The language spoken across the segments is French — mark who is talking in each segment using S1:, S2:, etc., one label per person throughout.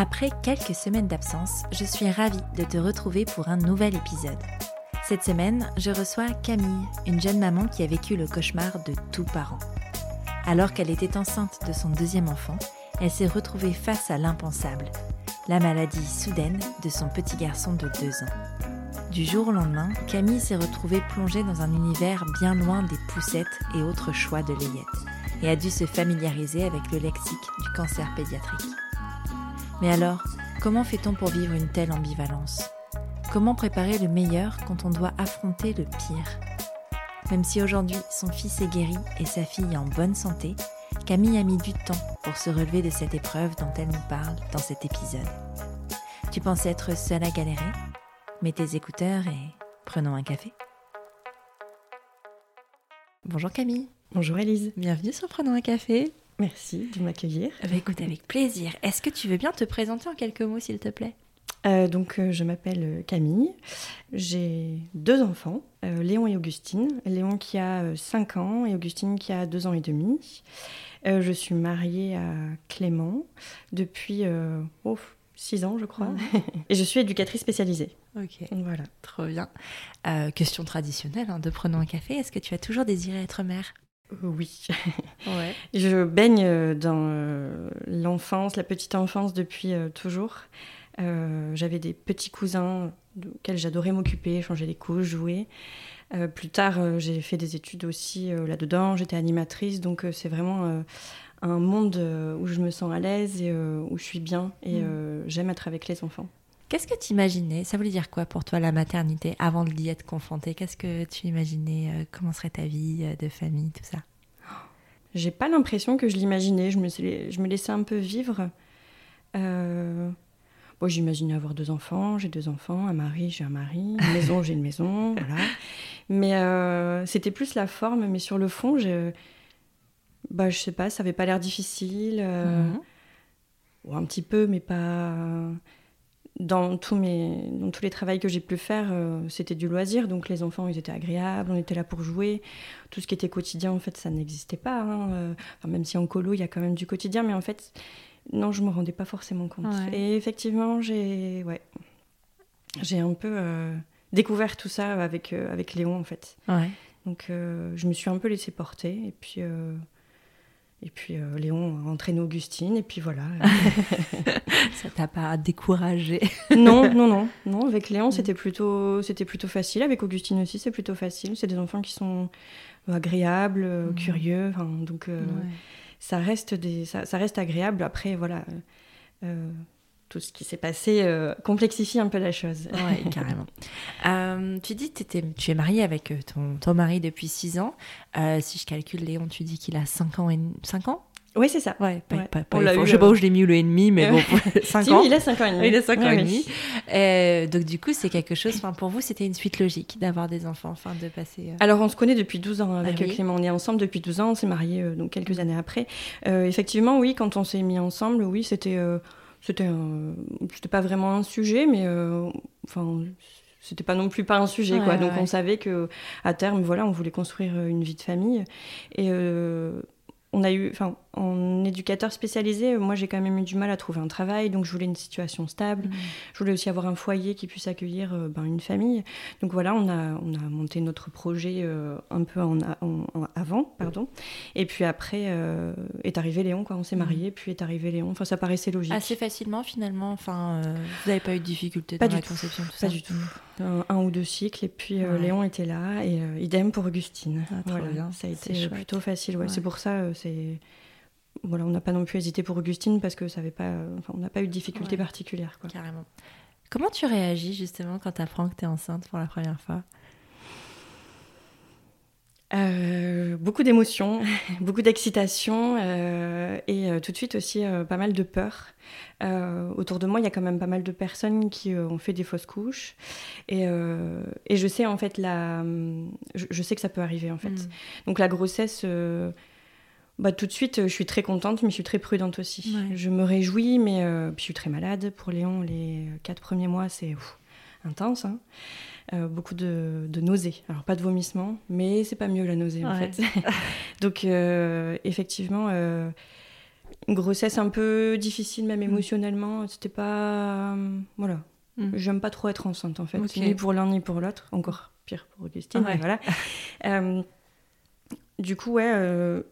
S1: Après quelques semaines d'absence, je suis ravie de te retrouver pour un nouvel épisode. Cette semaine, je reçois Camille, une jeune maman qui a vécu le cauchemar de tout parent. Alors qu'elle était enceinte de son deuxième enfant, elle s'est retrouvée face à l'impensable, la maladie soudaine de son petit garçon de deux ans. Du jour au lendemain, Camille s'est retrouvée plongée dans un univers bien loin des poussettes et autres choix de layette, et a dû se familiariser avec le lexique du cancer pédiatrique. Mais alors, comment fait-on pour vivre une telle ambivalence? Comment préparer le meilleur quand on doit affronter le pire? Même si aujourd'hui son fils est guéri et sa fille en bonne santé, Camille a mis du temps pour se relever de cette épreuve dont elle nous parle dans cet épisode. Tu pensais être seule à galérer? Mets tes écouteurs et prenons un café. Bonjour Camille.
S2: Bonjour Elise.
S1: Bienvenue sur Prenons un café.
S2: Merci de m'accueillir.
S1: Bah, écoute, avec plaisir. Est-ce que tu veux bien te présenter en quelques mots, s'il te plaît?
S2: Euh, donc, euh, je m'appelle euh, Camille. J'ai deux enfants, Léon et Augustine. Léon qui a 5 ans et Augustine qui a 2 ans et demi. je suis mariée à Clément depuis oh, 6 ans, je crois. Mhm. et je suis éducatrice spécialisée.
S1: Ok. Voilà. Trop bien. question traditionnelle hein, de Prenons un café. Est-ce que tu as toujours désiré être mère?
S2: Oui. Je baigne euh, dans euh, l'enfance, la petite enfance depuis euh, toujours. J'avais des petits cousins auxquels j'adorais m'occuper, changer les couches, jouer. plus tard, j'ai fait des études aussi là-dedans. J'étais animatrice, donc c'est vraiment un monde où je me sens à l'aise et où je suis bien et mm. j'aime être avec les enfants.
S1: Qu'est-ce que tu imaginais Ça voulait dire quoi pour toi la maternité avant d'y être confrontée? Qu'est-ce que tu imaginais euh, Comment serait ta vie euh, de famille, tout ça?
S2: J'ai pas l'impression que je l'imaginais. Je me, je me laissais un peu vivre. Euh... Bon, j'imaginais avoir deux enfants. J'ai deux enfants, un mari, j'ai un mari, une maison, j'ai une maison, voilà. Mais euh, c'était plus la forme, mais sur le fond, je, bah, je sais pas, ça avait pas l'air difficile. Mhm. Ou un petit peu, mais pas dans, tous mes, dans tous les travaux que j'ai pu faire, euh, c'était du loisir. Donc les enfants, ils étaient agréables, on était là pour jouer. Tout ce qui était quotidien, en fait, ça n'existait pas. Hein, euh, même si en colo, il y a quand même du quotidien, mais en fait, non, je me rendais pas forcément compte. Et effectivement, j'ai ouais, j'ai un peu euh, découvert tout ça avec, avec Léon, en fait. Donc je me suis un peu laissée porter. Et puis et puis euh, Léon a entraîné Augustine, et puis voilà.
S1: ça t'a pas découragé
S2: Non, non, non, non. Avec Léon, mm. c'était plutôt, c'était plutôt facile. Avec Augustine aussi, c'est plutôt facile. C'est des enfants qui sont agréables, mm. curieux. Donc ça reste des, ça, ça, reste agréable. Après, voilà. Euh, tout ce qui s'est passé euh, complexifie un peu la chose.
S1: Oui, carrément. Euh, tu dis que tu es mariée avec euh, ton, ton mari depuis 6 ans. si je calcule, Léon, tu dis qu'il a 5 ans et 5 ans?
S2: Oui, c'est ça.
S1: Ouais, pas, Pas, pas, je sais pas où je l'ai mis ou le ennemi, mais bon, 5 ans.
S2: Il a 5 ans et demi.
S1: Il a 5 ans et demi. donc, du coup, c'est quelque chose, pour vous, c'était une suite logique d'avoir des enfants, enfin, de passer.
S2: Alors, on se connaît depuis 12 ans avec ah Clément. On est ensemble depuis 12 ans, on s'est mariés donc quelques années après. effectivement, oui, quand on s'est mis ensemble, oui, c'était c'était c'était pas vraiment un sujet mais euh, enfin c'était pas non plus pas un sujet quoi. Donc on savait que à terme voilà on voulait construire une vie de famille. Et euh, on a eu, enfin, en éducateur spécialisé, moi j'ai quand même eu du mal à trouver un travail, donc je voulais une situation stable. Mmh. Je voulais aussi avoir un foyer qui puisse accueillir euh, ben, une famille. Donc voilà, on a, on a monté notre projet euh, un peu en, avant, pardon. Et puis après euh, est arrivé Léon, quoi. On s'est mmh. mariés, puis est arrivé Léon. Enfin, ça paraissait logique.
S1: Assez facilement finalement. Enfin, vous n'avez pas eu de difficultés dans la conception, tout
S2: pas du tout. Un, ou deux cycles, et puis Léon était là, et idem pour Augustine. Ah, voilà, ça a été plutôt facile. Ouais. C'est pour ça voilà, on n'a pas non plus hésité pour Augustine parce que ça avait pas, on n'a pas eu de difficultés particulières. Quoi.
S1: Carrément. Comment tu réagis justement quand tu apprends que tu es enceinte pour la première fois?
S2: Euh, beaucoup d'émotions, beaucoup d'excitation euh, et euh, tout de suite aussi pas mal de peur. autour de moi, il y a quand même pas mal de personnes qui ont fait des fausses couches et, et, je sais en fait la, je, sais que ça peut arriver en fait. Mm. Donc la grossesse, bah, tout de suite, je suis très contente, mais je suis très prudente aussi. Je me réjouis, mais puis je suis très malade. Pour Léon, les quatre premiers mois, c'est intense. Hein. Euh, beaucoup de, nausées. Alors pas de vomissements, mais c'est pas mieux la nausée en fait. Donc euh, effectivement, euh, une grossesse un peu difficile même mm. émotionnellement. C'était pas voilà. Mm. J'aime pas trop être enceinte en fait, ni pour l'un ni pour l'autre. Encore pire pour Augustine. Voilà. du coup ouais.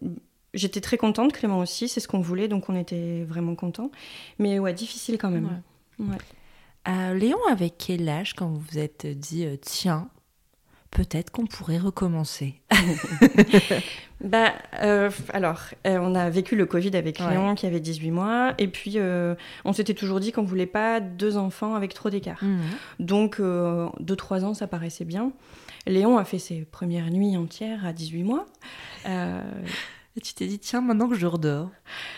S2: J'étais très contente, Clément aussi, c'est ce qu'on voulait, donc on était vraiment contents. Mais ouais, difficile quand même. Ouais.
S1: Euh, Léon, avec quel âge quand vous vous êtes dit euh, tiens, peut-être qu'on pourrait recommencer
S2: bah, euh, Alors, on a vécu le Covid avec Léon qui avait 18 mois, et puis on s'était toujours dit qu'on voulait pas deux enfants avec trop d'écart. Mmh. Donc, 2-3 ans, ça paraissait bien. Léon a fait ses premières nuits entières à 18 mois.
S1: Et tu t'es dit, tiens, maintenant que je redors,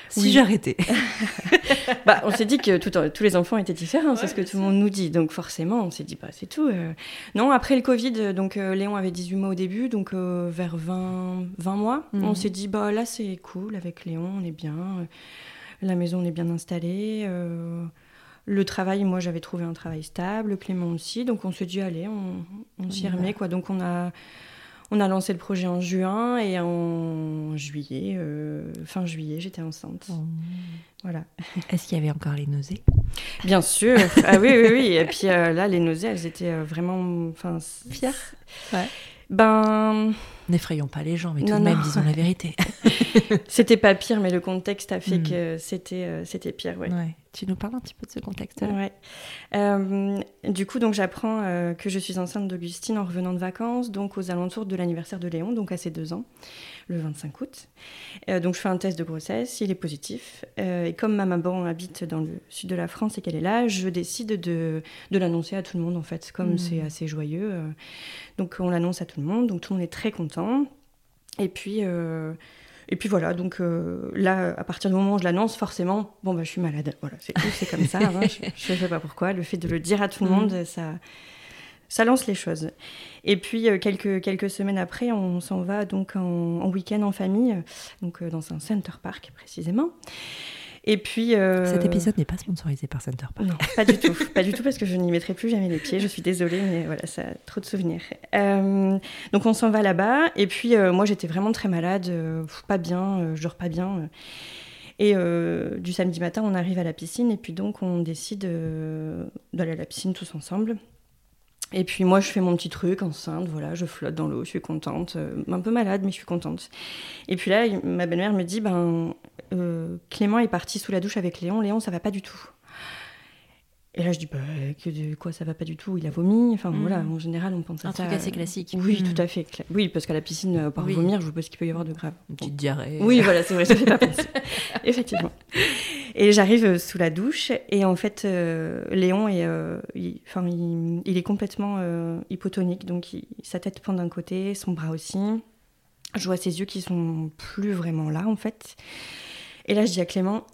S1: si j'arrêtais.
S2: bah, on s'est dit que tous les enfants étaient différents, c'est ce que tout le monde nous dit. Donc forcément, on s'est dit, bah, c'est tout. Euh. Non, après le Covid, donc euh, Léon avait 18 mois au début, donc euh, vers 20, 20 mois, mhm. on s'est dit, bah là c'est cool avec Léon, on est bien, la maison on est bien installée. le travail, moi j'avais trouvé un travail stable, Clément aussi, donc on s'est dit, allez, on, on s'y remet. Quoi. Donc on a on a lancé le projet en juin et en juillet, euh, fin juillet, j'étais enceinte. Oh. Voilà.
S1: Est-ce qu'il y avait encore les nausées?
S2: Bien sûr. Ah oui, oui, oui. Et puis euh, là, les nausées, elles étaient euh, vraiment, enfin,
S1: fières.
S2: Ouais. Ben.
S1: N'effrayons pas les gens, mais tout de même, disons la vérité.
S2: c'était pas pire, mais le contexte a fait hmm. que c'était euh, c'était pire, ouais.
S1: Tu nous parles un petit peu de ce contexte
S2: Ouais. Euh, du coup, donc j'apprends euh, que je suis enceinte d'Augustine en revenant de vacances, donc aux alentours de l'anniversaire de Léon, donc à ses deux ans le 25 août. Euh, donc je fais un test de grossesse, il est positif. Euh, et comme ma maman habite dans le sud de la France et qu'elle est là, je décide de, de l'annoncer à tout le monde en fait, comme mmh. c'est assez joyeux. Euh. donc on l'annonce à tout le monde, donc tout le monde est très content. Et puis... Et puis voilà, donc là, à partir du moment où je l'annonce, forcément, bon, bah, je suis malade. Voilà, c'est c'est comme ça. Hein, je ne sais pas pourquoi. Le fait de le dire à tout le mmh. monde, ça, ça lance les choses. Et puis euh, quelques, quelques semaines après, on s'en va donc en, week-end en famille, donc euh, dans un Center Park précisément. Et puis
S1: euh, cet épisode n'est pas sponsorisé par Center Park.
S2: Non, pas du tout, pas du tout parce que je n'y mettrai plus jamais les pieds. Je suis désolée, mais voilà, ça a trop de souvenirs. donc on s'en va là-bas. Et puis moi j'étais vraiment très malade, pas bien, je dors pas bien. Et du samedi matin, on arrive à la piscine et puis donc on décide d'aller à la piscine tous ensemble. Et puis moi, je fais mon petit truc enceinte, voilà, je flotte dans l'eau, je suis contente, euh, un peu malade, mais je suis contente. Et puis là, ma belle-mère me dit, ben, euh, Clément est parti sous la douche avec Léon, Léon, ça va pas du tout. Et là, je dis, bah, que, quoi, ça va pas du tout, il a vomi. Enfin, voilà, mm. en général, on pense à
S1: ça. Un truc assez classique.
S2: Oui, mm. tout à fait. Oui, parce qu'à la piscine, euh, par vomir, je vois ce qu'il peut y avoir de grave.
S1: Une petite diarrhée.
S2: Oui, voilà, c'est vrai, fait pas penser. Effectivement. Et j'arrive euh, sous la douche, et en fait, euh, Léon est, il, enfin, il, est complètement hypotonique, donc sa tête pend d'un côté, son bras aussi. Je vois ses yeux qui sont plus vraiment là, en fait. Et là, je dis à Clément,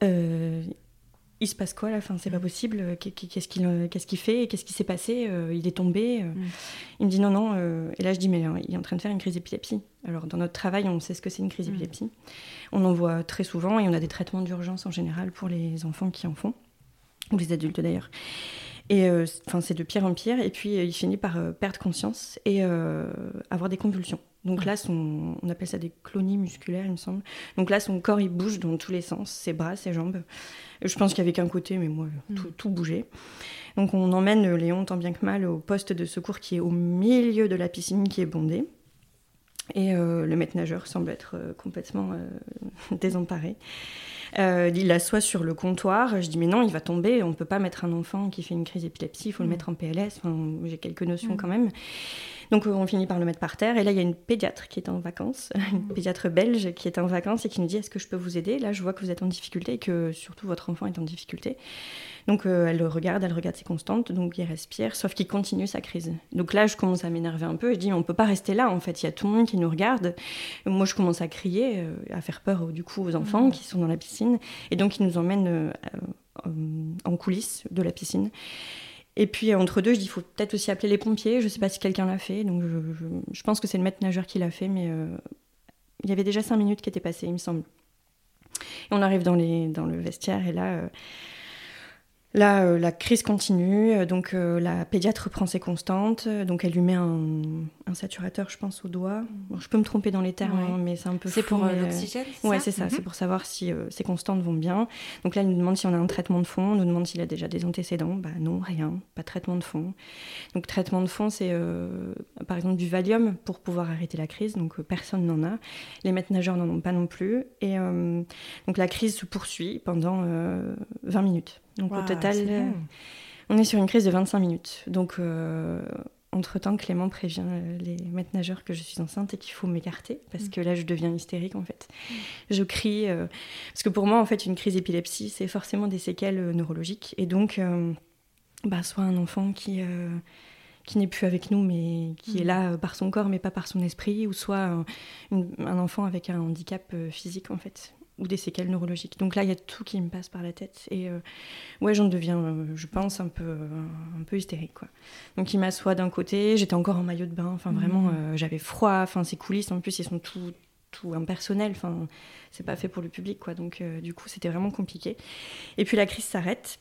S2: il se passe quoi là? Enfin, C'est pas possible. Euh, qu'est-ce qu'il euh, qu'est-ce qu'il fait Qu'est-ce qui s'est passé euh, Il est tombé. Mm. Il me dit non, non. et là, je dis mais il est en train de faire une crise d'épilepsie. Alors, dans notre travail, on sait ce que c'est une crise mm. d'épilepsie. On en voit très souvent et on a des traitements d'urgence en général pour les enfants qui en font, ou les adultes d'ailleurs. Et enfin, c'est de pire en pire. Et puis, il finit par perdre conscience et avoir des convulsions. Donc là, son, on appelle ça des clonies musculaires, il me semble. Donc là, son corps, il bouge dans tous les sens, ses bras, ses jambes. Je pense qu'il n'y avait qu'un côté, mais moi, mm. tout, bougeait. Donc on emmène Léon, tant bien que mal, au poste de secours qui est au milieu de la piscine qui est bondée. Et euh, le maître nageur semble être euh, complètement euh, désemparé. il l'assoit sur le comptoir. Je dis mais non, il va tomber. On ne peut pas mettre un enfant qui fait une crise d'épilepsie. Il faut le mm. mettre en PLS. J'ai quelques notions mm. quand même. Donc on finit par le mettre par terre et là il y a une pédiatre qui est en vacances, une pédiatre belge qui est en vacances et qui nous dit est-ce que je peux vous aider? Là je vois que vous êtes en difficulté et que surtout votre enfant est en difficulté. Donc euh, elle le regarde, elle regarde ses constantes, donc il respire, sauf qu'il continue sa crise. Donc là je commence à m'énerver un peu, je dis on peut pas rester là en fait, il y a tout le monde qui nous regarde. Moi je commence à crier, euh, à faire peur du coup aux enfants qui sont dans la piscine et donc ils nous emmènent euh, en coulisses de la piscine. Et puis entre deux, je dis il faut peut-être aussi appeler les pompiers. Je ne sais pas si quelqu'un l'a fait, donc je, pense que c'est le maître nageur qui l'a fait, mais il y avait déjà cinq minutes qui étaient passées, il me semble. Et on arrive dans, les, dans le vestiaire et là, Là, euh, la crise continue, euh, donc euh, la pédiatre prend ses constantes, donc elle lui met un, saturateur, je pense, au doigt. je peux me tromper dans les termes, hein, mais c'est un peu
S1: C'est pour l'oxygène
S2: Ouais, c'est ça,
S1: mhm.
S2: c'est pour savoir si ses constantes vont bien. Donc là, elle nous demande si on a un traitement de fond, on nous demande s'il a déjà des antécédents. Bah non, rien, pas de traitement de fond. Donc traitement de fond, c'est par exemple du Valium pour pouvoir arrêter la crise, donc personne n'en a. Les maîtres nageurs n'en ont pas non plus. Et donc la crise se poursuit pendant 20 minutes. Donc au total, euh, on est sur une crise de 25 minutes. Donc euh, entre-temps, Clément prévient euh, les maîtres nageurs que je suis enceinte et qu'il faut m'écarter parce mm. que là, je deviens hystérique en fait. Je crie parce que pour moi, en fait, une crise d'épilepsie, c'est forcément des séquelles neurologiques et donc, bah, soit un enfant qui qui n'est plus avec nous, mais qui est mm. là par son corps, mais pas par son esprit, ou soit un enfant avec un handicap physique, en fait ou des séquelles neurologiques. Donc là, il y a tout qui me passe par la tête. Et euh, ouais, j'en deviens, euh, je pense, un peu, un peu hystérique. Quoi. Donc il m'assoit d'un côté, j'étais encore en maillot de bain, enfin vraiment, mmh. euh, j'avais froid. Enfin, ces coulisses, en plus, ils sont tout, tout impersonnels. Enfin, c'est pas fait pour le public, quoi. Donc du coup, c'était vraiment compliqué. Et puis la crise s'arrête.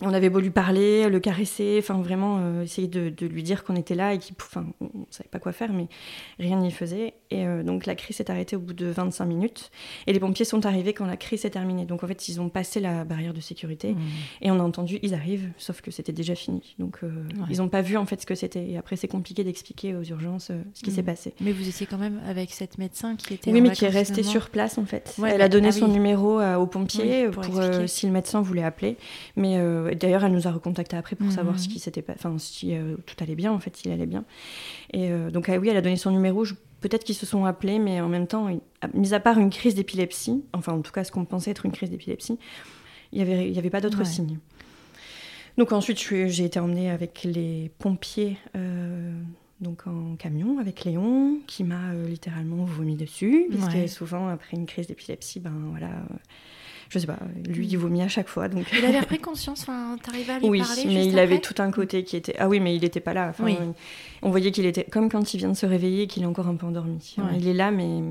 S2: On avait beau lui parler, le caresser, enfin vraiment euh, essayer de, lui dire qu'on était là et qu'il, enfin, on ne savait pas quoi faire, mais rien n'y faisait. Et euh, donc la crise s'est arrêtée au bout de 25 minutes. Et les pompiers sont arrivés quand la crise s'est terminée. Donc en fait, ils ont passé la barrière de sécurité mmh. et on a entendu, ils arrivent, sauf que c'était déjà fini. Donc euh, ils n'ont pas vu en fait ce que c'était. Et après, c'est compliqué d'expliquer aux urgences ce qui mmh. s'est passé.
S1: Mais vous étiez quand même avec cette médecin qui était.
S2: Oui, mais qui est restée sur place en fait. Elle a donné ah son numéro aux pompiers pour, si le médecin voulait appeler. Mais d'ailleurs, elle nous a recontacté après pour savoir ce qui s'était enfin si euh, tout allait bien en fait, s'il allait bien. Et euh, donc ah oui, elle a donné son numéro. Peut-être qu'ils se sont appelés, mais en même temps, mis à part une crise d'épilepsie, enfin en tout cas ce qu'on pensait être une crise d'épilepsie, il n'y avait, il y avait pas d'autres signes. Donc ensuite, j'ai été emmenée avec les pompiers. Euh, donc en camion avec Léon, qui m'a littéralement vomi dessus, puisque souvent après une crise d'épilepsie, ben voilà, je sais pas, lui il vomit à chaque fois. Donc...
S1: Il avait repris conscience, enfin, t'arrives à lui
S2: oui,
S1: parler
S2: mais il avait tout un côté qui était. Ah oui, mais il n'était pas là. Enfin, On voyait qu'il était comme quand il vient de se réveiller et qu'il est encore un peu endormi. Il est là, mais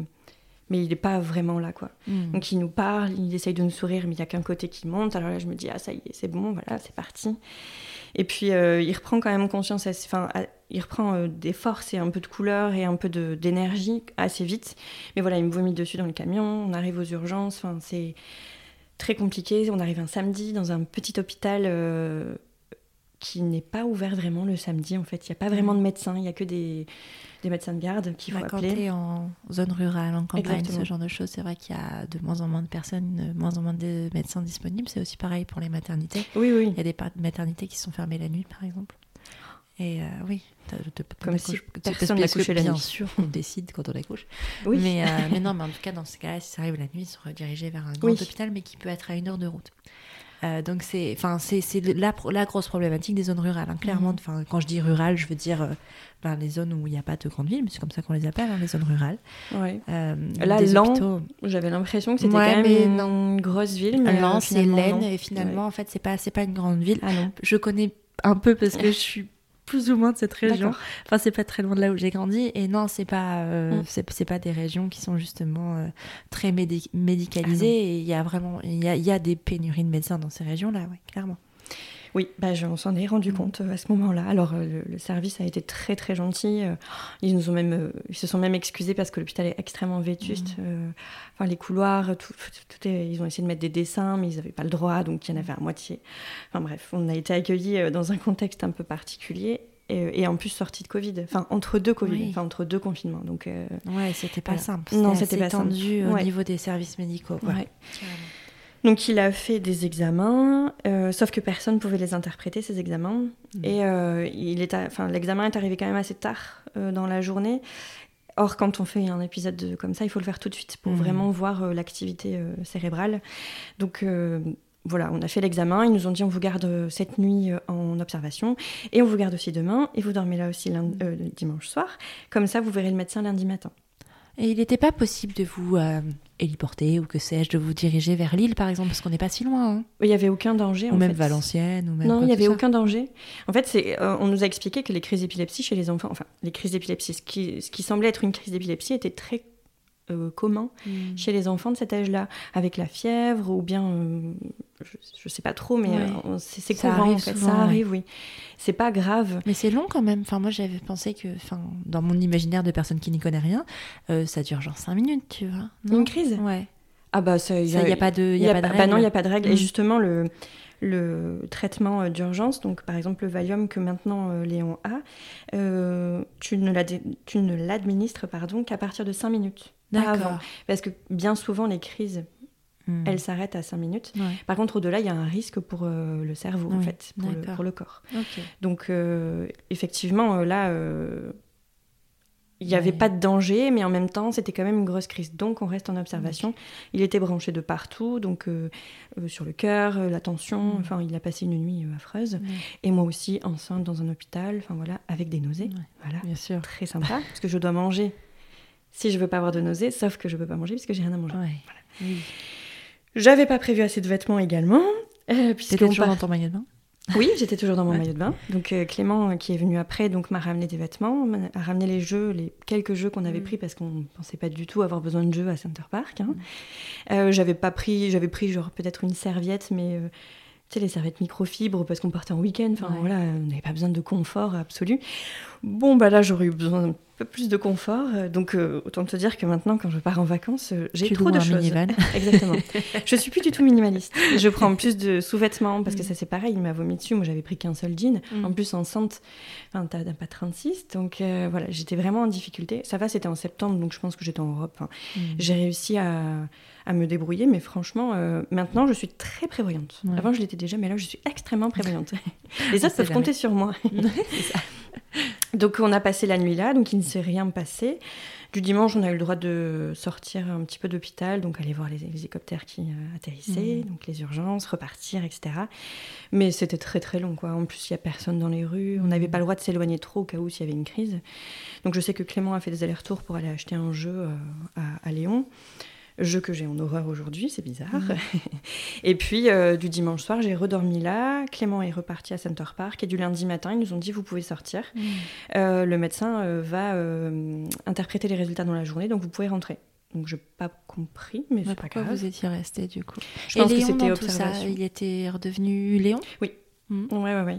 S2: mais il n'est pas vraiment là quoi. Hmm. Donc il nous parle, il essaye de nous sourire, mais il n'y a qu'un côté qui monte. Alors là je me dis ah ça y est, c'est bon, voilà, c'est parti. Et puis euh, il reprend quand même conscience, enfin il reprend euh, des forces et un peu de couleur et un peu d'énergie assez vite. Mais voilà, il me vomit dessus dans le camion, on arrive aux urgences, enfin c'est très compliqué. On arrive un samedi dans un petit hôpital euh, qui n'est pas ouvert vraiment le samedi. En fait, il n'y a pas vraiment de médecins, il n'y a que des, des, médecins de garde qu'il faut
S1: bah,
S2: appeler.
S1: Quand tu en zone rurale, en campagne, ce genre de choses, c'est vrai qu'il y a de moins en moins de personnes, de moins en moins de médecins disponibles. C'est aussi pareil pour les maternités.
S2: Oui, oui.
S1: Il y a des maternités qui sont fermées la nuit, par exemple. Et euh, oui,
S2: comme si personne n'a couché la
S1: nuit.
S2: Bien
S1: sûr, on décide quand on accouche. Oui. Mais, euh, mais, non, mais en tout cas, dans ce cas-là, si ça arrive la nuit, ils sont redirigés vers un grand hôpital, mais qui peut être à une heure de route. Euh, donc c'est, enfin c'est, la, la, grosse problématique des zones rurales. Hein, clairement, mhm. enfin quand je dis rural, je veux dire ben, les zones où il n'y a pas de grandes villes, mais c'est comme ça qu'on les appelle, hein, les zones rurales.
S2: Ouais. Là, Lan, j'avais l'impression que c'était quand même une, grosse ville.
S1: Mais Lan, c'est laine et finalement, en fait, c'est pas, c'est pas une grande ville.
S2: Ah non.
S1: Je connais un peu parce que je suis plus ou moins de cette région. Enfin, c'est pas très loin de là où j'ai grandi. Et non, c'est pas, euh, mm. c'est, pas des régions qui sont justement euh, très médicalisées. Ah et il y a vraiment, il y a, y a, des pénuries de médecins dans ces régions-là, ouais, clairement.
S2: Oui, bah, on s'en est rendu mm. compte euh, à ce moment-là. Alors, le, service a été très très gentil. Ils nous ont même, ils se sont même excusés parce que l'hôpital est extrêmement vétuste. Mm. enfin, les couloirs, tout, tout est, ils ont essayé de mettre des dessins, mais ils n'avaient pas le droit, donc il y en avait à moitié. Enfin bref, on a été accueillis dans un contexte un peu particulier. Et, en plus sorti de Covid, enfin entre deux Covid, enfin entre deux confinements. Donc
S1: ouais, c'était pas simple.
S2: Non, c'était pas
S1: tendu au niveau des services médicaux.
S2: Ouais. Donc il a fait des examens, euh, sauf que personne ne pouvait les interpréter, ces examens.
S1: Mm.
S2: Et euh, il est à- enfin, l'examen est arrivé quand même assez tard euh, dans la journée. Or, quand on fait un épisode de- comme ça, il faut le faire tout de suite pour
S1: Mm.
S2: vraiment voir l'activité cérébrale. Donc voilà, on a fait l'examen, ils nous ont dit on vous garde cette nuit en observation et on vous garde aussi demain et vous dormez là aussi lundi- euh, dimanche soir. Comme ça, vous verrez le médecin lundi matin.
S1: Et il n'était pas possible de vous euh, héliporter ou que sais-je, de vous diriger vers Lille par exemple, parce qu'on n'est pas si loin. hein.
S2: Il n'y avait aucun danger.
S1: Ou
S2: en
S1: même
S2: fait.
S1: Valenciennes, ou même
S2: Non, il n'y avait aucun danger. En fait, c'est, euh, on nous a expliqué que les crises d'épilepsie chez les enfants, enfin, les crises d'épilepsie, ce qui, ce qui semblait être une crise d'épilepsie était très euh, commun.
S1: Mm.
S2: chez les enfants de cet âge-là, avec la fièvre ou bien, euh, je, je sais pas trop, mais
S1: Ouais.
S2: euh, c'est, courant
S1: arrive
S2: en fait.
S1: souvent,
S2: ça
S1: ouais.
S2: arrive, oui. C'est pas grave.
S1: Mais c'est long quand même. Enfin, moi, j'avais pensé que, enfin, dans mon imaginaire de personne qui n'y connaît rien, euh, ça dure genre 5 minutes, tu vois. non?
S2: Une crise?
S1: Ouais.
S2: Ah bah ça,
S1: Il n'y a, pas de,
S2: il
S1: y a pas de
S2: bah
S1: règle.
S2: non, il n'y a pas de règle.
S1: Mm.
S2: Et justement, le, le traitement euh, d'urgence, donc par exemple le Valium que maintenant euh, Léon a, euh, tu ne l'administres pardon, qu'à partir de 5 minutes.
S1: D'accord.
S2: Parce que bien souvent, les crises,
S1: Mm.
S2: elles s'arrêtent à 5 minutes.
S1: Ouais.
S2: Par contre, au-delà, il y a un risque pour euh, le cerveau, en fait, pour le,
S1: d'accord.
S2: pour le corps. Donc, euh, effectivement, là, euh, il n'y avait
S1: Ouais.
S2: pas de danger, mais en même temps, c'était quand même une grosse crise. Donc, on reste en observation. Il était branché de partout, donc euh, euh, sur le cœur, euh, la tension.
S1: Mm.
S2: Enfin, il a passé une nuit euh, affreuse. Et moi aussi, enceinte dans un hôpital, enfin voilà, avec des nausées.
S1: Ouais.
S2: Voilà,
S1: Bien sûr.
S2: très sympa, parce que je dois manger si je veux pas avoir de nausées, sauf que je peux pas manger parce que j'ai rien à manger.
S1: Ouais.
S2: J'avais pas prévu assez de vêtements également. Puisque
S1: toujours
S2: part-
S1: dans ton maillot de bain
S2: Oui, j'étais toujours dans mon
S1: Ouais.
S2: maillot de bain. Donc euh, Clément, euh, qui est venu après, donc m'a ramené des vêtements, m'a a ramené les jeux, les quelques jeux qu'on avait
S1: Mm.
S2: pris parce qu'on pensait pas du tout avoir besoin de jeux à Center Park. hein. Euh, j'avais pas pris, j'avais pris genre peut-être une serviette, mais euh, tu sais les serviettes microfibres parce qu'on partait en week-end. Enfin
S1: Ouais.
S2: voilà, on n'avait pas besoin de confort absolu. Bon bah là j'aurais eu besoin d'un peu plus de confort. euh, donc euh, autant te dire que maintenant quand je pars en vacances, euh, j'ai trop de choses. Exactement. je suis plus du tout minimaliste. Je prends plus de sous-vêtements parce que
S1: Mm.
S2: ça c'est pareil, il m'a vomi dessus. Moi j'avais pris qu'un seul jean.
S1: Mm.
S2: En plus enceinte, enfin t'as pas 36. Donc euh, voilà, j'étais vraiment en difficulté. Ça va, c'était en septembre, donc je pense que j'étais en Europe. hein.
S1: Mm.
S2: J'ai réussi à, à me débrouiller, mais franchement, maintenant je suis très prévoyante.
S1: Ouais.
S2: Avant je l'étais déjà, mais là je suis extrêmement prévoyante. Les autres peuvent compter sur moi. Donc on a passé la nuit là, donc il ne s'est rien passé. Du dimanche, on a eu le droit de sortir un petit peu d'hôpital, donc aller voir les, les hélicoptères qui euh, atterrissaient,
S1: Mhm.
S2: donc les urgences, repartir, etc. Mais c'était très très long, quoi. En plus, il y a personne dans les rues. On n'avait pas le droit de s'éloigner trop au cas où s'il y avait une crise. Donc je sais que Clément a fait des allers-retours pour aller acheter un jeu euh, à, à Léon. Jeu que j'ai en horreur aujourd'hui, c'est bizarre.
S1: Mhm.
S2: et puis euh, du dimanche soir, j'ai redormi là. Clément est reparti à Center Park et du lundi matin, ils nous ont dit vous pouvez sortir.
S1: Mm.
S2: Euh, le médecin euh, va interpréter les résultats dans la journée, donc vous pouvez rentrer. Donc je n'ai pas compris, mais
S1: Mais
S2: c'est pas
S1: pourquoi
S2: grave.
S1: vous étiez resté du coup?
S2: Je
S1: Et
S2: pense que c'était
S1: dans tout ça,
S2: observation.
S1: il était redevenu Léon?
S2: Ouais, ouais, ouais.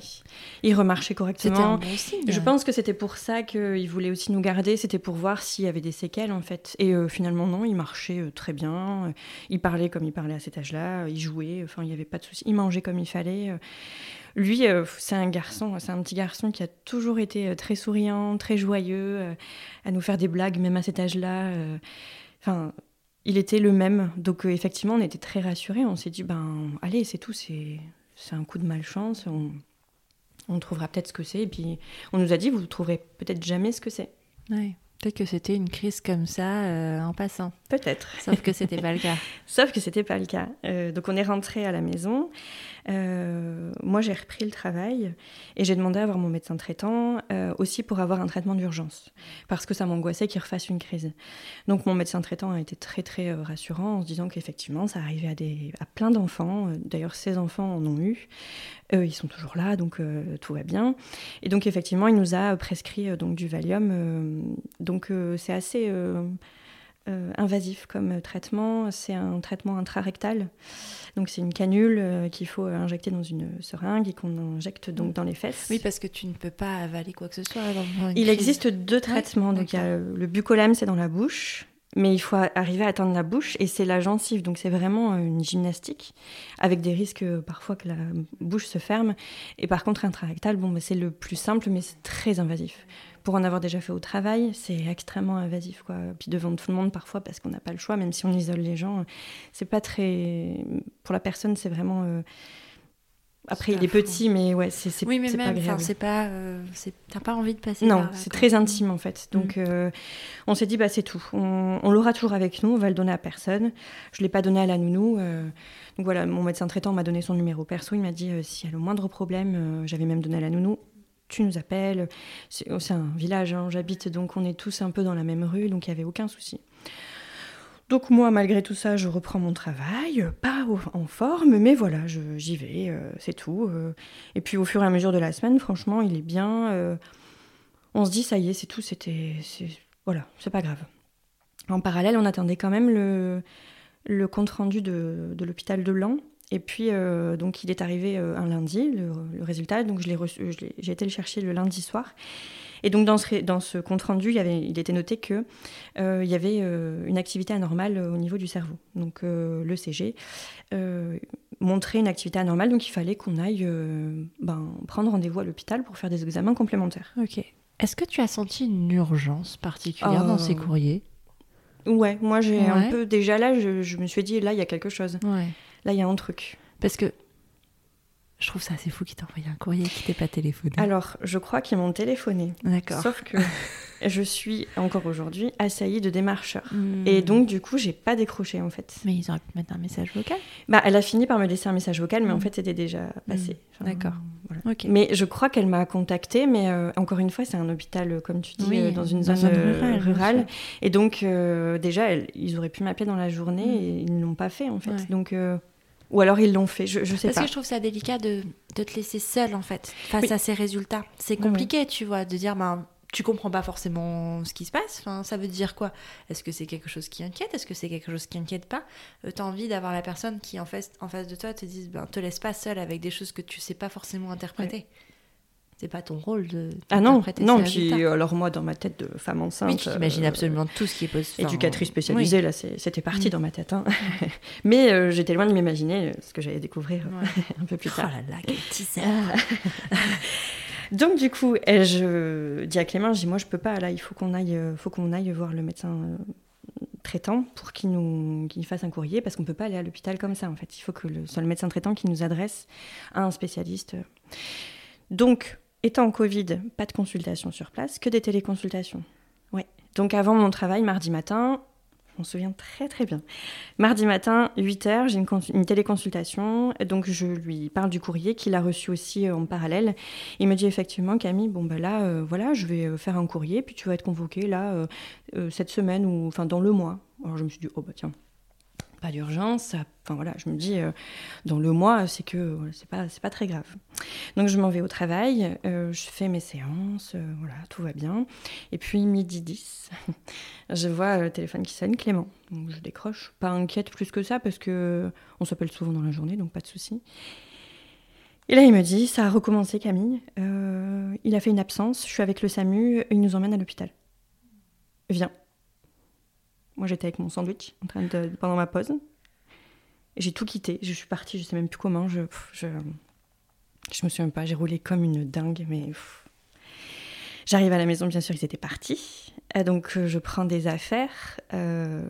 S2: Il remarchait correctement.
S1: un bon signe.
S2: Je pense que c'était pour ça qu'il voulait aussi nous garder, c'était pour voir s'il y avait des séquelles en fait. Et euh, finalement non, il marchait euh, très bien, euh, il parlait comme il parlait à cet âge-là, il jouait, enfin il n'y avait pas de souci, il mangeait comme il fallait. Lui, euh, c'est un garçon, c'est un petit garçon qui a toujours été très souriant, très joyeux, à nous faire des blagues même à cet âge-là. Enfin, il était le même. Donc euh, effectivement, on était très rassurés. On s'est dit, ben allez, c'est tout, c'est c'est un coup de malchance. On, on trouvera peut-être ce que c'est. Et puis on nous a dit, vous ne trouverez peut-être jamais ce que c'est.
S1: Ouais. Peut-être que c'était une crise comme ça euh, en passant.
S2: Peut-être.
S1: Sauf que c'était pas le cas.
S2: Sauf que c'était pas le cas. Euh, donc on est rentré à la maison. Euh, moi j'ai repris le travail et j'ai demandé à voir mon médecin traitant euh, aussi pour avoir un traitement d'urgence parce que ça m'angoissait qu'il refasse une crise. Donc mon médecin traitant a été très très rassurant en se disant qu'effectivement ça arrivait à, des, à plein d'enfants. D'ailleurs ces enfants en ont eu. Ils sont toujours là donc tout va bien. Et donc effectivement il nous a prescrit donc du Valium. donc c'est assez euh, euh, invasif comme euh, traitement. C'est un traitement intrarectal. Donc c'est une canule euh, qu'il faut euh, injecter dans une seringue et qu'on injecte donc dans les fesses.
S1: Oui, parce que tu ne peux pas avaler quoi que ce soit.
S2: Il
S1: crise.
S2: existe deux traitements. donc il y a euh, le bucolam, c'est dans la bouche. mais il faut arriver à atteindre la bouche et c'est la gencive. Donc c'est vraiment une gymnastique avec des risques parfois que la bouche se ferme. Et par contre, intrarectal, bon, bah, c'est le plus simple, mais c'est très invasif. Pour en avoir déjà fait au travail, c'est extrêmement invasif. Quoi. Puis devant tout le monde parfois parce qu'on n'a pas le choix, même si on isole les gens, c'est pas très. Pour la personne, c'est vraiment. Euh, après, il est petit, mais ouais, c'est
S1: oui, mais même, c'est pas, euh, t'as pas envie de passer.
S2: Non, c'est très intime en fait. Donc, mm. euh, on s'est dit, bah c'est tout. On, l'aura toujours avec nous. On va le donner à personne. Je l'ai pas donné à la nounou. Euh. donc voilà, mon médecin traitant m'a donné son numéro perso. Il m'a dit, s'il y a le moindre problème, j'avais même donné à la nounou. Tu nous appelles. C'est un village, hein, j'habite, donc on est tous un peu dans la même rue, donc il y avait aucun souci. Donc moi, malgré tout ça, je reprends mon travail, pas en forme, mais voilà, j'y vais, euh, c'est tout. Euh. Et puis au fur et à mesure de la semaine, franchement, il est bien. Euh. on se dit, ça y est, c'est tout, c'était... Voilà, c'est pas grave. En parallèle, on attendait quand même le, le compte-rendu de, de l'hôpital de Lan. Et puis, donc, il est arrivé un lundi, le, le résultat. Donc, j'ai été le chercher le lundi soir. Et donc dans ce, dans ce compte rendu, il, y avait, il était noté qu'il euh, y avait euh, une activité anormale au niveau du cerveau. Donc euh, le CG montrait une activité anormale, donc il fallait qu'on aille ben, prendre rendez-vous à l'hôpital pour faire des examens complémentaires.
S1: Ok. Est-ce que tu as senti une urgence particulière dans ces courriers?
S2: Ouais, moi j'ai un peu déjà là, je, je, me suis dit là il y a quelque chose. Ouais. Là il y a un truc.
S1: Parce que je trouve ça assez fou qu'ils t'aient envoyé un courrier qui t'ait pas téléphoné.
S2: Alors, je crois qu'ils m'ont téléphoné.
S1: D'accord.
S2: Sauf que je suis encore aujourd'hui assaillie de démarcheurs. Hmm. Et donc, du coup, j'ai pas décroché en fait.
S1: Mais ils auraient pu mettre un message vocal
S2: Bah, elle a fini par me laisser un message vocal, mais en hmm. fait, c'était déjà passé.
S1: Hmm. D'accord.
S2: Voilà. Mais je crois qu'elle m'a contactée, mais euh, encore une fois, c'est un hôpital, euh, comme tu dis, euh, dans une zone, rurale. Et donc, déjà, ils auraient pu m'appeler dans la journée et ils ne l'ont pas fait en fait. Donc, ou alors ils l'ont fait, je, je sais
S1: pas.
S2: Parce
S1: que je trouve ça délicat de, de te laisser seule en fait face à ces résultats. C'est compliqué, tu vois, de dire ben tu comprends pas forcément ce qui se passe. Enfin, ça veut dire quoi? Est-ce que c'est quelque chose qui inquiète? Est-ce que c'est quelque chose qui inquiète pas? Euh, Tu as envie d'avoir la personne qui en face, en face de toi te dise ben te laisse pas seule avec des choses que tu sais pas forcément interpréter c'est pas ton rôle de
S2: ah non non puis alors moi dans ma tête de femme enceinte oui,
S1: tu imagines euh, absolument tout ce qui est possible.
S2: Éducatrice spécialisée là c'était parti dans ma tête hein. mais euh, j'étais loin de m'imaginer euh, ce que j'allais découvrir un peu plus tard.
S1: oh là là quel teaser.
S2: Donc du coup je dis à Clément je dis moi je peux pas là il faut qu'on aille faut qu'on aille voir le médecin traitant pour qu'il nous, qu'il fasse un courrier parce qu'on ne peut pas aller à l'hôpital comme ça en fait. Il faut que le, soit le médecin traitant qui nous adresse à un spécialiste. Donc Étant en Covid, pas de consultation sur place, que des téléconsultations. Ouais. Donc avant mon travail, mardi matin, je m'en souviens très très bien. Mardi matin, 8h, j'ai une, téléconsultation. Donc je lui parle du courrier qu'il a reçu aussi euh, en parallèle. Il me dit effectivement, Camille, bon ben là, euh, voilà, je vais euh, faire un courrier, puis tu vas être convoquée là, cette semaine ou enfin dans le mois. Alors je me suis dit, oh bah tiens, pas d'urgence. Enfin voilà, je me dis, euh, dans le mois, c'est que c'est pas, pas très grave. Donc je m'en vais au travail, euh, je fais mes séances, euh, voilà, tout va bien. Et puis midi 10, je vois le téléphone qui sonne, Clément. Donc je décroche, pas inquiète plus que ça parce que on s'appelle souvent dans la journée, donc pas de souci. Et là, il me dit, ça a recommencé, Camille. il a fait une absence. Je suis avec le SAMU. Il nous emmène à l'hôpital. Viens. Moi, j'étais avec mon sandwich en train de, pendant ma pause. J'ai tout quitté. Je suis partie, je sais même plus comment. Je, je, je me souviens pas. J'ai roulé comme une dingue, mais j'arrive à la maison. Bien sûr, ils étaient partis. Et donc, euh, je prends des affaires. Euh,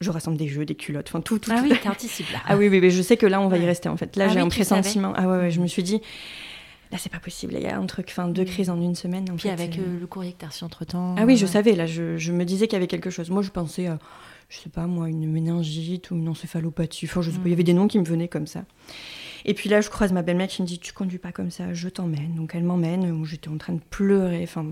S2: je rassemble des jeux, des culottes, enfin tout, tout.
S1: Ah oui, t'anticipes là.
S2: Ah oui, oui, mais je sais que là, on va y rester en fait. Là, ah j'ai un pressentiment. Ah ouais, ouais, je me suis dit, là c'est pas possible, il y a un truc, enfin deux mm. crises en une semaine.
S1: Puis avec euh, le courrier que tu as reçu entre temps.
S2: Ah oui, je savais, là je, je me disais qu'il y avait quelque chose. Moi je pensais, je sais pas moi, une méningite ou une encéphalopathie, enfin je sais pas, il y avait des noms qui me venaient comme ça. Et puis là je croise ma belle-mère qui me dit tu conduis pas comme ça, je t'emmène. Donc elle m'emmène, j'étais en train de pleurer, enfin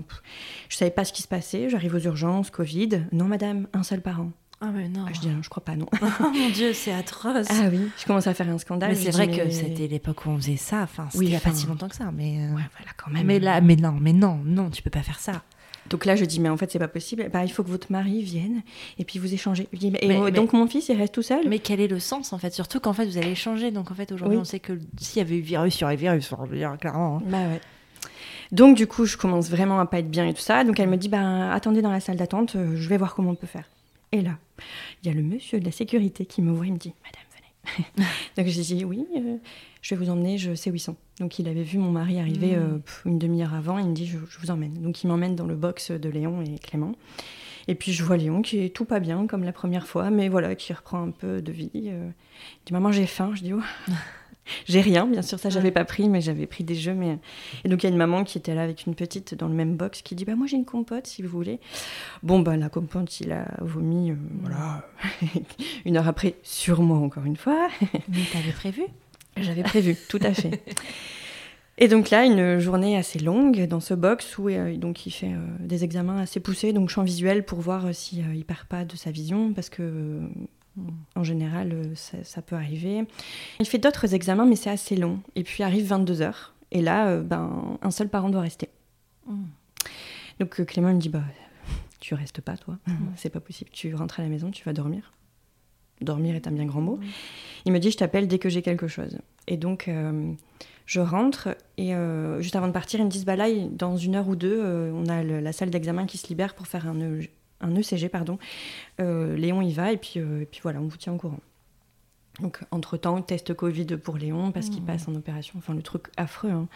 S2: je savais pas ce qui se passait, j'arrive aux urgences, Covid. Non madame, un seul parent.
S1: Ah mais non.
S2: Ah, je dis, je crois pas, non.
S1: oh mon Dieu, c'est atroce.
S2: Ah oui, je commence à faire un scandale.
S1: Mais c'est vrai que c'était l'époque où on faisait ça. Enfin, oui, il y a pas si longtemps que ça, mais.
S2: Euh, ouais, voilà, quand même.
S1: Mais là, mais non, mais non, non, tu peux pas faire ça.
S2: Donc là, je dis, mais en fait, c'est pas possible. Bah, il faut que votre mari vienne et puis vous échangez. et donc, mon fils, il reste tout seul?
S1: Mais quel est le sens, en fait? Surtout qu'en fait, vous allez échanger. Donc, en fait, aujourd'hui, on sait que s'il y avait eu virus, il y aurait virus, on dire clairement. Hein.
S2: Bah ouais. Donc, du coup, je commence vraiment à pas être bien et tout ça. Donc, elle me dit, bah, attendez dans la salle d'attente, euh, je vais voir comment on peut faire. Et là, il y a le monsieur de la sécurité qui me voit, il me dit Madame, venez. Donc j'ai dit Oui, euh, je vais vous emmener, je sais où ils sont. Donc il avait vu mon mari arriver
S1: Mm.
S2: euh, une demi-heure avant, il me dit je, je vous emmène. Donc il m'emmène dans le box de Léon et Clément. Et puis je vois Léon qui est tout pas bien comme la première fois, mais voilà, qui reprend un peu de vie. euh. Il dit Maman, j'ai faim. Je dis Oh. J'ai rien, bien sûr, ça j'avais pas pris, mais j'avais pris des jeux. Mais... Et donc il y a une maman qui était là avec une petite dans le même box qui dit Bah moi j'ai une compote si vous voulez. Bon, bah la compote, il a vomi, euh, voilà. une heure après, sur moi encore une fois.
S1: Mais t'avais prévu?
S2: J'avais prévu, tout à fait. Et donc là, une journée assez longue dans ce box où euh, donc il fait euh, des examens assez poussés, donc champ visuel pour voir euh, si euh, il perd pas de sa vision, parce que en général, euh, ça, ça peut arriver. Il fait d'autres examens, mais c'est assez long. Et puis arrive 22 heures, et là, euh, ben un seul parent doit rester.
S1: Mm.
S2: Donc euh, Clément me dit bah tu restes pas toi,
S1: Mhm.
S2: c'est pas possible, tu rentres à la maison, tu vas dormir. Dormir est un bien grand mot. Il me dit je t'appelle dès que j'ai quelque chose. Et donc euh, je rentre et euh, juste avant de partir ils me disent bah là dans une heure ou deux euh, on a le- la salle d'examen qui se libère pour faire un, E- un ECG pardon. Euh, Léon y va et puis euh, et puis voilà on vous tient au courant. Donc entre temps test Covid pour Léon parce qu'il
S1: Mhm.
S2: passe en opération. Enfin le truc affreux. hein.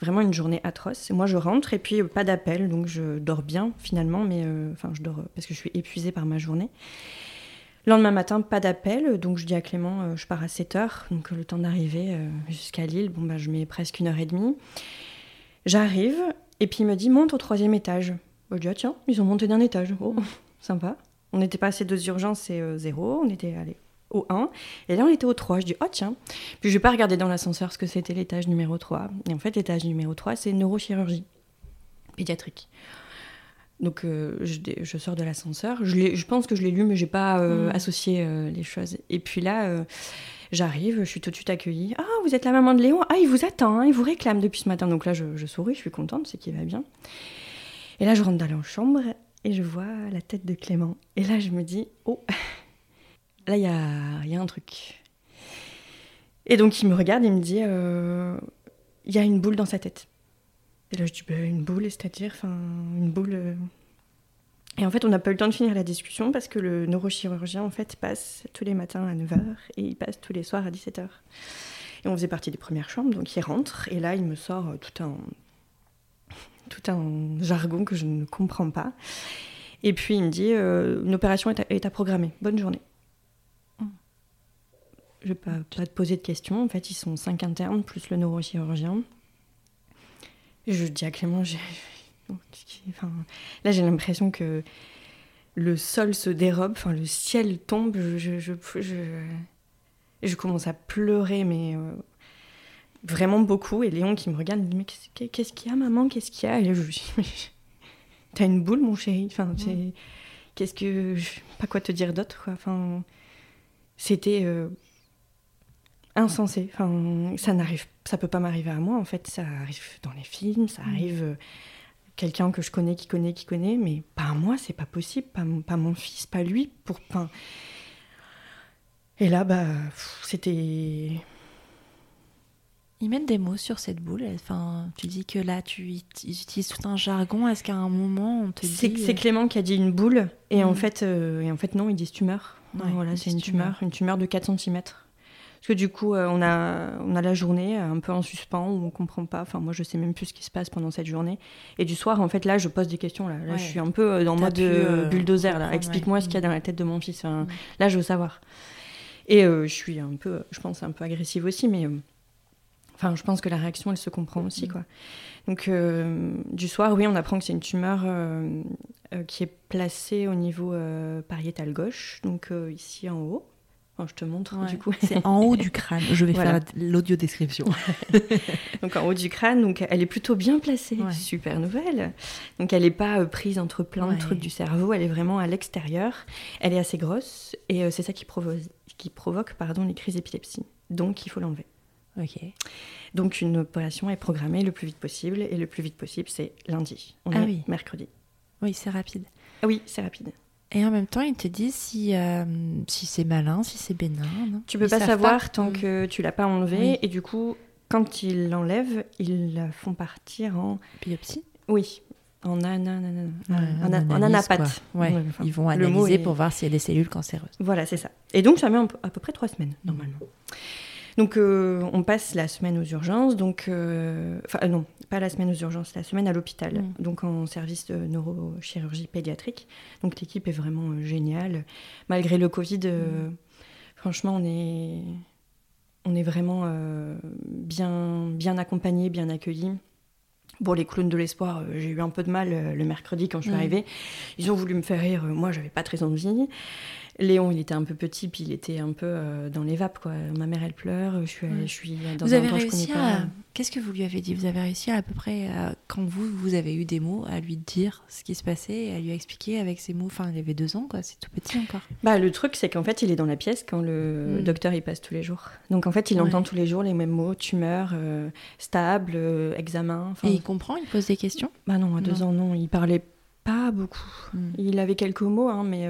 S2: Vraiment une journée atroce. Moi, je rentre et puis euh, pas d'appel, donc je dors bien finalement, mais euh, enfin, je dors parce que je suis épuisée par ma journée. Lendemain matin, pas d'appel, donc je dis à Clément, euh, je pars à 7 heures, donc le temps d'arriver jusqu'à Lille, bon, bah, je mets presque une heure et demie. J'arrive, et puis il me dit, monte au troisième étage. Je dis, ah tiens, ils ont monté d'un étage. Oh, sympa. On n'était pas ces deux urgences, c'est euh, zéro, on était allé au 1, et là on était au 3. Je dis, oh tiens. Puis je vais pas regarder dans l'ascenseur ce que c'était l'étage numéro 3. Et en fait, l'étage numéro 3, c'est neurochirurgie pédiatrique. Donc euh, je, je sors de l'ascenseur. Je, je pense que je l'ai lu, mais j'ai pas euh,
S1: Mm.
S2: associé euh, les choses. Et puis là, j'arrive, je suis tout de suite accueillie. Ah, vous êtes la maman de Léon Ah, il vous attend, hein, il vous réclame depuis ce matin. Donc là, je, je souris, je suis contente, c'est qu'il va bien. Et là, je rentre dans la chambre et je vois la tête de Clément. Et là, je me dis, oh, là, il y a, y a un truc. Et donc, il me regarde, il me dit, euh, il y a une boule dans sa tête. Et là, je dis, bah, une boule, c'est-à-dire, enfin, une boule. euh. Et en fait, on n'a pas eu le temps de finir la discussion parce que le neurochirurgien, en fait, passe tous les matins à 9h et il passe tous les soirs à 17h. Et on faisait partie des premières chambres, donc il rentre et là, il me sort tout un, tout un jargon que je ne comprends pas. Et puis, il me dit, euh, une opération est à, est à programmer. Bonne journée.
S1: Mm.
S2: Je vais pas, pas te poser de questions. En fait, ils sont cinq internes, plus le neurochirurgien. Et je dis à Clément. Enfin, là, j'ai l'impression que le sol se dérobe, enfin, le ciel tombe. Je, je, je, je- je commence à pleurer, mais euh, vraiment beaucoup. Et Léon qui me regarde me dit Mais qu'est-ce qu'il y a, maman Qu'est-ce qu'il y a? Et je lui dis Mais T'as une boule, mon chéri? Enfin, Qu'est-ce que. Je sais pas quoi te dire d'autre, quoi? Enfin, c'était. euh, insensé. Enfin, ça n'arrive, ça peut pas m'arriver à moi. En fait, ça arrive dans les films, ça
S1: Mm.
S2: arrive euh, quelqu'un que je connais, qui connaît, qui connaît, mais pas à moi, c'est pas possible. Pas mon, pas mon fils, pas lui. Pour, enfin, et là, bah, c'était.
S1: Ils mettent des mots sur cette boule. Enfin, tu dis que là, tu ils utilises tout un jargon. Est-ce qu'à un moment, on te
S2: C'est
S1: dit
S2: c'est Clément qui a dit une boule, et en
S1: Mm.
S2: fait, euh, et en fait non, ils disent tumeur.
S1: Ouais,
S2: voilà, c'est une tumeur, une tumeur de 4 cm. Parce que du coup, euh, on, a, on a la journée euh, un peu en suspens où on comprend pas. Enfin, moi, je sais même plus ce qui se passe pendant cette journée. Et du soir, en fait, là, je pose des questions. Là, là
S1: Ouais.
S2: je suis un peu euh, dans mode euh,
S1: euh,
S2: bulldozer. Là, explique-moi
S1: ouais.
S2: ce qu'il y a dans la tête de mon fils. Enfin,
S1: Mm.
S2: Là, je veux savoir. Et euh, je suis un peu, je pense, un peu agressive aussi, mais euh, enfin, je pense que la réaction, elle se comprend aussi, quoi. Donc, euh, du soir, oui, on apprend que c'est une tumeur euh, euh, qui est placée au niveau pariétal gauche, donc ici en haut. Enfin, je te montre,
S1: Ouais.
S2: du coup.
S1: C'est en haut du crâne. Je vais
S2: Voilà.
S1: faire l'audio description.
S2: donc en haut du crâne, donc elle est plutôt bien placée,
S1: Ouais.
S2: super nouvelle. Donc elle n'est pas prise entre plein
S1: Ouais.
S2: de trucs du cerveau, elle est vraiment à l'extérieur. Elle est assez grosse et c'est ça qui, provo- qui provoque pardon, les crises d'épilepsie. Donc il faut l'enlever. Donc une opération est programmée le plus vite possible et le plus vite possible c'est lundi. On
S1: Ah
S2: est
S1: oui.
S2: mercredi.
S1: Oui, c'est rapide.
S2: Ah oui, c'est rapide.
S1: Et en même temps, ils te disent si, euh, si c'est malin, si c'est bénin. non?
S2: Tu peux
S1: Ils
S2: pas savoir tant
S1: Mm.
S2: que tu l'as pas enlevé
S1: Oui.
S2: et du coup quand ils l'enlèvent, ils la font partir en
S1: Biopsie?
S2: Oui, en ana,
S1: en,
S2: anapathe.
S1: Ils vont analyser pour voir s'il y a des cellules cancéreuses.
S2: Voilà, c'est ça. Et donc, ça met à peu près trois semaines, normalement. Donc, euh, on passe la semaine aux urgences. Donc, euh, enfin, non, pas la semaine aux urgences, la semaine à l'hôpital. Mm. Donc, en service de neurochirurgie pédiatrique. Donc, l'équipe est vraiment euh, géniale. Malgré le Covid, mm. franchement, on est, on est vraiment bien, bien accompagnés, bien accueillis. Bon, les clowns de l'espoir, j'ai eu un peu de mal le mercredi quand je suis mm. arrivée. Ils ont voulu me faire rire, moi j'avais pas très envie. Léon, il était un peu petit, puis il était un peu euh, dans les vapes, quoi. Ma mère, elle pleure, je suis, je suis dans
S1: vous un avez réussi à... Qu'est-ce que vous lui avez dit? Vous avez réussi à, peu près, quand vous, vous avez eu des mots, à lui dire ce qui se passait, à lui expliquer avec ses mots? Enfin, il avait deux ans, quoi, c'est tout petit encore.
S2: Bah, le truc, c'est qu'en fait, il est dans la pièce quand le mm. docteur, il passe tous les jours. Donc, en fait, il entend tous les jours les mêmes mots, tumeur, euh, stable, euh, examen.
S1: Et il comprend, il pose des questions?
S2: Bah non, à deux ans, non, il parlait pas beaucoup. Mm. Il avait quelques mots, hein, mais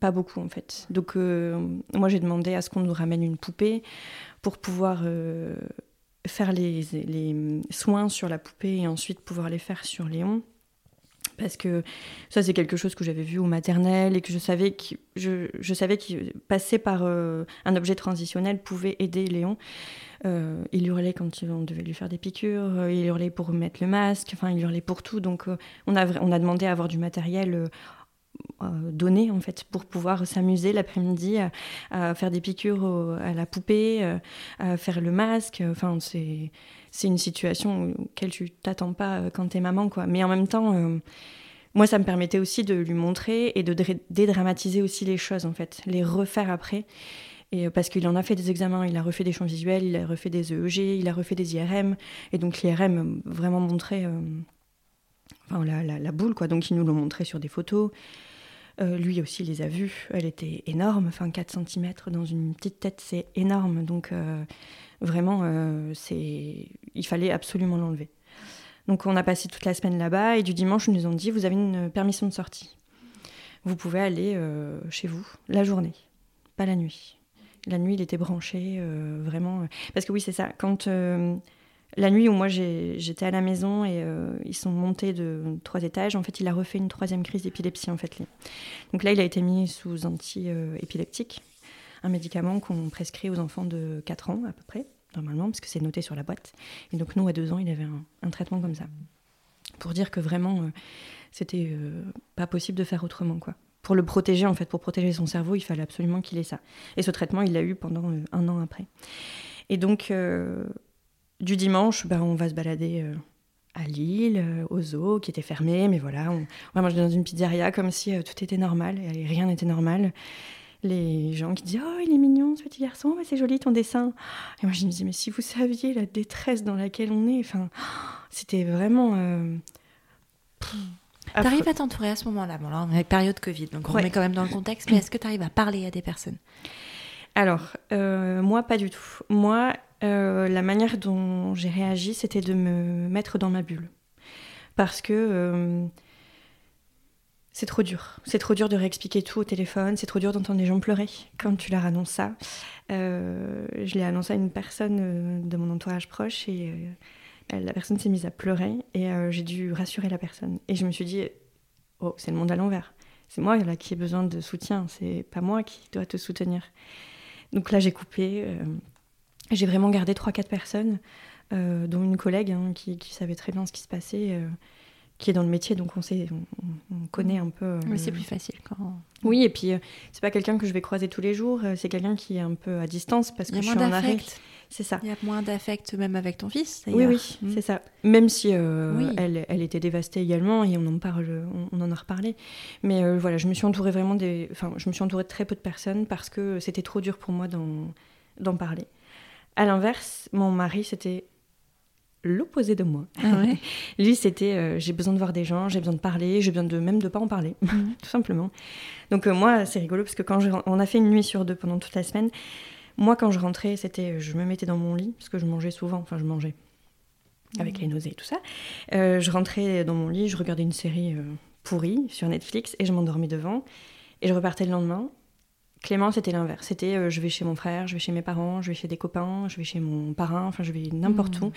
S2: pas beaucoup en fait. Donc euh, moi j'ai demandé à ce qu'on nous ramène une poupée pour pouvoir euh, faire les, soins sur la poupée et ensuite pouvoir les faire sur Léon. Parce que ça c'est quelque chose que j'avais vu au maternel et que je savais que je, savais que passer par euh, un objet transitionnel pouvait aider Léon. il hurlait quand on devait lui faire des piqûres, il hurlait pour mettre le masque, enfin il hurlait pour tout. Donc on, a, on a demandé à avoir du matériel euh, donner en fait pour pouvoir s'amuser l'après-midi à, faire des piqûres à la poupée, euh, à faire le masque. Enfin, c'est c'est une situation auquel tu t'attends pas euh, quand t'es maman, quoi. Mais en même temps, moi, ça me permettait aussi de lui montrer et de dédramatiser aussi les choses, en fait, les refaire après. Et parce qu'il en a fait des examens, il a refait des champs visuels, il a refait des EEG, il a refait des IRM. Et donc l'IRM vraiment montrait enfin, la, boule, quoi. Donc ils nous l'ont montré sur des photos. Euh, lui aussi les a vus. Elle était énorme, enfin 4 cm dans une petite tête, c'est énorme. Donc euh, vraiment, euh, c'est, il fallait absolument l'enlever. Donc on a passé toute la semaine là-bas et du dimanche, ils nous ont dit, vous avez une permission de sortie. Vous pouvez aller chez vous la journée, pas la nuit. La nuit, il était branché, vraiment. Parce que oui, c'est ça. Quand la nuit où moi j'étais à la maison et euh, ils sont montés de trois étages, en fait, il a refait une troisième crise d'épilepsie en fait. Donc là, il a été mis sous anti-épileptique, un médicament qu'on prescrit aux enfants de 4 ans à peu près, normalement, parce que c'est noté sur la boîte. Et donc nous, à 2 ans, il avait un, traitement comme ça. Pour dire que vraiment, euh, c'était euh, pas possible de faire autrement, quoi. Pour le protéger, en fait, pour protéger son cerveau, il fallait absolument qu'il ait ça. Et ce traitement, il l'a eu pendant un an après. Et donc, du dimanche, bah, on va se balader euh, à Lille, euh, au zoo, qui était fermé, mais voilà, on, va manger dans une pizzeria comme si euh, tout était normal, et rien n'était normal. Les gens qui disent Oh, il est mignon ce petit garçon, c'est joli ton dessin. Et moi je me dis Mais si vous saviez la détresse dans laquelle on est, enfin, c'était vraiment.
S1: T'arrives à t'entourer à ce moment-là Bon, là, on est période Covid, donc on met quand même dans le contexte, mais est-ce que tu arrives à parler à des personnes?
S2: Alors, moi, pas du tout. Moi, euh, la manière dont j'ai réagi, c'était de me mettre dans ma bulle. Parce que euh, c'est trop dur. C'est trop dur de réexpliquer tout au téléphone. C'est trop dur d'entendre des gens pleurer quand tu leur annonces ça. Euh, je l'ai annoncé à une personne de mon entourage proche et la personne s'est mise à pleurer et j'ai dû rassurer la personne. Et je me suis dit, oh, c'est le monde à l'envers. C'est moi qui ai besoin de soutien. C'est pas moi qui dois te soutenir. Donc là, j'ai coupé. J'ai vraiment gardé 3-4 personnes, euh, dont une collègue hein, qui, savait très bien ce qui se passait, euh, qui est dans le métier, donc on, sait, on, connaît un peu.
S1: Mais c'est euh, plus facile quand.
S2: Oui, et puis c'est pas quelqu'un que je vais croiser tous les jours, c'est quelqu'un qui est un peu à distance parce que je suis en arrêt.
S1: C'est ça. Il y a moins d'affect même avec ton fils.
S2: Oui, oui, hmm. c'est ça. Même si elle, elle, était dévastée également et on en parle, on, en a reparlé. Mais voilà, je me suis entourée vraiment des, enfin, je me suis entourée de très peu de personnes parce que c'était trop dur pour moi d'en parler. À l'inverse, mon mari, c'était l'opposé de moi.
S1: Ah
S2: Lui, c'était euh, j'ai besoin de voir des gens, j'ai besoin de parler, j'ai besoin de même de pas en parler, mhm. tout simplement. Donc euh, moi, c'est rigolo parce que quand on a fait une nuit sur deux pendant toute la semaine, moi quand je rentrais, c'était je me mettais dans mon lit parce que je mangeais souvent, enfin je mangeais avec les nausées et tout ça. Euh, je rentrais dans mon lit, je regardais une série pourrie sur Netflix et je m'endormais devant et je repartais le lendemain Clément, c'était l'inverse. C'était euh, je vais chez mon frère, je vais chez mes parents, je vais chez des copains, je vais chez mon parrain, enfin je vais n'importe mmh. où.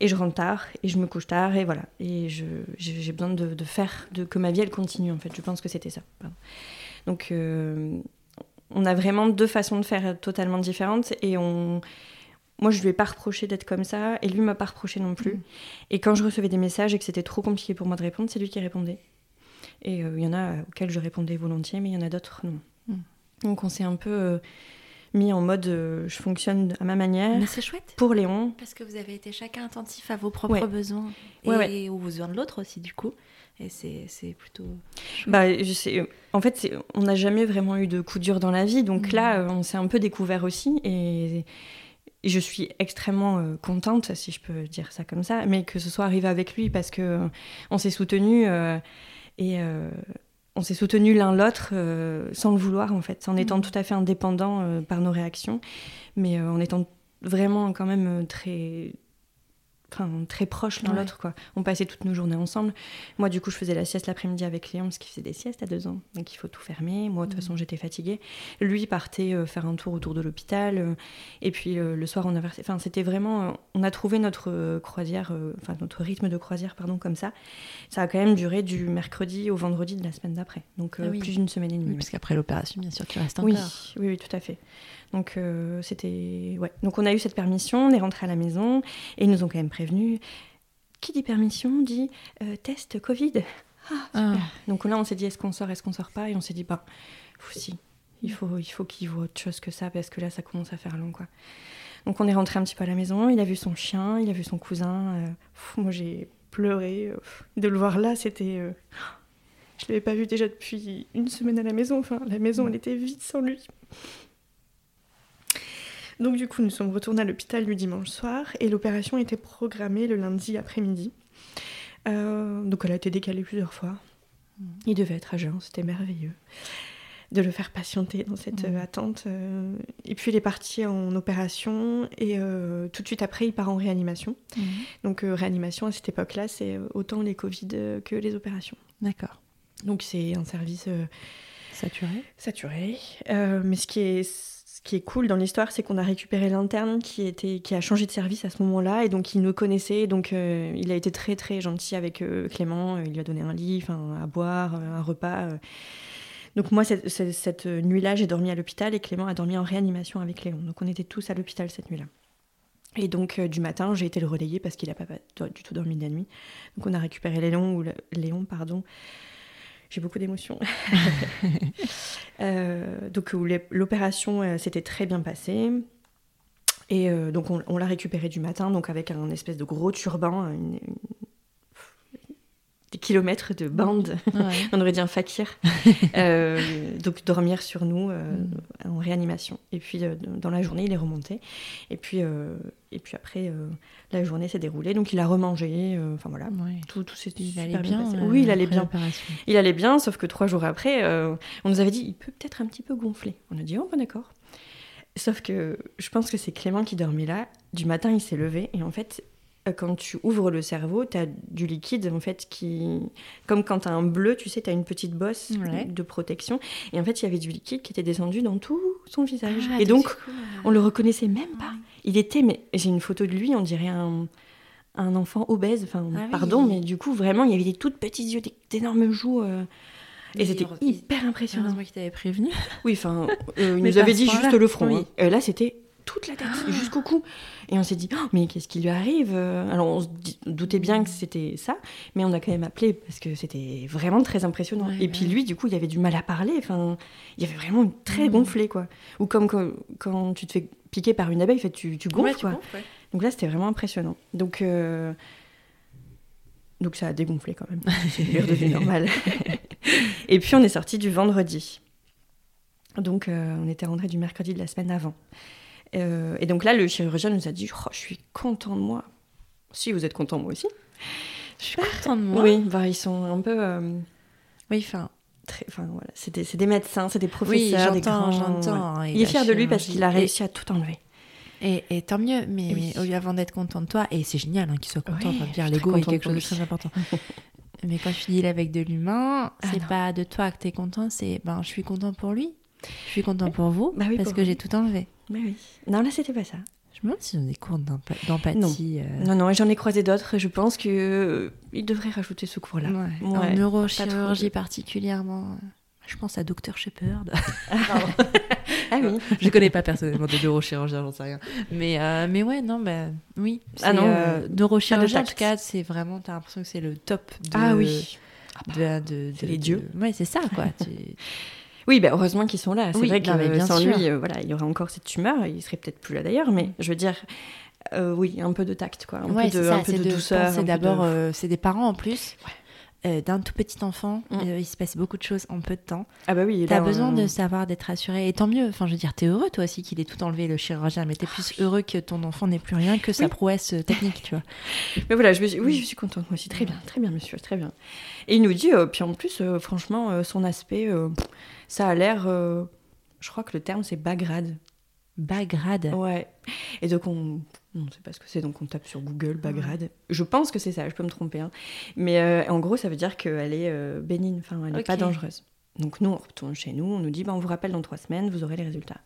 S2: et je rentre tard et je me couche tard et voilà. Et j'ai besoin de, de faire de, que ma vie elle continue en fait. Je pense que c'était ça. Pardon. Donc euh, on a vraiment deux façons de faire totalement différentes et on. Moi, je lui ai pas reproché d'être comme ça et lui m'a pas reproché non plus.
S1: Mm.
S2: Et quand je recevais des messages et que c'était trop compliqué pour moi de répondre, c'est lui qui répondait. Et euh, il y en a auxquels je répondais volontiers, mais il y en a d'autres non.
S1: Mm.
S2: Donc on s'est un peu euh, mis en mode euh, je fonctionne à ma manière.
S1: Mais c'est chouette.
S2: Pour Léon,
S1: Parce que vous avez été chacun attentif à vos propres
S2: Ouais.
S1: besoins et
S2: Ouais, ouais.
S1: aux besoins de l'autre aussi, du coup. Et c'est plutôt.
S2: Bah, je sais, en fait, on n'a jamais vraiment eu de coup dur dans la vie, donc
S1: Mhm.
S2: là, euh, on s'est un peu découvert aussi, et, et je suis extrêmement euh, contente, si je peux dire ça comme ça, mais que ce soit arrivé avec lui parce que euh, on s'est soutenus euh, et on s'est soutenus l'un l'autre euh, sans le vouloir en fait, en étant
S1: Mhm.
S2: tout à fait indépendants euh, par nos réactions, mais euh, en étant vraiment quand même très enfin très proches l'un
S1: Ouais.
S2: l'autre quoi. On passait toutes nos journées ensemble. Moi du coup je faisais la sieste l'après-midi avec Léon parce qu'il faisait des siestes à deux ans, donc il faut tout fermer. Moi de toute
S1: Mhm.
S2: façon j'étais fatiguée. Lui partait euh, faire un tour autour de l'hôpital euh, et puis euh, le soir on avait, enfin c'était vraiment, on a trouvé notre croisière, enfin notre rythme de croisière pardon comme ça. Ça a quand même duré du mercredi au vendredi de la semaine d'après, donc
S1: Ah oui.
S2: plus d'une semaine et demie.
S1: Oui, parce qu'après l'opération, bien sûr, tu restes encore.
S2: Oui, oui, oui, tout à fait. Donc euh, c'était, ouais. Donc on a eu cette permission, on est rentré à la maison et ils nous ont quand même prévenu. Qui dit permission dit euh, test Covid. Ah,
S1: Ah.
S2: Donc là on s'est dit est-ce qu'on sort, est-ce qu'on sort pas et on s'est dit bah si, il faut, il faut qu'il voit autre chose que ça parce que là ça commence à faire long quoi. Donc on est rentré un petit peu à la maison, il a vu son chien, il a vu son cousin. euh, pff, moi j'ai pleuré de le voir là, c'était. je l'avais pas vu déjà depuis une semaine à la maison. Enfin, la maison, elle était vide sans lui. Donc du coup, nous sommes retournés à l'hôpital le dimanche soir et l'opération était programmée le lundi après-midi. Euh, donc elle a été décalée plusieurs fois. Il devait être à jeun, c'était merveilleux de le faire patienter dans cette
S1: Mhm.
S2: euh, attente. euh. Et puis il est parti en opération et euh, tout de suite après, il part en réanimation.
S1: Mhm.
S2: Donc euh, réanimation à cette époque-là, c'est autant les Covid que les opérations.
S1: D'accord.
S2: Donc c'est un service euh,
S1: Saturé.
S2: saturé. Mais ce qui est qui est cool dans l'histoire, c'est qu'on a récupéré l'interne qui était qui a changé de service à ce moment-là et donc il nous connaissait. Donc euh, il a été très très gentil avec euh, Clément. Il lui a donné un lit, à boire, euh, un repas. euh. Donc moi cette, nuit-là, j'ai dormi à l'hôpital et Clément a dormi en réanimation avec Léon. Donc on était tous à l'hôpital cette nuit-là. Et donc euh, du matin, j'ai été le relayer parce qu'il n'a pas, du tout dormi de la nuit. Donc on a récupéré Léon ou Léon pardon. J'ai beaucoup d'émotions. Euh, donc les- l'opération euh, s'était très bien passée. Et euh, donc on, on l'a récupéré du matin, donc avec un espèce de gros turban, une- des kilomètres de bande.
S1: Ouais.
S2: On aurait dit un fakir. Euh, donc dormir sur nous euh, en réanimation. Et puis euh, dans la journée, il est remonté. Et puis, et puis après, la journée s'est déroulée. Donc il a remangé. Enfin voilà.
S1: Ouais.
S2: Tout, tout s'est
S1: Il allait
S2: bien,
S1: bien.
S2: passé. Oui, il allait bien. Il allait bien, sauf que trois jours après, on nous avait dit il peut peut-être un petit peu gonfler. On a dit oh, bon, d'accord. Sauf que je pense que c'est Clément qui dormait là. Du matin, il s'est levé et en fait, quand tu ouvres le cerveau, tu as du liquide en fait qui. Comme quand tu as un bleu, tu sais, tu as une petite bosse
S1: Ouais.
S2: de protection. Et en fait, il y avait du liquide qui était descendu dans tout son visage.
S1: Ah,
S2: et donc,
S1: coup, euh,
S2: on le reconnaissait même pas.
S1: ouais.
S2: Il était, mais j'ai une photo de lui, on dirait un, un enfant obèse. Enfin,
S1: Ah oui.
S2: pardon, mais du coup, vraiment, il y avait des toutes petits yeux, d'énormes joues. euh, et c'était hyper impressionnant.
S1: Heureusement qu'il t'avait prévenu.
S2: Oui, enfin, euh, il nous avait dit juste le front.
S1: oui.
S2: hein. Et là, c'était toute la tête, jusqu'au cou. Et on s'est dit, Oh, mais qu'est-ce qui lui arrive? Alors, on se doutait bien que c'était ça, mais on a quand même appelé parce que c'était vraiment très impressionnant.
S1: Ouais,
S2: et puis lui, du coup, il avait du mal à parler. Enfin, il avait vraiment une très
S1: Mhm.
S2: gonflé, quoi. Ou comme quand, quand tu te fais piquer par une abeille, fait, tu, tu gonfles,
S1: Ouais, tu
S2: quoi.
S1: gonfles.
S2: Donc là, c'était vraiment impressionnant. Donc, euh, donc ça a dégonflé quand même. C'est redevenu normal. Et puis, on est sorti du vendredi. Donc, euh, on était rentré du mercredi de la semaine avant. Euh, et donc là, le chirurgien nous a dit oh, Je suis content de moi. Si, vous êtes content, moi aussi.
S1: Je suis contente de moi.
S2: Oui, bah, ils sont un peu. euh,
S1: Oui, enfin.
S2: enfin, voilà. C'est des, des médecins, c'est des
S1: Oui,
S2: professeurs. des
S1: j'entends,
S2: grands-
S1: j'entends.
S2: Il est fier de lui parce qu'il a
S1: Et-
S2: réussi à tout enlever.
S1: Et, et tant mieux, mais
S2: Oui.
S1: au lieu avant d'être content de toi, et c'est génial hein, qu'il soit content,
S2: Oui,
S1: dire l'ego est quelque chose de très important. mais quand tu dis avec de l'humain,
S2: Ah
S1: c'est pas de toi que t'es content, c'est ben je suis content pour lui, je suis content pour vous,
S2: Bah oui,
S1: parce
S2: pour
S1: que j'ai tout enlevé.
S2: Mais oui. Non, là, c'était pas ça.
S1: Je me demande s'ils ont des cours d'empa- d'empathie. euh,
S2: Non, non, j'en ai croisé d'autres et je pense qu'ils euh, devraient rajouter ce cours-là.
S1: ouais.
S2: Ouais,
S1: en neurochirurgie
S2: de-
S1: particulièrement. euh, Je pense à Dr Shepard.
S2: Ah oui.
S1: je connais pas personnellement de neurochirurgien, j'en sais rien. Mais, euh, mais ouais, non, bah, oui.
S2: Ah non,
S1: neurochirurgien, en
S2: de
S1: tout cas, c'est vraiment, t'as l'impression que c'est le top de.
S2: Ah oui.
S1: De, de- de-
S2: c'est les
S1: de-
S2: dieux.
S1: Ouais, c'est ça, quoi. Tu-
S2: Oui, bah, heureusement qu'ils sont là. C'est
S1: Oui,
S2: vrai que
S1: non, mais bien
S2: sans
S1: sûr.
S2: lui, euh, voilà, il y aurait encore cette tumeur. Il serait peut-être plus là d'ailleurs, mais je veux dire, euh, oui, un peu de tact, quoi. Un
S1: ouais,
S2: peu de,
S1: c'est ça,
S2: un peu
S1: c'est
S2: de
S1: de
S2: douceur. de-
S1: d'abord, euh, c'est des parents en plus.
S2: Ouais.
S1: Euh, d'un tout petit enfant,
S2: Mm.
S1: Euh, il se passe beaucoup de choses en peu de temps.
S2: Ah bah oui.
S1: T'as
S2: là,
S1: besoin
S2: on-
S1: de savoir d'être rassuré. Et tant mieux. Enfin, je veux dire, t'es heureux toi aussi qu'il ait tout enlevé le chirurgien, mais t'es plus heureux que ton enfant n'ait plus rien que sa prouesse euh, technique, tu vois.
S2: Mais voilà, je me suis- oui, je suis contente moi aussi. Très bien, très bien, monsieur, très bien. Et il nous dit, euh, puis en plus, franchement, son aspect, ça a l'air. je crois que le terme c'est bagrade.
S1: Bagrade.
S2: Ouais. Et donc on. On ne sait pas ce que c'est, donc on tape sur Google bagrade. Je pense que c'est ça, je peux me tromper. hein. Mais euh, en gros, ça veut dire qu'elle est euh, bénigne, enfin, elle n'est pas dangereuse. Donc nous, on retourne chez nous, on nous dit, bah, on vous rappelle dans trois semaines, vous aurez les résultats.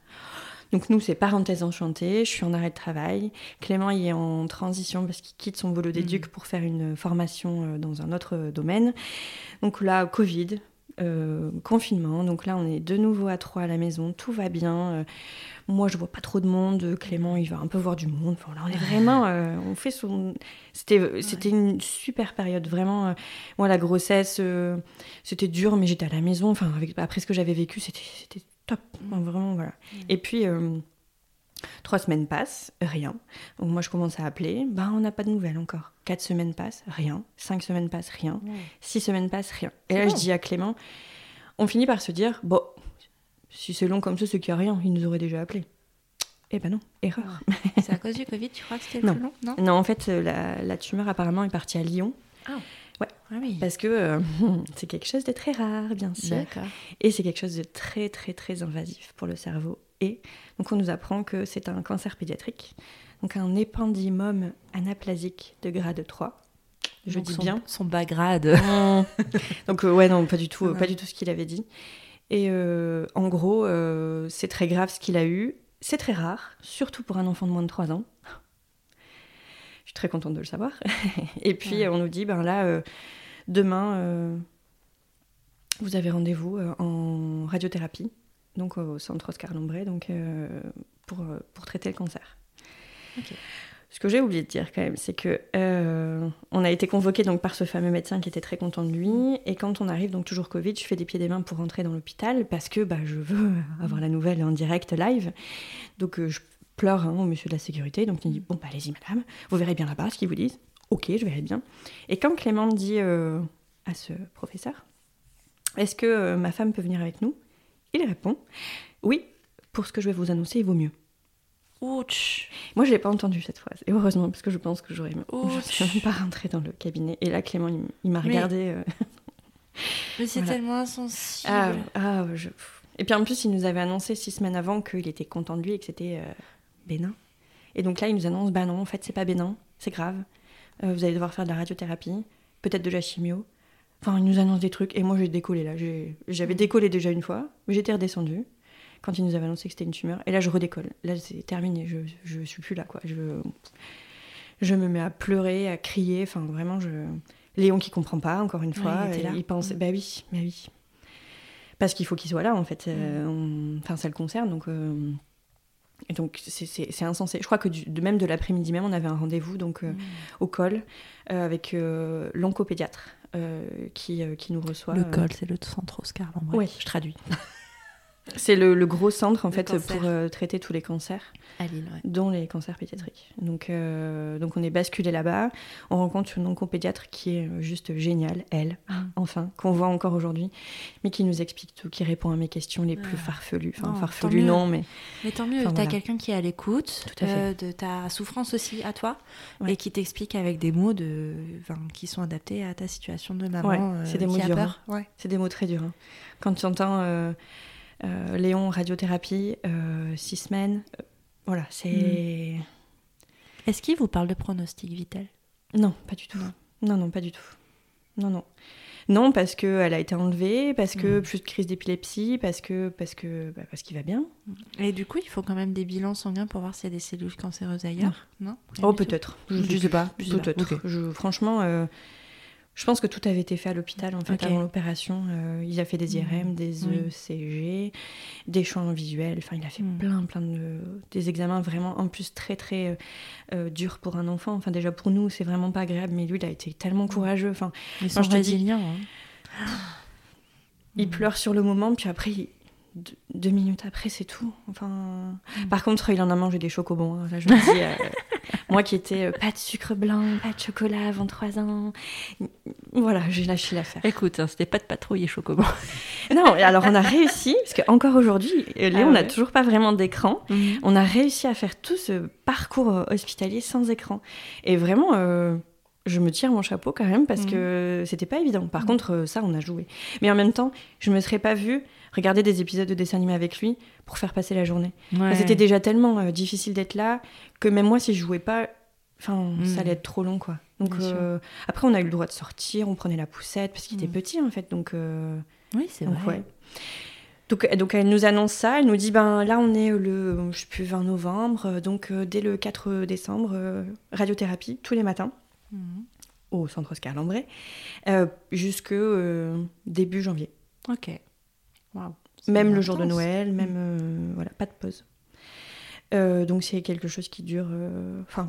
S2: Donc nous, c'est parenthèse enchantée, je suis en arrêt de travail. Clément, il est en transition parce qu'il quitte son boulot d'éduc pour faire une formation euh, dans un autre euh, domaine. Donc là, Covid, euh, confinement. Donc là, on est de nouveau à trois à la maison, tout va bien. Euh, moi, je vois pas trop de monde. Clément, il va un peu voir du monde. Enfin, là, on est vraiment, euh, on fait son. C'était, c'était une super période, vraiment. moi, la grossesse, c'était dur, mais j'étais à la maison. Enfin, avec, après ce que j'avais vécu, c'était, c'était top. Enfin, vraiment, voilà. Et puis. Trois semaines passent, rien. Donc moi, je commence à appeler. Ben, on n'a pas de nouvelles encore. Quatre semaines passent, rien. Cinq semaines passent, rien. Six semaines passent, rien. Et là, je dis à Clément, on finit par se dire, bon, si c'est long comme ça, c'est qu'il n'y a rien. Il nous aurait déjà appelé. Eh ben non, erreur.
S1: C'est à cause du Covid, tu crois que c'était plus long Non?
S2: Non, en fait, euh, la, la tumeur apparemment est partie à Lyon.
S1: Ah oui.
S2: Parce que euh, c'est quelque chose de très rare, bien sûr.
S1: D'accord.
S2: Et c'est quelque chose de très, très, très invasif pour le cerveau. Et donc, on nous apprend que c'est un cancer pédiatrique. Donc, un épendymome anaplasique de grade 3. Je
S1: Donc
S2: dis
S1: son,
S2: bien.
S1: Son bagrade.
S2: Donc euh, ouais non pas du tout, pas du tout ce qu'il avait dit. Et euh, en gros euh, c'est très grave ce qu'il a eu. C'est très rare, surtout pour un enfant de moins de 3 ans. Je suis très contente de le savoir. Et puis
S1: Ouais.
S2: on nous dit ben là demain vous avez rendez-vous en radiothérapie donc au centre Oscar Lombré donc euh, pour euh, pour traiter le cancer. Ce que j'ai oublié de dire quand même, c'est que euh, on a été convoqué donc par ce fameux médecin qui était très content de lui. Et quand on arrive, donc toujours Covid, je fais des pieds et des mains pour rentrer dans l'hôpital parce que bah, je veux avoir la nouvelle en direct live. Donc euh, je pleure hein, au monsieur de la sécurité. Donc il me dit bon bah allez-y madame, vous verrez bien là-bas ce qu'ils vous disent. Ok, je verrai bien. Et quand Clément dit euh, à ce professeur, est-ce que ma femme peut venir avec nous? Il répond oui. Pour ce que je vais vous annoncer, il vaut mieux.
S1: Ouch.
S2: Moi, je l'ai pas entendu cette phrase. Et heureusement, parce que je pense que j'aurais.
S1: Ouch.
S2: Je suis même pas rentrée dans le cabinet. Et là, Clément, il, m'a
S1: Mais-
S2: regardé. euh,
S1: Mais c'est
S2: Voilà.
S1: tellement insensible.
S2: ah, ah, je- Et puis en plus, il nous avait annoncé six semaines avant qu'il était content de lui et que c'était euh, bénin. Et donc là, il nous annonce bah non, en fait, c'est pas bénin, c'est grave. Euh, vous allez devoir faire de la radiothérapie, peut-être de la chimio. Enfin, il nous annonce des trucs. Et moi, j'ai décollé là. J'avais
S1: Mm.
S2: décollé déjà une fois, mais j'étais redescendue quand il nous avait annoncé que c'était une tumeur. Et là, je redécolle. Là, c'est terminé. Je, je suis plus là, quoi. Je, je me mets à pleurer, à crier. Enfin, vraiment, je. Léon qui comprend pas, encore une
S1: Ouais,
S2: fois.
S1: il là.
S2: pense,
S1: Mm.
S2: bah oui, bah oui. Parce qu'il faut qu'il soit là, en fait. Euh, on- Enfin, ça le concerne, donc. euh, Et donc, c'est- insensé. Je crois que du- de même de l'après-midi même, on avait un rendez-vous donc euh,
S1: Mm.
S2: au col euh, avec euh, l'oncopédiatre qui, euh, qui nous reçoit.
S1: Le
S2: euh,
S1: col, c'est le centre Oscar Lambret.
S2: Oui.
S1: Je traduis.
S2: C'est le, le gros centre en
S1: Le
S2: fait
S1: cancer.
S2: pour euh, traiter tous les cancers,
S1: À Lille, ouais.
S2: dont les cancers pédiatriques. Donc, euh, donc on est basculé là-bas. On rencontre une oncopédiatre qui est euh, juste géniale, elle,
S1: Mm.
S2: enfin, qu'on voit encore aujourd'hui, mais qui nous explique tout, qui répond à mes questions les plus farfelues. Enfin, farfelues non, mais
S1: Mais tant mieux,
S2: Enfin,
S1: t'as
S2: voilà.
S1: quelqu'un qui est à l'écoute euh, de ta souffrance aussi à toi
S2: Ouais.
S1: et qui t'explique avec des mots de, enfin, qui sont adaptés à ta situation de maman.
S2: Ouais, c'est des mots durs.
S1: Ouais.
S2: c'est des mots très durs. hein. Quand tu entends Léon, radiothérapie, euh, six semaines, euh, voilà, c'est.
S1: Est-ce qu'il vous parle de pronostic vital
S2: Non, pas du tout.
S1: Non.
S2: Non, non, pas du tout. non, non. Non, parce qu'elle a été enlevée, parce que
S1: Mm.
S2: plus de crise d'épilepsie, parce que parce que bah, parce qu'il va bien.
S1: Et du coup, il faut quand même des bilans sanguins pour voir s'il y a des cellules cancéreuses ailleurs, non
S2: Oh, peut-être.
S1: Je sais pas. je sais pas.
S2: Peut-être. Franchement, euh, je pense que tout avait été fait à l'hôpital en fait avant l'opération. Euh, il a fait des IRM, des
S1: Oui.
S2: ECG, des champs visuels. Enfin, il a fait
S1: Mm.
S2: plein, plein de des examens vraiment en plus très, très euh, euh, durs pour un enfant. Enfin, déjà pour nous, c'est vraiment pas agréable, mais lui, il a été tellement courageux. Enfin,
S1: Ils sont
S2: je te dis-
S1: résilients. hein.
S2: il
S1: Mm.
S2: pleure sur le moment, puis après, il- deux, deux minutes après, c'est tout. Enfin,
S1: Mm.
S2: par contre, il en a mangé des chocobons. hein. Là, je me dis, euh, moi qui étais euh, pas de sucre blanc, pas de chocolat avant 3 ans, voilà, j'ai lâché l'affaire.
S1: Écoute, hein, c'était pas de patrouille et chocobo.
S2: Non, et alors on a réussi, parce qu'encore aujourd'hui, euh, Léon
S1: Ah
S2: n'a toujours pas vraiment d'écran.
S1: Mhm.
S2: On a réussi à faire tout ce parcours euh, hospitalier sans écran. Et vraiment, euh, je me tire mon chapeau quand même parce
S1: Mhm.
S2: que c'était pas évident. Par
S1: Mhm.
S2: contre, ça, on a joué. Mais en même temps, je me serais pas vue regarder des épisodes de dessin animé avec lui pour faire passer la journée.
S1: Ouais.
S2: C'était déjà tellement euh, difficile d'être là que même moi, si je jouais pas, enfin, ça allait être trop long, quoi. Donc euh, après, on a eu le droit de sortir, on prenait la poussette parce qu'il était petit en fait. Donc euh,
S1: Oui, c'est vrai.
S2: ouais. Donc, donc elle nous annonce ça, elle nous dit ben là on est le je sais plus 20 novembre, donc dès le 4 décembre, radiothérapie tous les matins
S1: Mhm.
S2: au centre Oscar Lambret, euh, jusque euh, début janvier.
S1: Ok.
S2: Même le jour de. Noël, même euh, voilà, pas de pause. Euh, donc c'est quelque chose qui dure. euh, Enfin,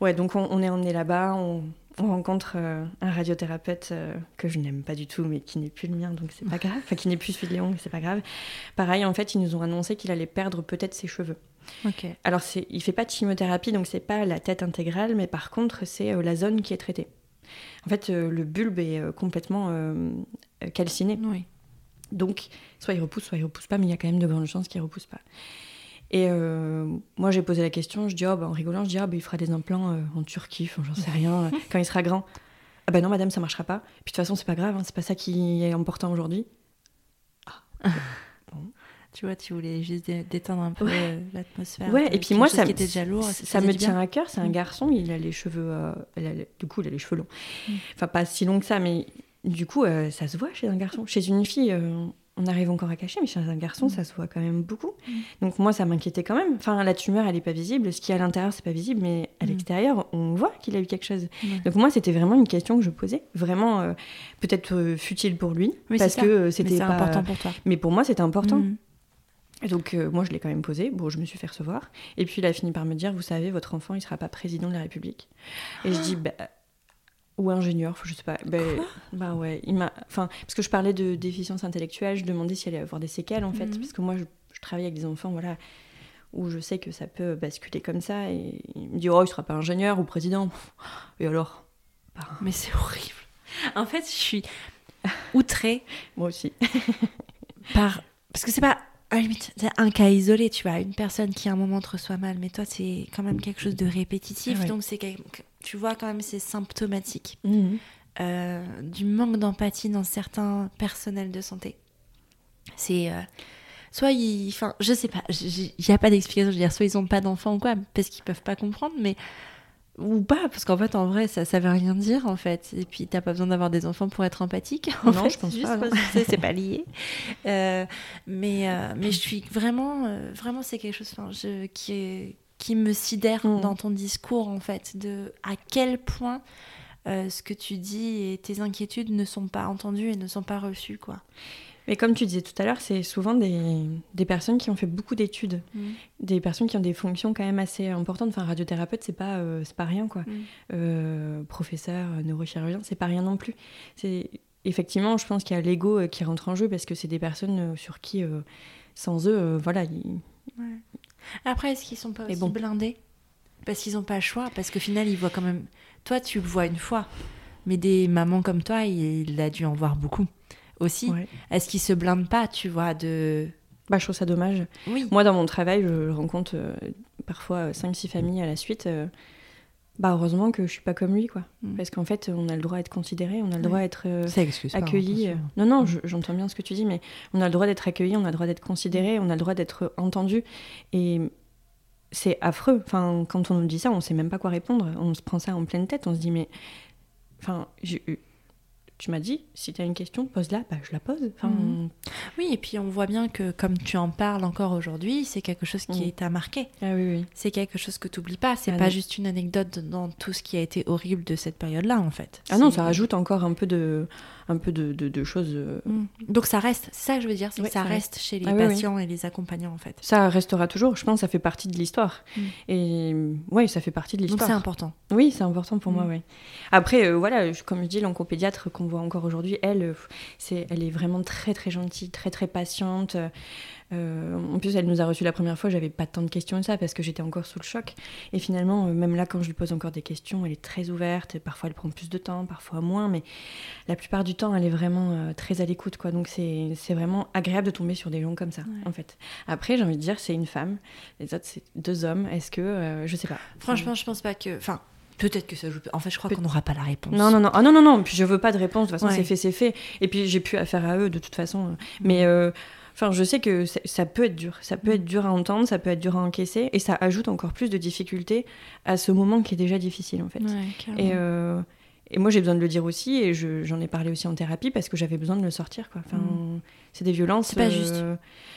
S2: ouais, donc on, on est emmené là-bas, on, on rencontre un radiothérapeute que je n'aime pas du tout, mais qui n'est plus le mien, donc c'est pas grave. Enfin, qui n'est plus celui de Léon, mais c'est pas grave. Pareil, en fait, ils nous ont annoncé qu'il allait perdre peut-être ses cheveux.
S1: Ok.
S2: Alors, c'est, il fait pas de chimiothérapie, donc c'est pas la tête intégrale, mais par contre, c'est la zone qui est traitée. En fait, le bulbe est complètement calciné.
S1: Oui.
S2: Donc, soit il repousse, soit il repousse pas, mais il y a quand même de grandes chances qu'il repousse pas. Et euh, moi, j'ai posé la question, je dis, oh, bah, en rigolant, je dis, ah, bah, il fera des implants euh, en Turquie, enfin, j'en sais rien, quand il sera grand. Ah, bah non, madame, ça marchera pas. Puis de toute façon, c'est pas grave, hein, c'est pas ça qui est important aujourd'hui.
S1: Tu vois, tu voulais juste dé- détendre un peu
S2: Ouais.
S1: euh, l'atmosphère.
S2: Ouais, et puis moi, ça,
S1: déjà lourd.
S2: ça, me tient à cœur. C'est un
S1: Mm.
S2: garçon, il a les cheveux. euh, il a- du coup, il a les cheveux longs.
S1: Mm.
S2: Enfin, pas si longs que ça, mais du coup, euh, ça se voit chez un garçon. Chez une fille, euh, on arrive encore à cacher, mais chez un garçon,
S1: Mm.
S2: ça se voit quand même beaucoup.
S1: Mm.
S2: Donc, moi, ça m'inquiétait quand même. Enfin, la tumeur, elle est pas visible. Ce qui est à l'intérieur, c'est pas visible, mais à
S1: Mm.
S2: l'extérieur, on voit qu'il a eu quelque chose. Donc, moi, c'était vraiment une question que je posais. Vraiment, euh, peut-être futile pour lui,
S1: Oui,
S2: parce que c'était pas.
S1: important pour toi.
S2: Mais pour moi, c'était important. Donc, euh, moi, je l'ai quand même posé. Bon, je me suis fait recevoir. Et puis, il a fini par me dire Vous savez, votre enfant, il sera pas président de la République. Et je dis Bah. Ou ingénieur, je sais pas. Bah, bah ouais, il m'a. Enfin, parce que je parlais de déficience intellectuelle, je demandais s'il allait avoir des séquelles, en fait.
S1: Mhm.
S2: Parce que moi, je, je travaille avec des enfants, voilà, où je sais que ça peut basculer comme ça. Et il me dit Oh, il sera pas ingénieur ou président. Et alors? Bah,
S1: Mais c'est horrible. En fait, je suis outrée
S2: Moi aussi.
S1: par. Parce que c'est pas. À la limite, c'est un cas isolé, tu vois, une personne qui à un moment te reçoit mal, mais toi, c'est quand même quelque chose de répétitif,
S2: Ah ouais.
S1: donc c'est tu vois quand même, c'est symptomatique
S2: Mhm.
S1: euh, du manque d'empathie dans certains personnels de santé. C'est. euh, soit ils. Enfin, je sais pas, il n'y a pas d'explication, je veux dire, soit ils ont pas d'enfants ou quoi, parce qu'ils peuvent pas comprendre, mais. Ou pas, parce qu'en fait, en vrai, ça, ça veut rien dire, en fait. Et puis, t'as pas besoin d'avoir des enfants pour être empathique. En
S2: Non,
S1: fait,
S2: je pense
S1: juste
S2: pas,
S1: c'est- pas lié. Euh, mais, euh, mais je suis vraiment, euh, vraiment, c'est quelque chose enfin, je, qui, est- qui me sidère
S2: Mm.
S1: dans ton discours, en fait, de à quel point euh, ce que tu dis et tes inquiétudes ne sont pas entendues et ne sont pas reçues, quoi.
S2: Mais comme tu disais tout à l'heure, c'est souvent des, des personnes qui ont fait beaucoup d'études. des personnes qui ont des fonctions quand même assez importantes. Enfin, radiothérapeute, c'est pas, euh, pas rien, quoi.
S1: Mm.
S2: Euh, professeur, neurochirurgien, c'est pas rien non plus. C'est effectivement, je pense qu'il y a l'ego euh, qui rentre en jeu parce que c'est des personnes sur qui, sans eux, voilà, ils-
S1: Ouais. Après, est-ce qu'ils sont pas aussi
S2: bon.
S1: blindés? Parce qu'ils n'ont pas le choix, parce qu'au final, ils voient quand même. Toi, tu le vois une fois, mais des mamans comme toi, il, il a dû en voir beaucoup aussi.
S2: ouais.
S1: Est-ce qu'ils se blindent pas, tu vois, de.
S2: Bah, je trouve ça dommage.
S1: Oui.
S2: Moi, dans mon travail, je rencontre euh, parfois 5-6 familles à la suite. euh, bah, heureusement que je suis pas comme lui, quoi.
S1: Mm.
S2: Parce qu'en fait, on a le droit d'être considéré, on a le droit d'être. euh,
S1: excuse
S2: accueilli. euh, Non, non, je- j'entends bien ce que tu dis, mais on a le droit d'être accueilli, on a le droit d'être considéré, on a le droit d'être entendu. Et c'est affreux. Enfin, quand on nous dit ça, on sait même pas quoi répondre. On se prend ça en pleine tête. On se dit, mais. Enfin, j'ai eu- tu m'as dit, si tu as une question, pose-la, bah, je la pose. Enfin,
S1: Mhm. Oui, et puis on voit bien que comme tu en parles encore aujourd'hui, c'est quelque chose qui
S2: Mhm.
S1: t'a marqué.
S2: Ah oui, oui.
S1: C'est quelque chose que tu n'oublies pas. C'est
S2: Ah
S1: pas
S2: non.
S1: juste une anecdote dans tout ce qui a été horrible de cette période-là, en fait.
S2: Ah non, ça rajoute encore un peu de, un peu de, de- de choses. euh,
S1: Mm. Donc ça reste, c'est ça que je veux dire, c'est
S2: Ouais,
S1: que ça
S2: ça
S1: reste chez les
S2: Ah oui, oui.
S1: patients et les accompagnants, en fait.
S2: Ça restera toujours. Je pense ça fait partie de l'histoire.
S1: Mm.
S2: Et oui, ça fait partie de
S1: Donc
S2: l'histoire.
S1: c'est important.
S2: Oui, c'est important pour moi,
S1: Mm.
S2: oui. Après, euh, voilà, je- comme je dis, l'oncopédiatre qu'on voit encore aujourd'hui, elle, euh, c'est, elle est vraiment très, très gentille, très, très patiente. Euh, en plus, elle nous a reçus la première fois, j'avais pas tant de questions de ça parce que j'étais encore sous le choc. Et finalement, euh, même là, quand je lui pose encore des questions, elle est très ouverte. Et parfois, elle prend plus de temps, parfois moins, mais la plupart du temps, elle est vraiment euh, très à l'écoute, quoi. Donc, c'est, vraiment agréable de tomber sur des gens comme ça,
S1: Ouais.
S2: en fait. Après, j'ai envie de dire, c'est une femme. Les autres, c'est deux hommes. Est-ce que, euh, je sais pas.
S1: Franchement, je pense pas que. Enfin, peut-être que ça joue. En fait, je crois qu'on n'aura pas la réponse.
S2: Non, non, non. Ah non, non, non. Puis je veux pas de réponse. De toute façon,
S1: Ouais.
S2: c'est fait, c'est fait. Et puis j'ai plus affaire à eux de toute façon. Mais euh, enfin, je sais que ça peut être dur. Ça peut être dur à entendre, ça peut être dur à encaisser. Et ça ajoute encore plus de difficultés à ce moment qui est déjà difficile, en fait.
S1: Ouais, carrément.
S2: Et, euh, et moi, j'ai besoin de le dire aussi. Et je- j'en ai parlé aussi en thérapie parce que j'avais besoin de le sortir, quoi. Enfin,
S1: Mm.
S2: c'est des violences.
S1: C'est pas juste.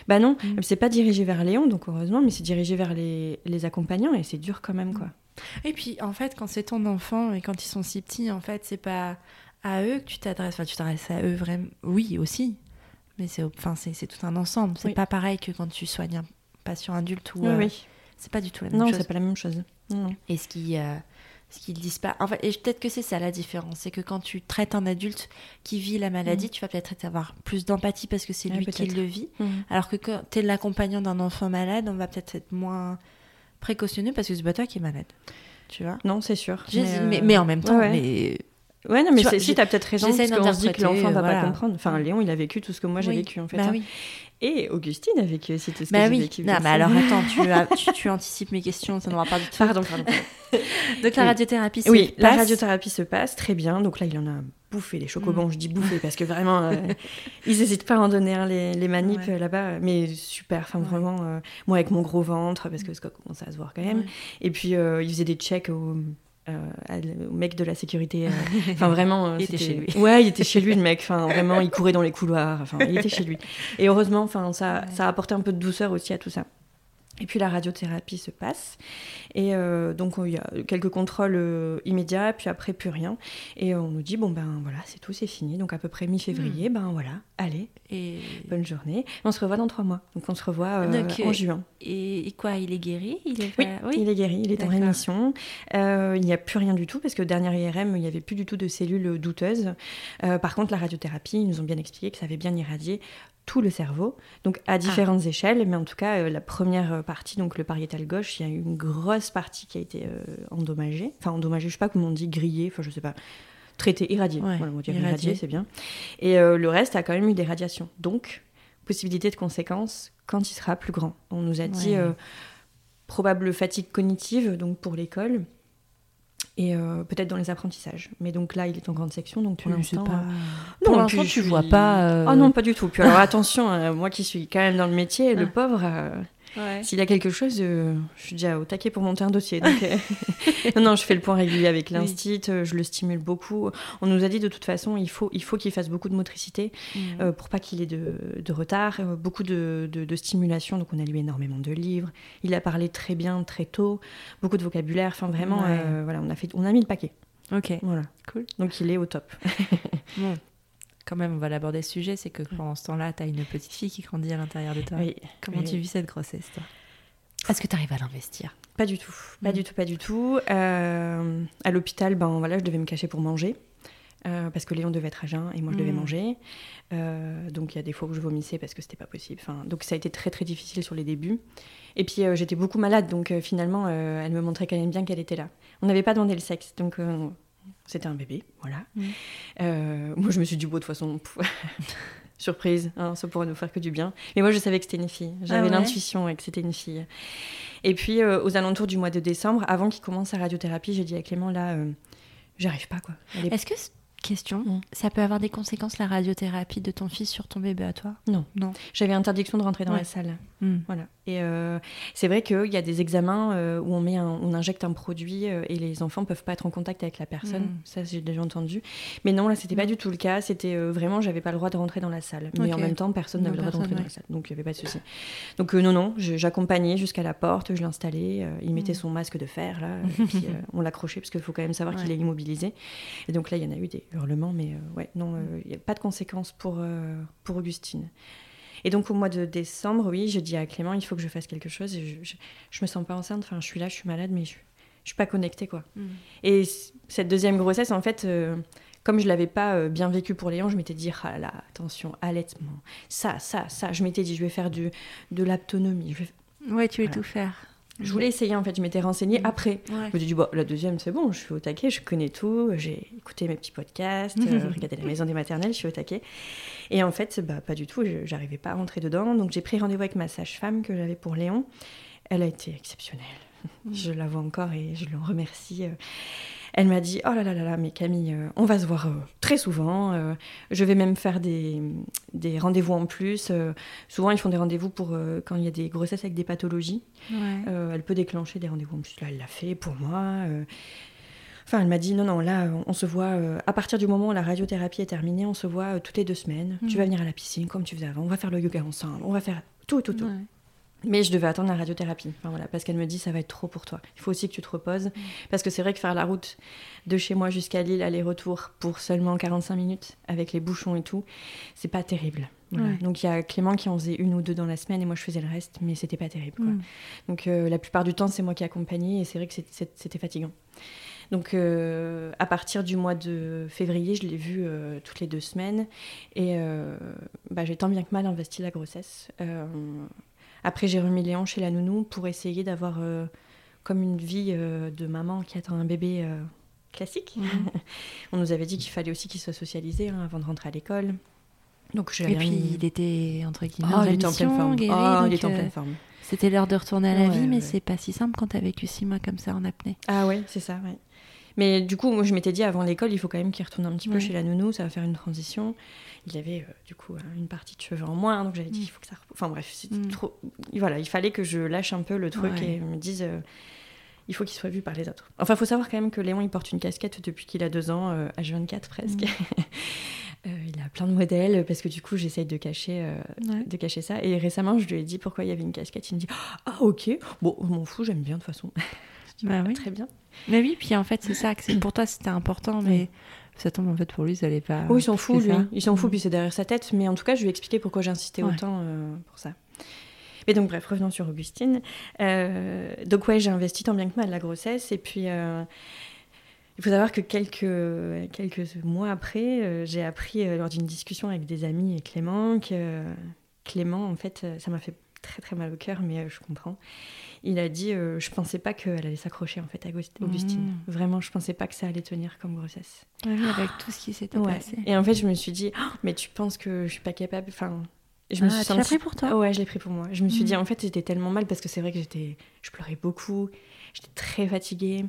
S2: Bah non,
S1: Mm.
S2: c'est pas dirigé vers Léon, donc heureusement, mais c'est dirigé vers les, les accompagnants. Et c'est dur quand même, quoi.
S1: Et puis, en fait, quand c'est ton enfant et quand ils sont si petits, en fait, c'est pas à eux que tu t'adresses. Enfin, tu t'adresses à eux vraiment. Oui, aussi. Mais c'est enfin, tout un ensemble. C'est
S2: Oui.
S1: pas pareil que quand tu soignes un patient adulte ou.
S2: Oui,
S1: euh,
S2: oui.
S1: C'est pas du tout la même
S2: Non,
S1: chose.
S2: c'est pas la même chose. Non, non.
S1: Et ce qui. euh, ce qu'ils disent pas. En fait, et peut-être que c'est ça la différence, c'est que quand tu traites un adulte qui vit la maladie, tu vas peut-être avoir plus d'empathie parce que c'est
S2: Ouais,
S1: lui qui le vit.
S2: Mm.
S1: Alors que quand tu es l'accompagnant d'un enfant malade, on va peut-être être moins précautionneux parce que c'est pas toi qui es malade. Tu vois?
S2: Non, c'est sûr.
S1: mais,
S2: euh,
S1: mais, mais en même temps,
S2: ouais.
S1: mais
S2: Ouais, non, mais
S1: Tu vois, j'ai-
S2: si, t'as peut-être raison, parce qu'on se dit que l'enfant va
S1: voilà.
S2: pas comprendre. Enfin, Léon, il a vécu tout ce que moi j'ai
S1: Oui.
S2: vécu, en fait.
S1: bah
S2: hein.
S1: oui.
S2: Et Augustine a vécu aussi tout ce que
S1: Bah
S2: j'ai
S1: oui.
S2: vécu.
S1: Non, mais alors attends, tu, as- tu, tu anticipes mes questions, ça n'aura pas du tout.
S2: Pardon, pardon.
S1: Donc la radiothérapie, c'est
S2: oui, la radiothérapie se passe très bien. Donc là, il en a bouffé les chocobons.
S1: Mm.
S2: Je dis bouffé parce que vraiment, euh, ils n'hésitent pas à en donner les, les manips
S1: Ouais.
S2: euh, là-bas. Mais super, enfin
S1: Ouais.
S2: vraiment, euh, moi avec mon gros ventre, parce que ça commence à se voir quand même.
S1: Ouais.
S2: Et puis, euh, il faisait des checks au, euh, au mec de la sécurité. euh, Enfin, vraiment. euh,
S1: Il était chez lui.
S2: Ouais, il était chez lui, le mec. Enfin, vraiment, il courait dans les couloirs. Enfin, il était chez lui. Et heureusement, enfin, ça,
S1: Ouais.
S2: ça a apporté un peu de douceur aussi à tout ça. Et puis la radiothérapie se passe. Et euh, donc il y a quelques contrôles euh, immédiats, puis après plus rien. Et on nous dit, bon ben voilà, c'est tout, c'est fini. Donc à peu près mi-février, ben voilà, allez,
S1: Et,
S2: bonne journée. On se revoit dans trois mois. Donc on se revoit euh,
S1: Donc,
S2: en
S1: euh,
S2: juin.
S1: et, et quoi, il est guéri? Il est
S2: Oui, il est guéri, il est en rémission. Euh, il n'y a plus rien du tout parce que dernière IRM, il n'y avait plus du tout de cellules douteuses. Euh, par contre, la radiothérapie, ils nous ont bien expliqué que ça avait bien irradié tout le cerveau, donc
S1: Ah.
S2: à différentes échelles, mais en tout cas, euh, la première euh, partie, donc le pariétal gauche, il y a eu une grosse partie qui a été euh, endommagée. Enfin, endommagée, je sais pas comment on dit, grillée, enfin, je sais pas. Traité, irradié.
S1: Ouais,
S2: voilà, on va dire
S1: irradié.
S2: irradié, c'est bien. Et euh, le reste a quand même eu des radiations. Donc, possibilité de conséquences quand il sera plus grand. On nous a dit
S1: Ouais.
S2: probable fatigue cognitive, donc pour l'école, et euh, peut-être dans les apprentissages. Mais donc là, il est en grande section, donc pour
S1: sais
S2: l'instant...
S1: pas.
S2: euh,
S1: Pour
S2: non,
S1: l'instant, tu
S2: je
S1: vois
S2: suis-
S1: pas. euh,
S2: Ah non, pas du tout. Puis alors attention, euh, moi qui suis quand même dans le métier, le
S1: Ah.
S2: pauvre, euh,
S1: Ouais.
S2: s'il a quelque chose, euh, je suis déjà au taquet pour monter un dossier. Donc, euh, non, non, je fais le point régulier avec l'instit, euh, je le stimule beaucoup. On nous a dit de toute façon, il faut, il faut qu'il fasse beaucoup de motricité euh, pour pas qu'il ait de, de retard, beaucoup de, de- de stimulation. Donc on a lu énormément de livres. Il a parlé très bien, très tôt, beaucoup de vocabulaire. Enfin vraiment,
S1: Ouais.
S2: voilà, on a fait, on a mis le paquet.
S1: Ok.
S2: Voilà.
S1: Cool.
S2: Donc il est au top.
S1: Bon. Quand même, on va l'aborder ce sujet, c'est que pendant ce temps-là, tu as une petite fille qui grandit à l'intérieur de toi.
S2: Oui.
S1: Comment
S2: Oui.
S1: tu vis cette grossesse, toi? Est-ce que tu arrives à l'investir?
S2: Pas du tout, pas
S1: Mm.
S2: du tout, pas du tout. Euh, à l'hôpital, ben voilà, je devais me cacher pour manger. euh, parce que Léon devait être à jeun et moi je devais
S1: Mm.
S2: manger. Euh, donc il y a des fois où je vomissais parce que c'était pas possible. Enfin, donc ça a été très très difficile sur les débuts. Et puis euh, j'étais beaucoup malade, donc finalement elle me montrait quand même bien qu'elle était là. On n'avait pas demandé le sexe, donc c'était un bébé, voilà.
S1: Mm.
S2: Euh, moi je me suis dit, bon, de toute façon, surprise, hein, ça pourrait nous faire que du bien. Mais moi je savais que c'était une fille, j'avais
S1: Ah ouais
S2: l'intuition ouais, que c'était une fille. Et puis euh, aux alentours du mois de décembre, avant qu'il commence sa radiothérapie, j'ai dit à Clément, là, euh, j'arrive pas quoi. Elle est-
S1: Est-ce que Question,
S2: Mm.
S1: ça peut avoir des conséquences la radiothérapie de ton fils sur ton bébé à toi?
S2: Non.
S1: Non.
S2: J'avais interdiction de rentrer dans
S1: Ouais.
S2: la salle.
S1: Hmm.
S2: Voilà. Et euh, c'est vrai qu'il y a des examens euh, où on, met un- on injecte un produit euh, et les enfants peuvent pas être en contact avec la personne.
S1: Mm.
S2: Ça, j'ai déjà entendu. Mais non, là, c'était pas
S1: Mm.
S2: du tout le cas. C'était vraiment, j'avais pas le droit de rentrer dans la salle. Mais en même temps, personne n'avait le droit de rentrer dans la salle. Donc, il n'y avait pas de souci. Donc, non, non, j'accompagnais jusqu'à la porte, je l'installais. il mettait
S1: Mm.
S2: son masque de fer, là. et puis, on l'accrochait parce qu'il faut quand même savoir qu'il est immobilisé. Et donc, là, il y en a eu des hurlements. Mais euh, ouais, non, euh, il n'y a pas de conséquences pour, euh, pour Augustine. Et donc au mois de décembre, oui, je dis à Clément, il faut que je fasse quelque chose. Et je, je, je me sens pas enceinte. Enfin, je suis là, je suis malade, mais je, je suis pas connectée, quoi.
S1: Hmm.
S2: Et cette deuxième grossesse, en fait, euh, comme je l'avais pas euh, bien vécu pour Léon, je m'étais dit, ah là, attention, allaitement, ça, ça, ça. Je m'étais dit, je vais faire du, de vais-
S1: Ouais, tu veux
S2: Voilà.
S1: tout faire.
S2: Je voulais essayer, en fait. Je m'étais renseignée
S1: Mm.
S2: après.
S1: Ouais.
S2: Je me suis dit, bon, la deuxième, c'est bon, je suis au taquet, je connais tout, j'ai écouté mes petits podcasts, euh, regardé la maison des maternelles, je suis au taquet. Et en fait, bah, pas du tout, j'arrivais pas à rentrer dedans. Donc j'ai pris rendez-vous avec ma sage-femme que j'avais pour Léon. Elle a été exceptionnelle.
S1: Mm.
S2: Je la vois encore et je l'en remercie. Elle m'a dit, oh là là là là, mais Camille, euh, on va se voir euh, très souvent. euh, je vais même faire des, des rendez-vous en plus. souvent, ils font des rendez-vous pour quand il y a des grossesses avec des pathologies.
S1: Ouais.
S2: Elle peut déclencher des rendez-vous en plus. Là, elle l'a fait pour moi. Enfin, elle m'a dit non, non, là, on- se voit euh, à partir du moment où la radiothérapie est terminée, on se voit euh, toutes les deux semaines. Tu
S1: Mhm.
S2: vas venir à la piscine comme tu faisais avant. On va faire le yoga ensemble. On va faire tout, tout, tout.
S1: Ouais.
S2: Mais je devais attendre la radiothérapie. Enfin, voilà, parce qu'elle me dit ça va être trop pour toi. Il faut aussi que tu te reposes. Parce que c'est vrai que faire la route de chez moi jusqu'à Lille, aller-retour, pour seulement 45 minutes, avec les bouchons et tout, c'est pas terrible. Voilà.
S1: Ouais.
S2: Donc il y a Clément qui en faisait une ou deux dans la semaine et moi je faisais le reste, mais c'était pas terrible. Quoi.
S1: Hmm.
S2: Donc euh, la plupart du temps, c'est moi qui accompagnais et c'est vrai que c'était fatigant. Donc euh, à partir du mois de février, je l'ai vu euh, toutes les deux semaines et bah, j'ai tant bien que mal investi la grossesse. Après, j'ai remis Léon chez la nounou pour essayer d'avoir euh, comme une vie euh, de maman qui attend un bébé euh, classique.
S1: Mhm.
S2: On nous avait dit qu'il fallait aussi qu'il soit socialisé hein, avant de rentrer à l'école. Donc je
S1: Et puis
S2: remis-
S1: il était entre guillemets
S2: Oh,
S1: en
S2: il était en pleine forme.
S1: guéri,
S2: Oh, il était en pleine forme.
S1: C'était l'heure de retourner à la
S2: Ouais,
S1: vie, mais
S2: ouais.
S1: c'est pas si simple quand t'as vécu six mois comme ça en apnée.
S2: Ah ouais, c'est ça, ouais. Mais du coup, moi, je m'étais dit avant l'école, il faut quand même qu'il retourne un petit peu
S1: Ouais.
S2: chez la nounou, ça va faire une transition. Il avait euh, du coup euh, une partie de cheveux en moins, donc j'avais dit
S1: Mm.
S2: il faut que ça. Enfin bref, c'était
S1: Mm.
S2: trop. Voilà, il fallait que je lâche un peu le truc
S1: Ouais.
S2: et me dise euh, il faut qu'il soit vu par les autres. Enfin, il faut savoir quand même que Léon il porte une casquette depuis qu'il a deux ans, euh, H24 presque.
S1: Mm.
S2: Euh, il a plein de modèles parce que du coup j'essaye de cacher euh,
S1: Ouais.
S2: de cacher ça. Et récemment, je lui ai dit pourquoi il y avait une casquette. Il me dit Ah, ok, bon, je m'en fous, j'aime bien de toute façon. Dis,
S1: Bah oui.
S2: Très bien.
S1: Mais oui, puis en fait c'est ça, que pour toi c'était important, mais ça tombe en fait pour lui ça allait pas.
S2: Oui, il s'en fout, lui.
S1: ça.
S2: Il s'en fout,
S1: Mm.
S2: puis c'est derrière sa tête. Mais en tout cas, je lui ai expliqué pourquoi j'insistais
S1: Ouais.
S2: autant euh, pour ça. Mais donc, bref, revenons sur Augustine. Euh, donc, ouais, j'ai investi tant bien que mal la grossesse. Et puis, euh, il faut savoir que quelques, quelques mois après, j'ai appris lors d'une discussion avec des amis et Clément que Clément, en fait, ça m'a fait très très mal au cœur, mais euh, je comprends. Il a dit euh, Je pensais pas qu'elle allait s'accrocher en fait à August- Augustine. Vraiment, je pensais pas que ça allait tenir comme grossesse.
S1: Ouais, oui, avec tout ce qui s'était
S2: Ouais.
S1: passé.
S2: Et en fait, je me suis dit, Oh, mais tu penses que je suis pas capable Enfin, je me
S1: Ah,
S2: suis
S1: l'as pris pour toi?
S2: Ouais, je l'ai pris pour moi. Je me suis dit, en fait, j'étais tellement mal parce que c'est vrai que j'étais, je pleurais beaucoup, j'étais très fatiguée.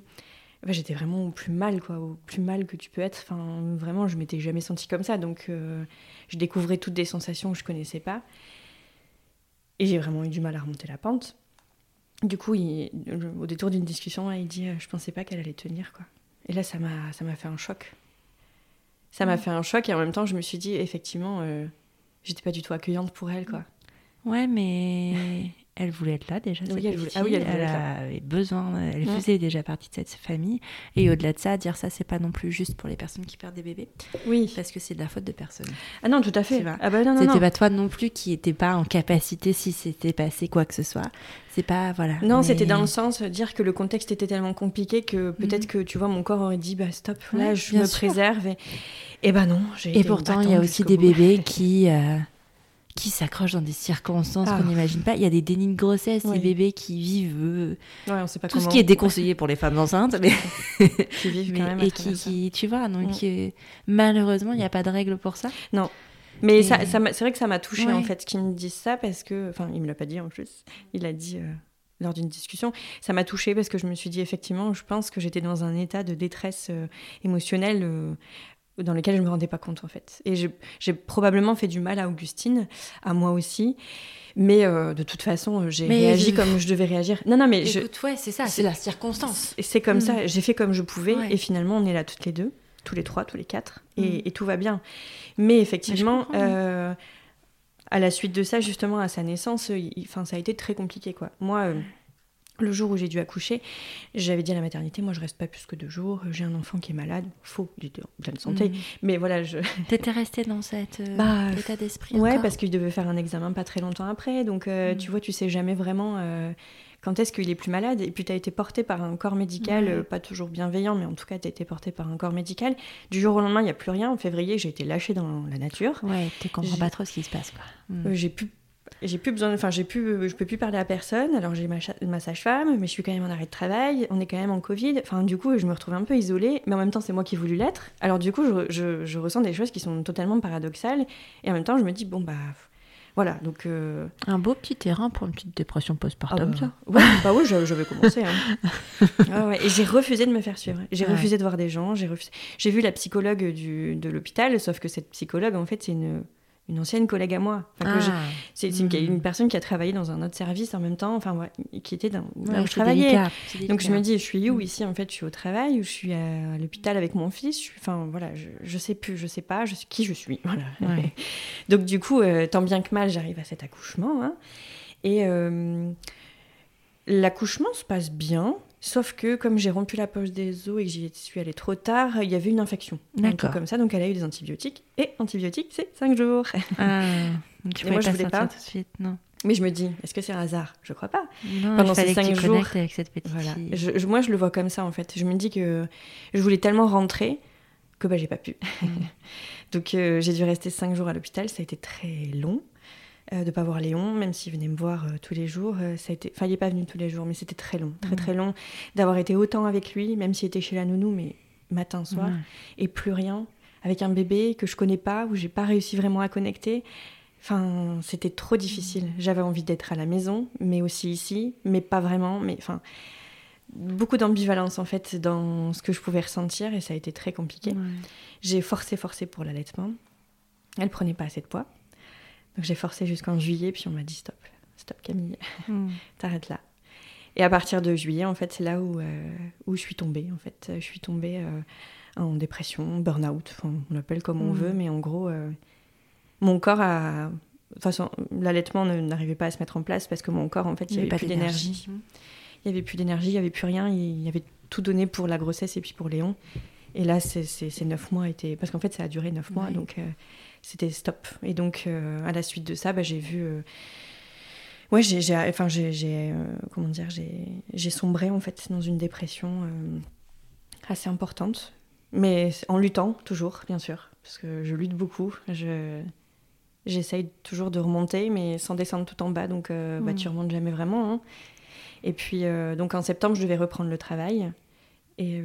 S2: Enfin, j'étais vraiment au plus mal, quoi, au plus mal que tu peux être. Enfin, vraiment, je m'étais jamais sentie comme ça. Donc, euh, je découvrais toutes des sensations que je connaissais pas. Et j'ai vraiment eu du mal à remonter la pente. Du coup, il- au détour d'une discussion, là, il dit euh, Je pensais pas qu'elle allait tenir, quoi. Et là, ça m'a, ça m'a fait un choc. Ça m'a fait un choc et en même temps, je me suis dit, effectivement, euh, j'étais pas du tout accueillante pour elle, quoi.
S1: Ouais, mais elle voulait être là déjà.
S2: Oui,
S1: cette
S2: elle voulait- ah oui, elle voulait là.
S1: avait besoin, elle
S2: Mm.
S1: faisait déjà partie de cette famille. Et au-delà de ça, dire ça, c'est pas non plus juste pour les personnes qui perdent des bébés,
S2: Oui.
S1: parce que c'est de la faute de personne.
S2: Ah non, tout à fait. Ah bah non, non,
S1: C'était
S2: non.
S1: pas toi non plus qui était pas en capacité si c'était passé quoi que ce soit. C'est pas voilà.
S2: Non,
S1: mais-
S2: c'était dans le sens euh, dire que le contexte était tellement compliqué que peut-être
S1: Mhm.
S2: que tu vois mon corps aurait dit bah stop là
S1: Ouais,
S2: je me
S1: sûr.
S2: préserve et, et bah non j'ai
S1: Et pourtant, il y a aussi des
S2: bout.
S1: bébés qui euh, qui s'accrochent dans des circonstances
S2: Ah.
S1: qu'on n'imagine pas. Il y a des dénis de grossesse,
S2: Oui.
S1: des bébés qui vivent euh,
S2: ouais on sait pas
S1: tout ce
S2: comment
S1: qui est déconseillé pour les femmes enceintes, mais,
S2: qui vivent
S1: mais-
S2: quand même à
S1: et qui, tu vois, donc
S2: Mm.
S1: euh, malheureusement, il n'y a pas de règle pour ça.
S2: mais
S1: Et-
S2: ça, ça m'a- c'est vrai que ça m'a touché en
S1: Ouais.
S2: fait qu'ils me disent ça parce que enfin il me l'a pas dit en plus il a dit euh, lors d'une discussion ça m'a touché parce que je me suis dit effectivement je pense que j'étais dans un état de détresse euh, émotionnelle dans lesquels je me rendais pas compte en fait. Et j'ai probablement fait du mal à Augustine, à moi aussi. Mais euh, de toute façon, j'ai réagi comme je devais réagir.
S1: Non, non, mais Écoute, je... ouais, c'est ça, c'est la circonstance.
S2: C'est comme mm. ça. J'ai fait comme je pouvais, et finalement, on est là toutes les deux, tous les trois, tous les quatre, et, mm. tout va bien. Mais effectivement, euh, à la suite de ça, justement, à sa naissance, enfin, ça a été très compliqué, quoi. Moi. Euh, le jour où j'ai dû accoucher, j'avais dit à la maternité, moi je reste pas plus que deux jours, j'ai un enfant qui est malade, faux, il était en pleine santé, mhm. mais voilà, je...
S1: T'étais restée dans cet euh, bah, état d'esprit
S2: Ouais, parce qu'il devait faire un examen pas très longtemps après, donc euh, mhm. tu vois, tu sais jamais vraiment euh, quand est-ce qu'il est plus malade, et puis tu as été portée par un corps médical, pas toujours bienveillant, mais en tout cas tu as été portée par un corps médical. Du jour au lendemain, il n'y a plus rien, en février j'ai été lâchée dans la nature.
S1: Ouais, tu comprends pas trop ce qui se passe,
S2: quoi. j'ai pu j'ai plus besoin, enfin j'ai plus, je peux plus parler à personne. Alors j'ai ma, ma sage-femme, mais je suis quand même en arrêt de travail. On est quand même en Covid. Enfin du coup, je me retrouve un peu isolée, mais en même temps c'est moi qui ai voulu l'être. Alors du coup, je, je, je, ressens des choses qui sont totalement paradoxales, et en même temps je me dis bon bah voilà donc euh,
S1: un beau petit terrain pour une petite dépression postpartum,
S2: ah, ça. Ouais, bah oui, je, vais commencer. Hein. ah ouais. Et j'ai refusé de me faire suivre. J'ai refusé de voir des gens. J'ai refusé... vu la psychologue du, de l'hôpital, sauf que cette psychologue en fait c'est une une ancienne collègue à moi. Ah. c'est une, hmm. une, personne qui a travaillé dans un autre service en même temps, enfin, qui était dans là où je travaillais. Donc je me dis, je suis où hmm. ici En fait, je suis au travail ou je suis à l'hôpital avec mon fils? enfin, voilà, je, je, sais plus, je sais pas je sais qui je suis. Voilà. Donc du coup, euh, tant bien que mal, j'arrive à cet accouchement. Hein. et euh, l'accouchement se passe bien. Sauf que comme j'ai rompu la poche des os et que j'y suis allée trop tard, il y avait une infection. D'accord. Comme ça, donc elle a eu des antibiotiques. Et antibiotiques, c'est 5 jours. Ah,
S1: tu et moi, je voulais pas. tout de suite, non.
S2: Mais je me dis, est-ce que c'est un hasard? Je crois pas.
S1: Non, Pendant ces 5 jours. avec cette petite
S2: voilà. Je, moi, je le vois comme ça en fait. Je me dis que je voulais tellement rentrer que bah, j'ai pas pu. Mm. donc euh, j'ai dû rester 5 jours à l'hôpital. Ça a été très long. Euh, de ne pas voir Léon, même s'il venait me voir euh, tous les jours. Euh, ça a été... Enfin, il n'est pas venu tous les jours, mais c'était très long, très très long d'avoir été autant avec lui, même s'il était chez la nounou, mais matin, soir, et plus rien, avec un bébé que je connais pas, où j'ai pas réussi vraiment à connecter. Enfin, c'était trop difficile. J'avais envie d'être à la maison, mais aussi ici, mais pas vraiment. Mais enfin, beaucoup d'ambivalence en fait dans ce que je pouvais ressentir et ça a été très compliqué. J'ai forcé, forcé pour l'allaitement. Elle prenait pas assez de poids. Donc j'ai forcé jusqu'en juillet, puis on m'a dit stop, stop Camille, hmm. t'arrêtes là. Et à partir de juillet, en fait, c'est là où, euh, où je suis tombée. En fait, je suis tombée euh, en dépression, burn-out, on l'appelle comme on hmm. veut, mais en gros, euh, mon corps a. De toute façon, l'allaitement n'arrivait pas à se mettre en place parce que mon corps, en fait, il n'y avait, avait, plus d'énergie. Il n'y avait plus d'énergie, il n'y avait plus rien. Il y avait tout donné pour la grossesse et puis pour Léon. Et là, ces neuf mois étaient. Parce qu'en fait, ça a duré neuf mois. Donc, c'était stop. Et donc, euh, à la suite de ça, bah, j'ai vu. Euh, ouais, j'ai, enfin, j'ai, euh, comment dire, j'ai sombré en fait dans une dépression assez importante, mais en luttant toujours, bien sûr, parce que je lutte beaucoup. Je, j'essaye toujours de remonter, mais sans descendre tout en bas, donc bah, mmh. tu remontes jamais vraiment. Hein. Et puis, donc en septembre, je devais reprendre le travail. Et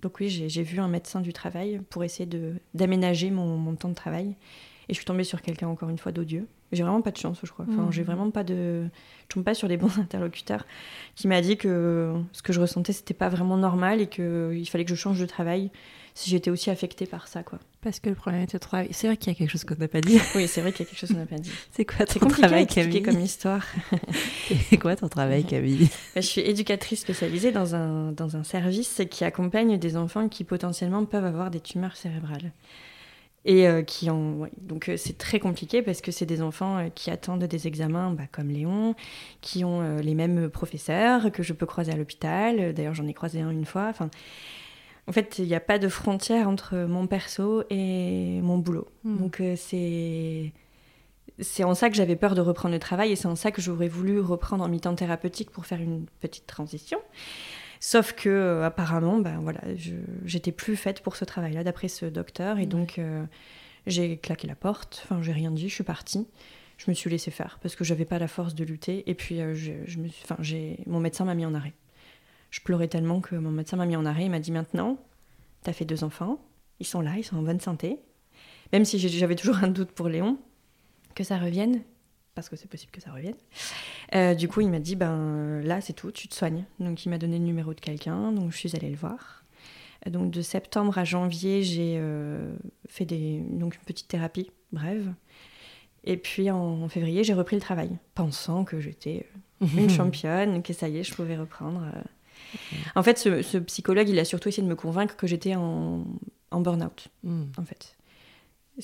S2: donc oui, j'ai vu un médecin du travail pour essayer d'aménager mon, mon, temps de travail. Et je suis tombée sur quelqu'un, encore une fois, d'odieux. J'ai vraiment pas de chance, je crois. Enfin, mmh. j'ai vraiment pas de... Je tombe pas sur les bons interlocuteurs qui m'a dit que ce que je ressentais, c'était pas vraiment normal et qu'il fallait que je change de travail si j'étais aussi affectée par ça, quoi.
S1: Parce que le problème était le travail. C'est vrai qu'il y a quelque chose qu'on n'a pas dit.
S2: Oui, c'est vrai qu'il y a quelque chose qu'on n'a pas dit.
S1: c'est quoi ton travail, Camille
S2: comme histoire.
S1: c'est quoi ton travail, Camille
S2: Je suis éducatrice spécialisée dans un, dans un service qui accompagne des enfants qui potentiellement peuvent avoir des tumeurs cérébrales. Et euh, qui ont. Donc euh, c'est très compliqué parce que c'est des enfants euh, qui attendent des examens bah, comme Léon, qui ont les mêmes professeurs que je peux croiser à l'hôpital. D'ailleurs, j'en ai croisé un une fois. Enfin en fait, il n'y a pas de frontière entre mon perso et mon boulot. Hmm. Donc euh, c'est c'est en ça que j'avais peur de reprendre le travail et c'est en ça que j'aurais voulu reprendre en mi-temps thérapeutique pour faire une petite transition. Sauf que euh, apparemment, ben voilà, j'étais plus faite pour ce travail-là d'après ce docteur et donc euh, j'ai claqué la porte. Enfin, j'ai rien dit, je suis partie. Je me suis laissée faire parce que j'avais pas la force de lutter et puis je, je me enfin, j'ai mon médecin m'a mis en arrêt. Je pleurais tellement que mon médecin m'a mis en arrêt. Il m'a dit maintenant, tu as fait deux enfants, ils sont là, ils sont en bonne santé. Même si j'avais toujours un doute pour Léon, que ça revienne, parce que c'est possible que ça revienne. Euh, du coup, il m'a dit ben là, c'est tout, tu te soignes. Donc, il m'a donné le numéro de quelqu'un, donc je suis allée le voir. Donc de septembre à janvier, j'ai euh, fait des, donc une petite thérapie brève. Et puis en février, j'ai repris le travail, pensant que j'étais euh, une championne, que ça y est, je pouvais reprendre. En fait, ce, ce psychologue, il a surtout essayé de me convaincre que j'étais en, en burn-out,
S3: Mm.
S2: en fait.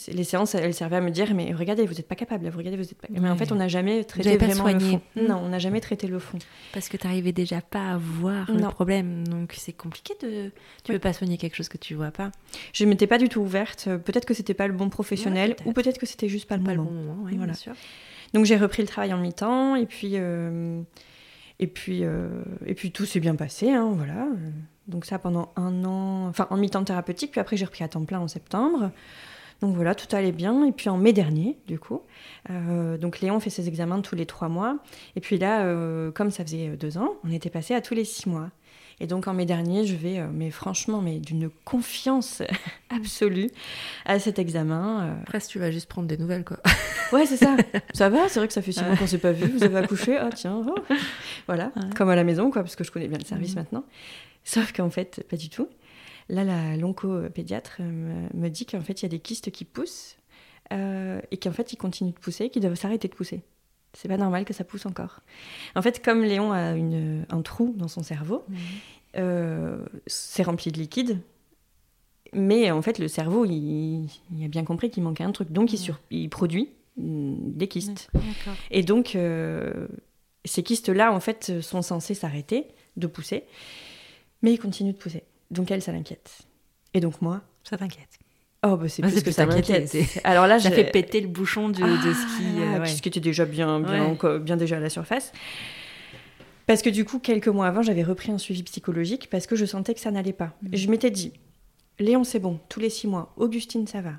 S2: Les séances, elles servaient à me dire, mais regardez, vous n'êtes pas capable, regardez, vous n'êtes pas... Mais en fait, on n'a jamais traité vraiment le fond.
S1: Mm.
S2: Non, on n'a jamais traité le fond.
S1: Parce que tu n'arrivais déjà pas à voir
S2: Non.
S1: le problème. Donc c'est compliqué de. Tu
S2: Ouais.
S1: veux pas soigner quelque chose que tu vois pas.
S2: Je m'étais pas du tout ouverte. Peut-être que c'était pas le bon professionnel,
S1: Ouais,
S2: ou peut-être que c'était juste pas le
S1: Pas le
S2: moment.
S1: bon moment,
S2: Voilà.
S1: bien sûr.
S2: Donc j'ai repris le travail en mi-temps et puis euh, et puis euh, et puis tout s'est bien passé, hein, voilà. Donc ça pendant un an, enfin en mi-temps thérapeutique, puis après j'ai repris à temps plein en septembre. Donc voilà, tout allait bien. Et puis en mai dernier, du coup, euh, donc Léon fait ses examens tous les trois mois. Et puis là, euh, comme ça faisait deux ans, on était passé à tous les six mois. Et donc en mai dernier, je vais, euh, mais franchement, mais d'une confiance absolue à cet examen. euh,
S1: Presque tu vas juste prendre des nouvelles quoi.
S2: Ouais, c'est ça. Ça va, c'est vrai que ça fait six mois qu'on s'est pas vu. Vous avez accouché Ah, tiens. oh. Voilà,
S1: Ouais.
S2: comme à la maison, quoi, parce que je connais bien le service
S1: Mhm.
S2: maintenant. Sauf qu'en fait, pas du tout. Là, la l'onco-pédiatre euh, me, me dit qu'en fait, il y a des kystes qui poussent euh, et qu'en fait, ils continuent de pousser, qu'ils doivent s'arrêter de pousser. C'est pas normal que ça pousse encore. En fait, comme Léon a une, un trou dans son cerveau, euh, c'est rempli de liquide. Mais en fait, le cerveau, il, il a bien compris qu'il manquait un truc. Donc, il,
S1: Ouais.
S2: sur- il produit mm, des kystes. Et donc, euh, ces kystes-là, en fait, sont censés s'arrêter de pousser. Mais ils continuent de pousser. Donc, elle, ça l'inquiète. Et donc, moi,
S1: Ça t'inquiète.
S2: Oh, bah, c'est
S1: Bah,
S2: plus que ça m'inquiète. Alors là, j'ai-
S1: fait péter le bouchon du, de ce qui.
S2: ah,
S1: euh, ouais.
S2: ce qui était déjà bien, bien,
S1: Ouais.
S2: bien déjà à la surface. Parce que du coup, quelques mois avant, j'avais repris un suivi psychologique parce que je sentais que ça n'allait pas. Et Je m'étais dit, Léon, c'est bon, tous les six mois. Augustine, ça va.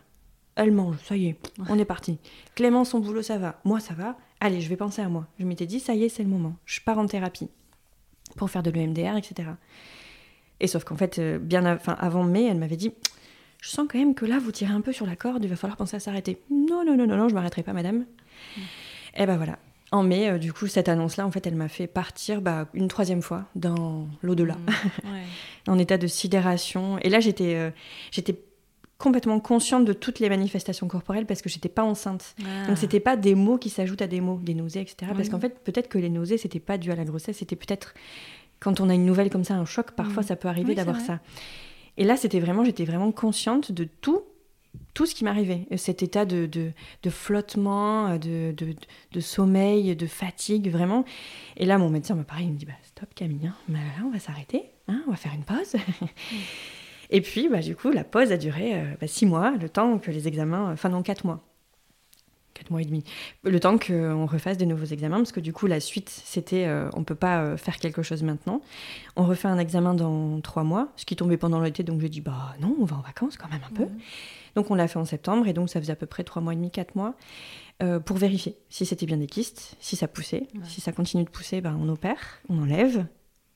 S2: Elle mange, ça y est, on est parti. Clément, son boulot, ça va. Moi, ça va. Allez, je vais penser à moi. Je m'étais dit, ça y est, c'est le moment. Je pars en thérapie pour faire de l'EMDR, etc. Et sauf qu'en fait, euh, bien av- avant mai, elle m'avait dit, je sens quand même que là, vous tirez un peu sur la corde, il va falloir penser à s'arrêter. Non, non, non, non, non, je m'arrêterai pas, madame. Et ben voilà. En mai, euh, du coup, cette annonce-là, en fait, elle m'a fait partir bah, une troisième fois dans l'au-delà,
S1: Mm, ouais.
S2: en état de sidération. Et là, j'étais, euh, j'étais complètement consciente de toutes les manifestations corporelles parce que j'étais pas enceinte.
S1: Ah.
S2: Donc c'était pas des mots qui s'ajoutent à des mots, des nausées, etc. Parce qu'en fait, peut-être que les nausées, c'était pas dû à la grossesse, c'était peut-être quand on a une nouvelle comme ça, un choc, parfois
S1: Mm.
S2: ça peut arriver
S1: Oui,
S2: d'avoir ça. Et là, c'était vraiment, j'étais vraiment consciente de tout, tout ce qui m'arrivait. Et Cet état de, de, de flottement, de, de, sommeil, de fatigue, vraiment. Et là, mon médecin m'a pareil, il me dit, bah, stop Camille, hein. Bah, là, on va s'arrêter, hein, on va faire une pause. Et puis, bah, du coup, la pause a duré euh, bah, six mois, le temps que les examens, enfin non, quatre mois. Quatre mois et demi. Le temps qu'on refasse de nouveaux examens, parce que du coup, la suite, c'était euh, on peut pas euh, faire quelque chose maintenant. On refait un examen dans trois mois, ce qui tombait pendant l'été, donc j'ai dit bah non, on va en vacances quand même un peu. Donc on l'a fait en septembre, et donc ça faisait à peu près trois mois et demi, quatre mois, euh, pour vérifier si c'était bien des kystes, si ça poussait.
S1: Ouais.
S2: Si ça continue de pousser, bah, on opère, on enlève,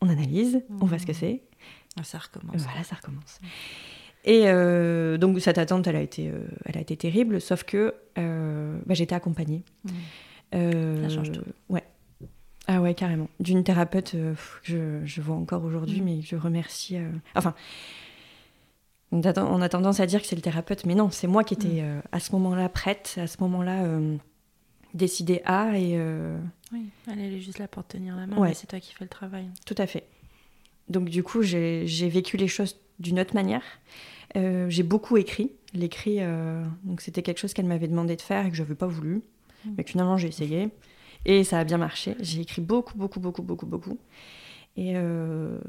S2: on analyse, on voit ce que
S1: Mhm.
S2: c'est,
S1: Ah, Ça recommence.
S2: voilà, ça recommence. Et euh, donc cette attente, elle a été, euh, elle a été terrible, sauf que euh, bah, j'étais accompagnée. Euh,
S1: Ça change tout.
S2: Ouais. Ah ouais, carrément. D'une thérapeute que je, je vois encore aujourd'hui,
S1: Mhm.
S2: mais je remercie. Enfin, on a, ten- on a tendance à dire que c'est le thérapeute, mais non, c'est moi qui étais euh, à ce moment-là prête, à ce moment-là décidée à, et
S1: Oui, elle est juste là pour te tenir la main,
S2: Ouais.
S1: mais c'est toi qui fais le travail.
S2: Tout à fait. Donc du coup, j'ai vécu les choses d'une autre manière. Euh, j'ai beaucoup écrit. L'écrit, euh, donc c'était quelque chose qu'elle m'avait demandé de faire et que je n'avais pas voulu.
S1: Mm.
S2: Mais finalement, j'ai essayé. Et ça a bien marché. J'ai écrit beaucoup, beaucoup, beaucoup, beaucoup, beaucoup. Et euh,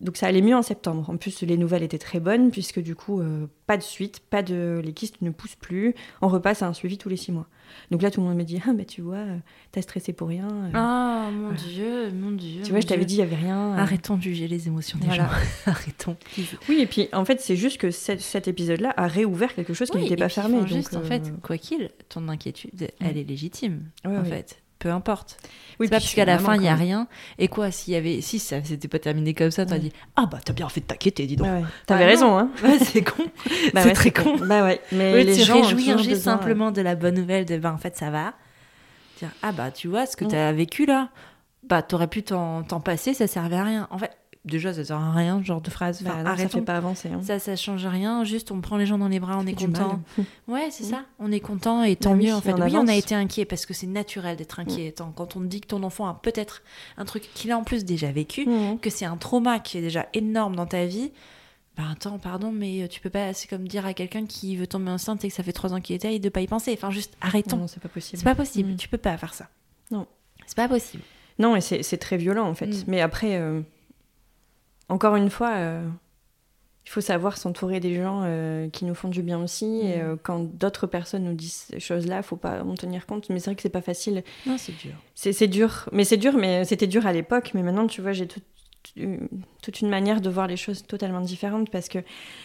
S2: donc ça allait mieux en septembre. En plus, les nouvelles étaient très bonnes puisque du coup, euh, pas de suite, pas de, les kystes ne poussent plus. On repasse à un suivi tous les six mois. Donc là, tout le monde me dit, ah, mais tu vois, euh, t'as stressé pour rien. euh,
S1: Ah, mon. Dieu, mon Dieu.
S2: tu vois, je t'avais dit, il y avait rien.
S1: Arrêtons de juger les émotions des
S2: Voilà.
S1: gens. Arrêtons.
S2: Oui, et puis en fait, c'est juste que cet, cet épisode-là a réouvert quelque chose qui
S1: Oui,
S2: n'était pas fermé. donc,
S1: juste, en fait, quoi qu'il, ton inquiétude, elle est légitime.
S2: ouais,
S1: en
S2: ouais.
S1: fait, peu importe.
S2: Oui,
S1: pas parce qu'à la fin il y a rien. Et quoi, s'il y avait, si ça s'était pas terminé comme ça, t'as
S2: Ouais.
S1: dit ah bah t'as bien fait de t'inquiéter, dis donc.
S2: Ouais, ouais. T'avais
S1: Ah,
S2: raison, hein.
S1: Ouais, c'est con.
S2: Bah
S1: c'est
S2: ouais,
S1: très con.
S2: Bah ouais. Mais
S1: de
S2: les
S1: se réjouir juste
S2: besoin,
S1: simplement de la bonne nouvelle de ben en fait ça va. Dire ah bah tu vois ce que
S2: Mm.
S1: t'as vécu là, bah t'aurais pu t'en t'en passer, ça servait à rien. En fait, déjà, ça sert à rien, genre de phrase.
S2: Bah non, ça fait pas avancer. hein.
S1: Ça, ça change rien. Juste, on prend les gens dans les bras, on est content. Ouais, c'est
S2: Mm.
S1: ça. On est content et tant
S2: Bah oui,
S1: mieux en fait.
S2: on
S1: oui, on a.
S2: Mm.
S1: été inquiet parce que c'est naturel d'être inquiet. Tant- Quand on te dit que ton enfant a peut-être un truc qu'il a en plus déjà vécu,
S2: Mhm.
S1: que c'est un trauma qui est déjà énorme dans ta vie. Bah attends, pardon, mais euh, tu peux pas. C'est comme dire à quelqu'un qui veut tomber enceinte et que ça fait trois ans qu'il était et de pas y penser. Enfin, juste arrêtons.
S2: Non, c'est pas possible.
S1: C'est pas possible.
S2: Mm.
S1: Tu peux pas faire ça.
S2: Non.
S1: C'est pas possible.
S2: Non, et c'est c'est très violent en fait.
S1: Mm.
S2: Mais après, euh, encore une fois, euh, il faut savoir s'entourer des gens euh, qui nous font du bien aussi. Et
S1: Mm.
S2: euh, quand d'autres personnes nous disent ces choses-là, faut pas en tenir compte. Mais c'est vrai que c'est pas facile.
S1: Non, c'est dur.
S2: C'est dur. Mais c'est dur, mais c'était dur à l'époque. Mais maintenant, tu vois, j'ai tout- toute une manière de voir les choses totalement différente parce que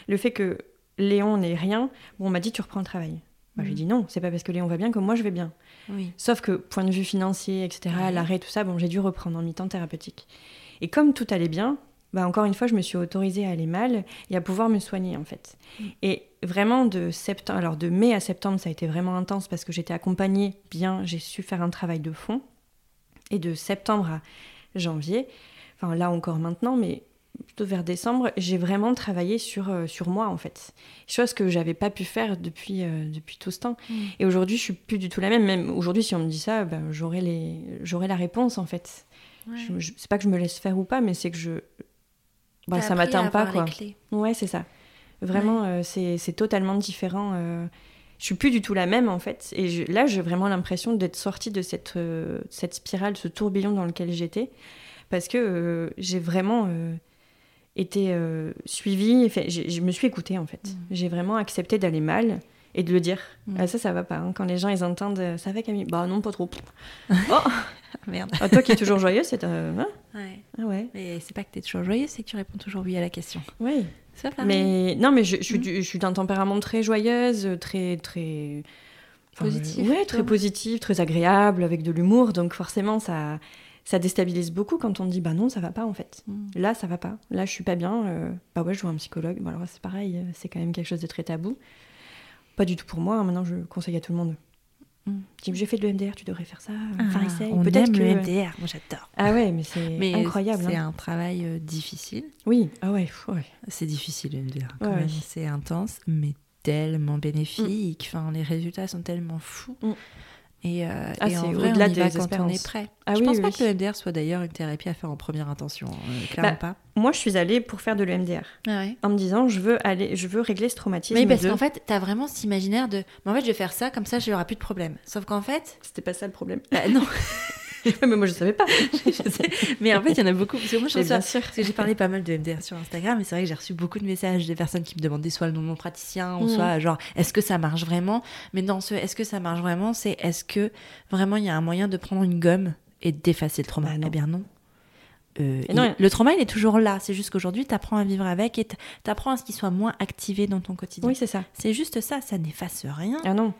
S2: le fait que Léon n'ait rien, bon, on m'a dit tu reprends le travail. Moi, j'ai
S1: Mm.
S2: dit non, c'est pas parce que Léon va bien que moi je vais bien.
S1: Oui.
S2: Sauf que, point de vue financier, etc.,
S1: Ouais.
S2: l'arrêt, tout ça, bon, j'ai dû reprendre en mi-temps thérapeutique. Et comme tout allait bien, bah, encore une fois, je me suis autorisée à aller mal et à pouvoir me soigner, en fait.
S1: Mm.
S2: Et vraiment, de septembre, alors de mai à septembre, ça a été vraiment intense parce que j'étais accompagnée bien, j'ai su faire un travail de fond. Et de septembre à janvier, enfin là encore maintenant, mais plutôt vers décembre, j'ai vraiment travaillé sur, euh, sur moi, en fait. Chose que j'avais pas pu faire depuis, euh, depuis tout ce temps.
S1: Mm.
S2: Et aujourd'hui, je suis plus du tout la même. Même aujourd'hui, si on me dit ça, ben, j'aurai les... la réponse en fait. Je- c'est pas que je me laisse faire ou pas, mais c'est que je. Bah, ça m'atteint pas quoi. Ouais, c'est ça. Vraiment, euh, c'est, totalement différent. euh, Je suis plus du tout la même en fait. Et je- là, j'ai vraiment l'impression d'être sortie de cette, euh, cette spirale, ce tourbillon dans lequel j'étais. Parce que euh, j'ai vraiment été suivie. Je me suis écoutée en fait.
S1: Mm.
S2: J'ai vraiment accepté d'aller mal et de le dire.
S1: Mm.
S2: Ah, ça, ça va pas. hein. Quand les gens ils entendent euh, ça va Camille? Bah non, pas trop. oh,
S1: Merde.
S2: ah, toi qui es toujours joyeuse, c'est. euh, hein?
S1: Ouais.
S2: ah ouais.
S1: Mais c'est pas que t'es toujours joyeux, c'est que tu réponds toujours oui à la question.
S2: Oui.
S1: Pas pareil.
S2: Mais non, mais je, je suis,
S1: Mm.
S2: je suis d'un tempérament très joyeuse, très très enfin,
S1: Positif,
S2: ouais, très
S1: toi.
S2: positif, très agréable, avec de l'humour. Donc forcément, ça ça déstabilise beaucoup quand on dit bah non, ça va pas en fait.
S1: Mm.
S2: Là, ça va pas. Là, je suis pas bien. euh, bah ouais, je vois un psychologue. Bon, alors c'est pareil, euh, c'est quand même quelque chose de très tabou. Pas du tout pour moi. hein. Maintenant, je conseille à tout le monde.
S1: Mm.
S2: J'ai fait de l'EMDR, tu devrais faire ça.
S1: Ah, on
S2: Peut-être
S1: aime
S2: que.
S1: le MDR, moi j'adore.
S2: Ah ouais, mais c'est incroyable.
S1: c'est
S2: hein.
S1: un travail euh, difficile.
S2: Oui. Ah ouais. ouais.
S1: C'est difficile le MDR quand
S2: Ouais,
S1: même.
S2: ouais.
S1: C'est intense, mais tellement bénéfique. Enfin, les résultats sont tellement fous.
S2: Mm.
S1: Et, euh,
S2: Ah,
S1: et en vrai,
S2: au-delà
S1: on y va quand on est prêt.
S2: Ah
S1: je
S2: oui,
S1: pense
S2: oui,
S1: pas
S2: oui.
S1: que le MDR soit d'ailleurs une thérapie à faire en première intention. euh, clairement
S2: Bah,
S1: pas.
S2: Moi, je suis allée pour faire de l'EMDR.
S1: Ah ouais.
S2: en me disant je veux aller je veux régler ce traumatisme
S1: Mais parce
S2: de-
S1: qu'en fait, t'as vraiment cet imaginaire de. Mais en fait, je vais faire ça, comme ça, j'aurai plus de problème. Sauf qu'en fait.
S2: c'était pas ça le problème
S1: bah, non.
S2: mais moi je savais pas
S1: Je sais. Mais en fait, il y en a beaucoup. Parce que moi, je
S2: bien sûr
S1: Parce que j'ai parlé pas mal de MDR sur Instagram et c'est vrai que j'ai reçu beaucoup de messages des personnes qui me demandaient soit le nom de mon praticien ou
S2: Mhm.
S1: soit genre est-ce que ça marche vraiment? Mais dans ce est-ce que ça marche vraiment, c'est est-ce que vraiment il y a un moyen de prendre une gomme et d'effacer le trauma?
S2: Bah non.
S1: Eh bien non. Euh,
S2: non,
S1: le trauma, il est toujours là. C'est juste qu'aujourd'hui, tu apprends à vivre avec et tu apprends à ce qu'il soit moins activé dans ton quotidien.
S2: oui c'est ça
S1: C'est juste ça, ça n'efface rien.
S2: ah non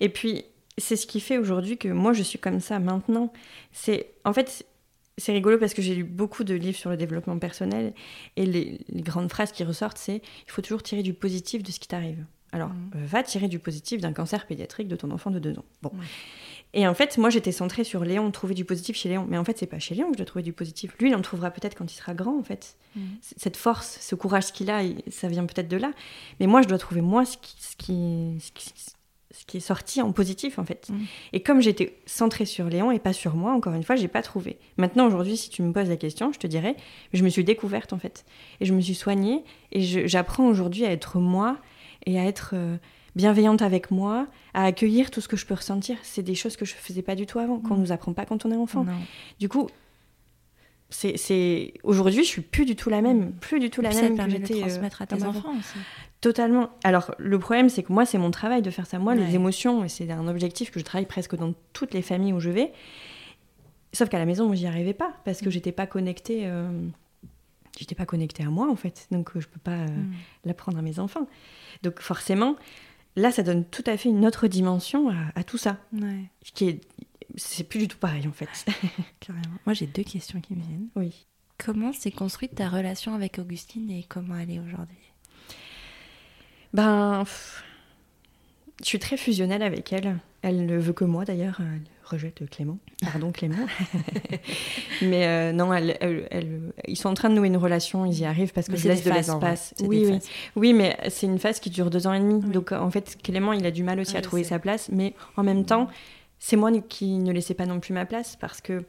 S2: et puis c'est ce qui fait aujourd'hui que moi je suis comme ça maintenant c'est en fait c'est rigolo parce que j'ai lu beaucoup de livres sur le développement personnel et les, les grandes phrases qui ressortent c'est il faut toujours tirer du positif de ce qui t'arrive alors
S1: Mhm.
S2: euh, va tirer du positif d'un cancer pédiatrique de ton enfant de 2 ans bon. Et en fait, moi, j'étais centrée sur Léon, trouver du positif chez Léon. Mais en fait, c'est pas chez Léon que je dois trouver du positif. Lui, il en trouvera peut-être quand il sera grand, en fait. C- Cette force, ce courage qu'il a, ça vient peut-être de là. Mais moi, je dois trouver moi ce qui, ce qui, ce qui, ce qui est sorti en positif, en fait.
S1: Mhm.
S2: Et comme j'étais centrée sur Léon et pas sur moi, encore une fois, j'ai pas trouvé. Maintenant, aujourd'hui, si tu me poses la question, je te dirais, je me suis découverte, en fait. Et je me suis soignée. Et j'apprends aujourd'hui à être moi et à être euh, bienveillante avec moi, à accueillir tout ce que je peux ressentir. C'est des choses que je faisais pas du tout avant, qu'on
S1: Mm.
S2: nous apprend pas quand on est enfant.
S1: Non.
S2: Du coup, c'est, aujourd'hui, je suis plus du tout la même, plus du tout la
S1: Puis ça
S2: même
S1: te
S2: que
S1: permet de
S2: j'étais. euh,
S1: transmettre à tes enfants aussi.
S2: Totalement. Alors, le problème, c'est que moi, c'est mon travail de faire ça. Moi,
S1: Ouais.
S2: les émotions, et c'est un objectif que je travaille presque dans toutes les familles où je vais. Sauf qu'à la maison, j'y arrivais pas parce
S1: Mm.
S2: que j'étais pas connectée. euh, J'étais pas connectée à moi, en fait. Donc, euh, je peux pas euh,
S1: Mm.
S2: l'apprendre à mes enfants. Donc, forcément, là, ça donne tout à fait une autre dimension à, à tout ça.
S1: Ouais,
S2: Qui est... C'est plus du tout pareil, en fait.
S1: carrément. Moi, j'ai deux questions qui me viennent.
S2: oui.
S1: Comment s'est construite ta relation avec Augustine et comment elle est aujourd'hui?
S2: Ben, pff, je suis très fusionnelle avec elle. Elle ne veut que moi d'ailleurs. Elle rejette Clément. Pardon Clément. Mais euh, non, elle, elle- elle- ils sont en train de nouer une relation. Ils y arrivent parce que
S3: Mais
S2: je
S3: c'est
S2: laisse de l'espace. Oui, oui. Oui, mais c'est une phase qui dure deux ans et demi.
S3: Oui.
S2: Donc en fait, Clément, il a du mal aussi à trouver
S3: sais.
S2: sa place. Mais en même temps, c'est moi qui ne laissais pas non plus ma place parce que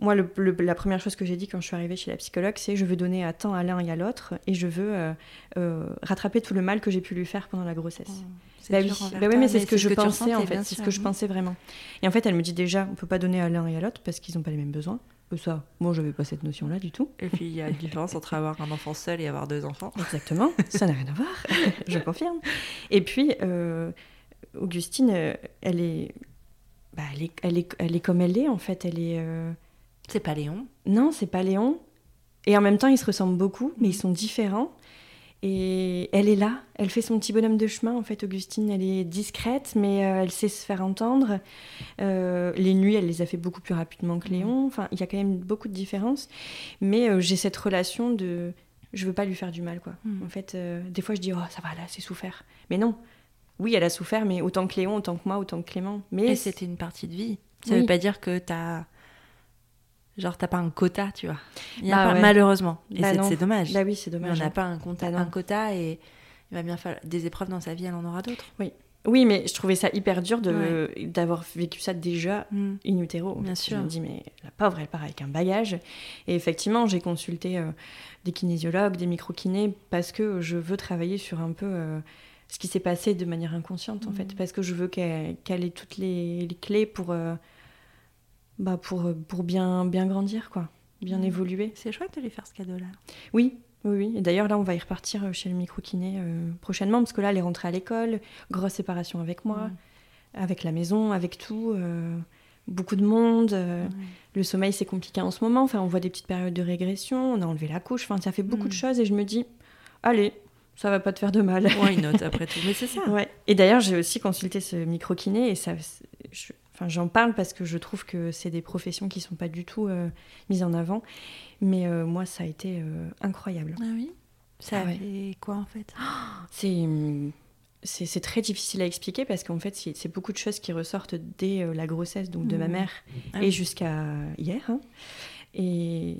S2: moi, le- le- la première chose que j'ai dit quand je suis arrivée chez la psychologue, c'est je veux donner à tant à l'un et à l'autre et je veux euh, euh, rattraper tout le mal que j'ai pu lui faire pendant la grossesse.
S3: C'est
S2: Bah oui, bah oui, mais c'est ce que je pensais en fait, c'est ce que je pensais vraiment. Et en fait, elle me dit déjà, on peut pas donner à l'un et à l'autre parce qu'ils n'ont pas les mêmes besoins. Euh, Ça, moi, j'avais pas cette notion-là du tout.
S3: Et puis il y a une différence entre avoir un enfant seul et avoir deux enfants.
S2: Exactement, ça n'a rien à voir, je confirme. Et puis, euh, Augustine, elle est, bah, elle est, elle est, elle est comme elle est en fait. Elle est, euh,
S3: C'est pas Léon.
S2: non, c'est pas Léon. Et en même temps, ils se ressemblent beaucoup, mais ils sont différents. Et elle est là, elle fait son petit bonhomme de chemin. En fait, Augustine, elle est discrète, mais euh, elle sait se faire entendre. Euh, les nuits, elle les a fait beaucoup plus rapidement que Léon. Enfin, il y a quand même beaucoup de différences. Mais euh, j'ai cette relation de, je veux pas lui faire du mal, quoi.
S3: Mm.
S2: En fait, des fois, je dis, oh, ça va, là, c'est souffert. Mais non. Oui, elle a souffert, mais autant que Léon, autant que moi, autant que Clément. Mais
S3: Et c'était une partie de vie. Ça
S2: Oui.
S3: veut pas dire que t'as. Genre, t'as pas un quota, tu vois. Il y a
S2: Bah
S3: pas-
S2: ouais.
S3: Malheureusement. Et
S2: Bah
S3: c'est dommage.
S2: Bah oui, c'est dommage.
S3: on n'a
S2: hein.
S3: pas un,
S2: Bah non.
S3: un quota et il va bien falloir des épreuves dans sa vie, elle en aura d'autres.
S2: Oui, mais je trouvais ça hyper dur de d'avoir vécu ça déjà
S3: Mm.
S2: in utero.
S3: Bien
S2: Je
S3: sûr.
S2: me dis, mais la pauvre, elle part avec un bagage. Et effectivement, j'ai consulté euh, des kinésiologues, des micro-kinés, parce que je veux travailler sur un peu euh, ce qui s'est passé de manière inconsciente, en fait. Parce que je veux qu'elle ait toutes les, les clés pour, euh, bah, pour, pour bien, bien grandir, quoi. Bien
S3: Mhm.
S2: évoluer.
S3: C'est chouette de lui faire ce cadeau-là.
S2: Oui, oui, oui. Et d'ailleurs, là, on va y repartir euh, chez le micro-kiné euh, prochainement, parce que là, elle est rentrée à l'école, grosse séparation avec moi,
S3: Mm.
S2: avec la maison, avec tout, euh, beaucoup de monde. euh,
S3: Ouais.
S2: Le sommeil, c'est compliqué en ce moment. Enfin, on voit des petites périodes de régression, on a enlevé la couche, enfin, ça fait beaucoup
S3: Mm.
S2: de choses, et je me dis, allez, ça va pas te faire de mal.
S3: Why not après tout? Mais c'est ça.
S2: Ouais. Et d'ailleurs, j'ai aussi consulté ce micro-kiné, et ça, je- enfin, j'en parle parce que je trouve que c'est des professions qui sont pas du tout euh, mises en avant. Mais euh, moi, ça a été euh, incroyable.
S3: Ah oui? Ça
S2: Ah ouais.
S3: fait quoi en fait?
S2: C'est c'est très difficile à expliquer parce qu'en fait, c'est beaucoup de choses qui ressortent dès la grossesse donc de ma
S3: Mhm.
S2: mère
S3: Ah
S2: et
S3: oui.
S2: jusqu'à hier. hein. Et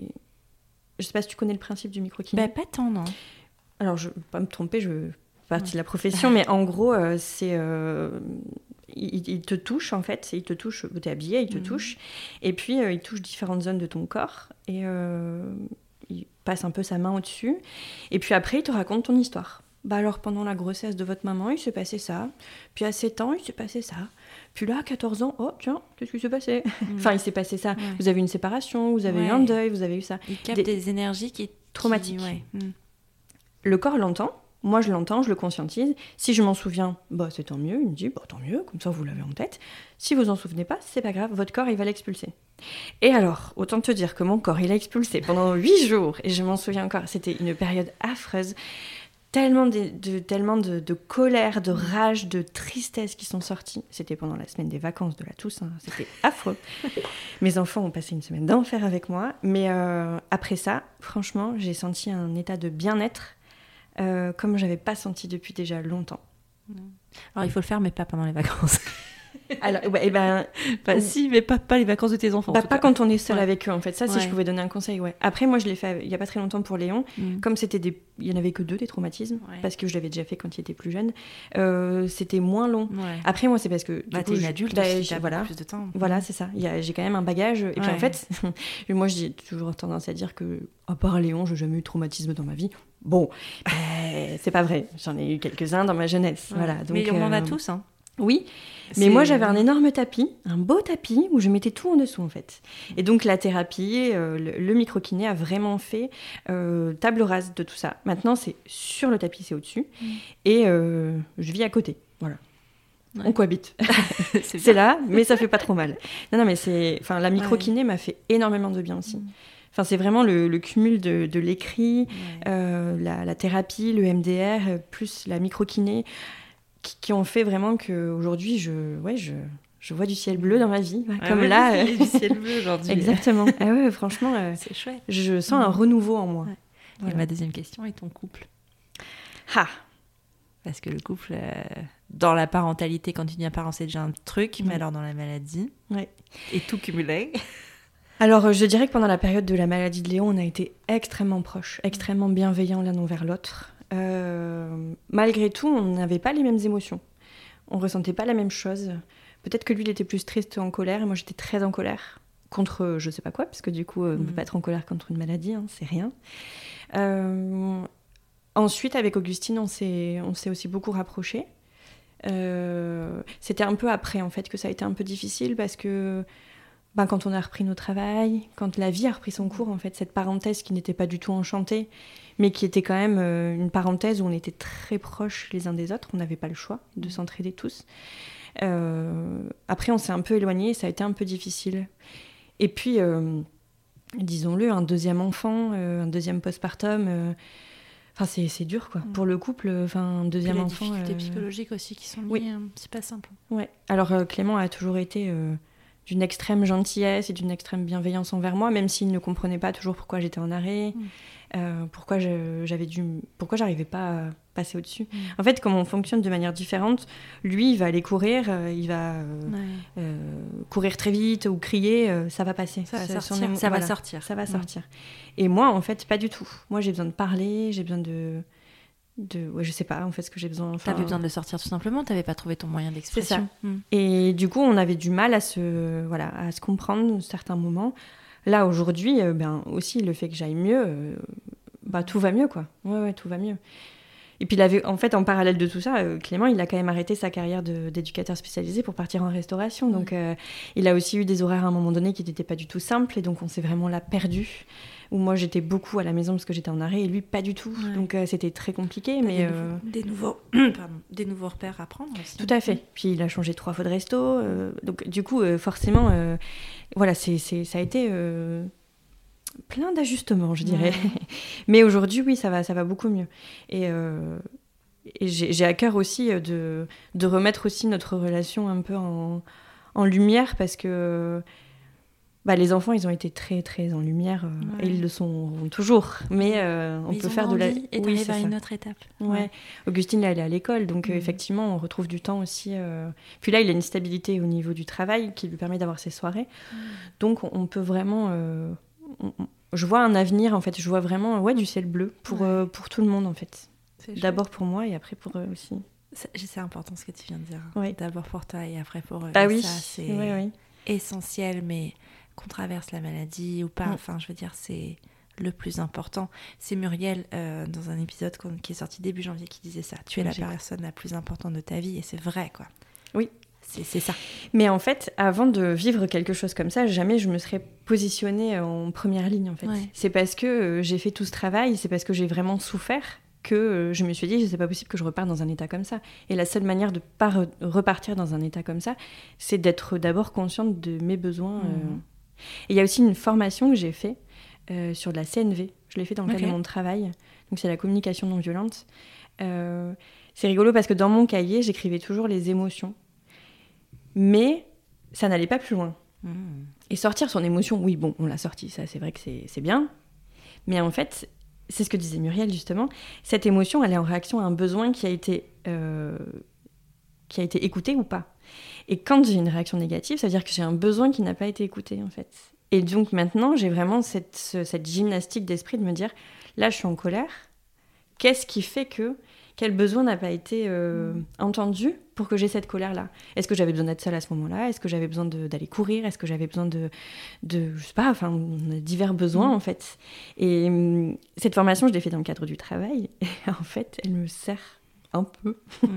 S2: je sais pas si tu connais le principe du micro-kiné.
S3: Bah, pas tant, non.
S2: Alors, je ne vais pas me tromper, je fais partie de la profession, mais en gros, euh, c'est. euh, il, il te touche en fait, il te touche, tu es habillé, il te
S3: Mhm.
S2: touche, et puis euh, il touche différentes zones de ton corps, et il passe un peu sa main au-dessus, et puis après il te raconte ton histoire. Bah alors pendant la grossesse de votre maman, il s'est passé ça, puis à 7 ans, il s'est passé ça, puis là à 14 ans, oh tiens, qu'est-ce qui s'est passé? Enfin, il s'est passé ça.
S3: Ouais.
S2: vous avez eu une séparation, vous avez eu un deuil, vous avez eu ça.
S3: Il capte
S2: Des-
S3: des, énergies qui.
S2: Traumatiques.
S3: qui- ouais. Mm.
S2: Le corps l'entend, moi je l'entends, je le conscientise. Si je m'en souviens, bah c'est tant mieux, il me dit bah tant mieux, comme ça vous l'avez en tête. Si vous en souvenez pas, c'est pas grave, votre corps il va l'expulser. Et alors, autant te dire que mon corps il a expulsé pendant huit jours, et je m'en souviens encore, c'était une période affreuse. Tellement de, de- tellement de, de colère, de rage, de tristesse qui sont sortis. C'était pendant la semaine des vacances de la Toussaint, c'était affreux. Mes enfants ont passé une semaine d'enfer avec moi, mais euh, après ça, franchement, j'ai senti un état de bien-être euh, comme j'avais pas senti depuis déjà longtemps.
S3: Alors il faut le faire, mais pas pendant les vacances.
S2: Alors, ouais, et ben,
S3: Bah, si, mais pas, pas les vacances de tes enfants. en
S2: bah, pas
S3: cas.
S2: quand on est seul
S3: Ouais.
S2: avec eux en fait. Ça, si
S3: Ouais.
S2: je pouvais donner un conseil, ouais. Après, moi, je l'ai fait il y a pas très longtemps pour Léon.
S3: Mm.
S2: Comme c'était des, il y en avait que deux des traumatismes
S3: Ouais.
S2: parce que je l'avais déjà fait quand il était plus jeune. euh, c'était moins long. Après, moi, c'est parce que
S3: Bah, t'es une adulte aussi,
S2: voilà.
S3: plus de temps.
S2: Voilà, c'est ça. J'ai quand même un bagage. Et puis en fait, moi, j'ai toujours tendance à dire que, à part Léon, j'ai jamais eu de traumatisme dans ma vie. Bon, ben, c'est pas vrai. J'en ai eu quelques-uns dans ma jeunesse.
S3: Ouais.
S2: Voilà. Donc,
S3: mais on en a
S2: euh,
S3: tous. Hein.
S2: Oui, mais moi j'avais un énorme tapis, un beau tapis où je mettais tout en dessous en fait. Et donc la thérapie, euh, le, le micro-kiné a vraiment fait euh, table rase de tout ça. Maintenant c'est sur le tapis, c'est au-dessus.
S3: Mm.
S2: Et euh, je vis à côté. Voilà.
S3: Ouais.
S2: On cohabite.
S3: c'est
S2: là, mais ça fait pas trop mal. Non, non, mais c'est. Enfin, la micro-kiné m'a fait énormément de bien aussi.
S3: Mm.
S2: Enfin, c'est vraiment le, le cumul de, de l'écrit,
S3: Ouais.
S2: euh, la, la thérapie, le MDR, euh, plus la micro-kiné, qui, qui ont fait vraiment qu'aujourd'hui, je, ouais, je, je vois du ciel bleu dans ma vie.
S3: Ouais,
S2: comme
S3: ouais,
S2: là.
S3: du ciel bleu aujourd'hui.
S2: Exactement. ah ouais, franchement, euh,
S3: C'est chouette.
S2: je sens un renouveau en moi.
S3: Ouais. Et ma deuxième question est ton couple?
S2: Ah
S1: Parce que le couple, euh, dans la parentalité, quand tu deviens parent, c'est déjà un truc, mais alors dans la maladie,
S2: Ouais.
S1: et tout cumulé.
S2: Alors, euh, je dirais que pendant la période de la maladie de Léon, on a été extrêmement proches, extrêmement bienveillants l'un envers l'autre. Euh, malgré tout, on n'avait pas les mêmes émotions. On ressentait pas la même chose. Peut-être que lui, il était plus triste en colère, et moi, j'étais très en colère. Contre euh, je sais pas quoi, parce que du coup, on ne peut
S1: Mhm.
S2: pas être en colère contre une maladie, hein, c'est rien. Euh, ensuite, avec Augustine, on s'est on s'est aussi beaucoup rapprochés. Euh, C'était un peu après, en fait, que ça a été un peu difficile, parce que ben, quand on a repris nos travail, quand la vie a repris son cours, en fait, cette parenthèse qui n'était pas du tout enchantée, mais qui était quand même euh, une parenthèse où on était très proches les uns des autres, on n'avait pas le choix de s'entraider tous. Euh, après, on s'est un peu éloignés, ça a été un peu difficile. Et puis, euh, disons-le, un deuxième enfant, euh, un deuxième postpartum, enfin, c'est c'est dur, quoi.
S1: Mm.
S2: Pour le couple, enfin, un deuxième
S1: les
S2: enfant.
S1: difficultés
S2: euh,
S1: psychologiques aussi qui sont liées,
S2: oui.
S1: hein, c'est pas simple.
S2: Ouais. Alors Clément a toujours été d'une extrême gentillesse et d'une extrême bienveillance envers moi, même s'il ne comprenait pas toujours pourquoi j'étais en arrêt,
S1: Mm.
S2: euh, pourquoi j'avais dû, pourquoi j'arrivais pas à passer au-dessus.
S1: Mm.
S2: En fait, comme on fonctionne de manière différente, lui il va aller courir, euh, il va euh,
S1: Ouais.
S2: courir très vite ou crier, ça va passer.
S1: Ça va sortir. ça va sortir.
S2: Ça va sortir. Et moi, en fait, pas du tout. Moi, j'ai besoin de parler, j'ai besoin de, de, ouais, je sais pas en fait ce que j'ai besoin. enfin,
S1: T'avais besoin de le sortir tout simplement, t'avais pas trouvé ton moyen d'expression. Mm.
S2: Et du coup, on avait du mal à se, voilà, à se comprendre à certains moments. Là, aujourd'hui, euh, ben, aussi, le fait que j'aille mieux, euh, bah, tout va mieux, quoi. Ouais, ouais, tout va mieux. Et puis, il avait, en fait, en parallèle de tout ça, euh, Clément, il a quand même arrêté sa carrière de- d'éducateur spécialisé pour partir en restauration. Donc, il a aussi eu des horaires à un moment donné qui n'étaient pas du tout simples. Et donc, on s'est vraiment là perdu. Où moi, j'étais beaucoup à la maison parce que j'étais en arrêt et lui, pas du tout.
S1: Ouais.
S2: Donc, euh, c'était très compliqué.
S1: T'as
S2: Mais,
S1: des,
S2: euh,
S1: nouveaux, des, nouveaux, pardon, des nouveaux repères à prendre aussi.
S2: tout à fait. Puis il a changé trois fois de resto. euh, donc du coup, forcément, voilà, c'est, c'est- ça a été plein d'ajustements, je dirais.
S1: Ouais.
S2: Mais aujourd'hui, oui, ça va, ça va beaucoup mieux. Et, et j'ai, j'ai à cœur aussi de, de remettre aussi notre relation un peu en, en lumière parce que bah, les enfants, ils ont été très, très en lumière euh,
S1: Ouais.
S2: et ils le sont toujours. Mais euh, on
S1: Mais
S2: peut faire de la.
S1: Et
S2: Oui,
S1: à une autre étape.
S2: Ouais. Augustine, là, elle est à l'école, donc euh,
S1: Mhm.
S2: effectivement, on retrouve du temps aussi. Puis là, il a une stabilité au niveau du travail qui lui permet d'avoir ses soirées. Donc, on, peut vraiment. on- Je vois un avenir, en fait. Je vois vraiment ouais, du ciel bleu pour,
S1: Ouais.
S2: pour tout le monde, en fait. D'abord pour moi et après pour eux aussi.
S1: C'est important ce que tu viens de dire.
S2: Oui.
S1: D'abord pour toi et après pour eux.
S2: Ah
S1: Et
S2: oui,
S1: Ça, c'est
S2: oui, oui.
S1: essentiel, mais qu'on traverse la maladie ou pas,
S2: Mm.
S1: enfin, je veux dire, c'est le plus important. C'est Muriel, euh, dans un épisode qui est sorti début janvier, qui disait ça. Tu es la personne la plus importante de ta vie, et c'est vrai, quoi.
S2: Oui.
S1: C'est ça.
S2: Mais en fait, avant de vivre quelque chose comme ça, jamais je me serais positionnée en première ligne, en fait.
S1: Ouais.
S2: C'est parce que euh, j'ai fait tout ce travail, c'est parce que j'ai vraiment souffert que euh, je me suis dit, c'est pas possible que je reparte dans un état comme ça. Et la seule manière de pas re- repartir dans un état comme ça, c'est d'être d'abord consciente de mes besoins. euh. Et il y a aussi une formation que j'ai fait euh, sur de la CNV. Je l'ai fait dans le cadre de mon travail. Donc c'est la communication non violente. Euh, c'est rigolo parce que dans mon cahier, j'écrivais toujours les émotions. Mais ça n'allait pas plus loin.
S1: Mm.
S2: Et sortir son émotion, oui, bon, on l'a sorti, ça c'est vrai que c'est c'est bien. Mais en fait, c'est ce que disait Muriel justement, cette émotion, elle est en réaction à un besoin qui a été, euh, qui a été écouté ou pas. Et quand j'ai une réaction négative, ça veut dire que j'ai un besoin qui n'a pas été écouté en fait. Et donc maintenant, j'ai vraiment cette, ce- cette gymnastique d'esprit de me dire, là je suis en colère, qu'est-ce qui fait que, quel besoin n'a pas été euh, entendu pour que j'ai cette colère-là? Est-ce que j'avais besoin d'être seule à ce moment-là? Est-ce que j'avais besoin d'aller courir? Est-ce que j'avais besoin de, de, je sais pas, enfin, on a divers besoins
S1: Mhm.
S2: en fait. Et hum, cette formation, je l'ai fait dans le cadre du travail. Et en fait, elle me sert un peu.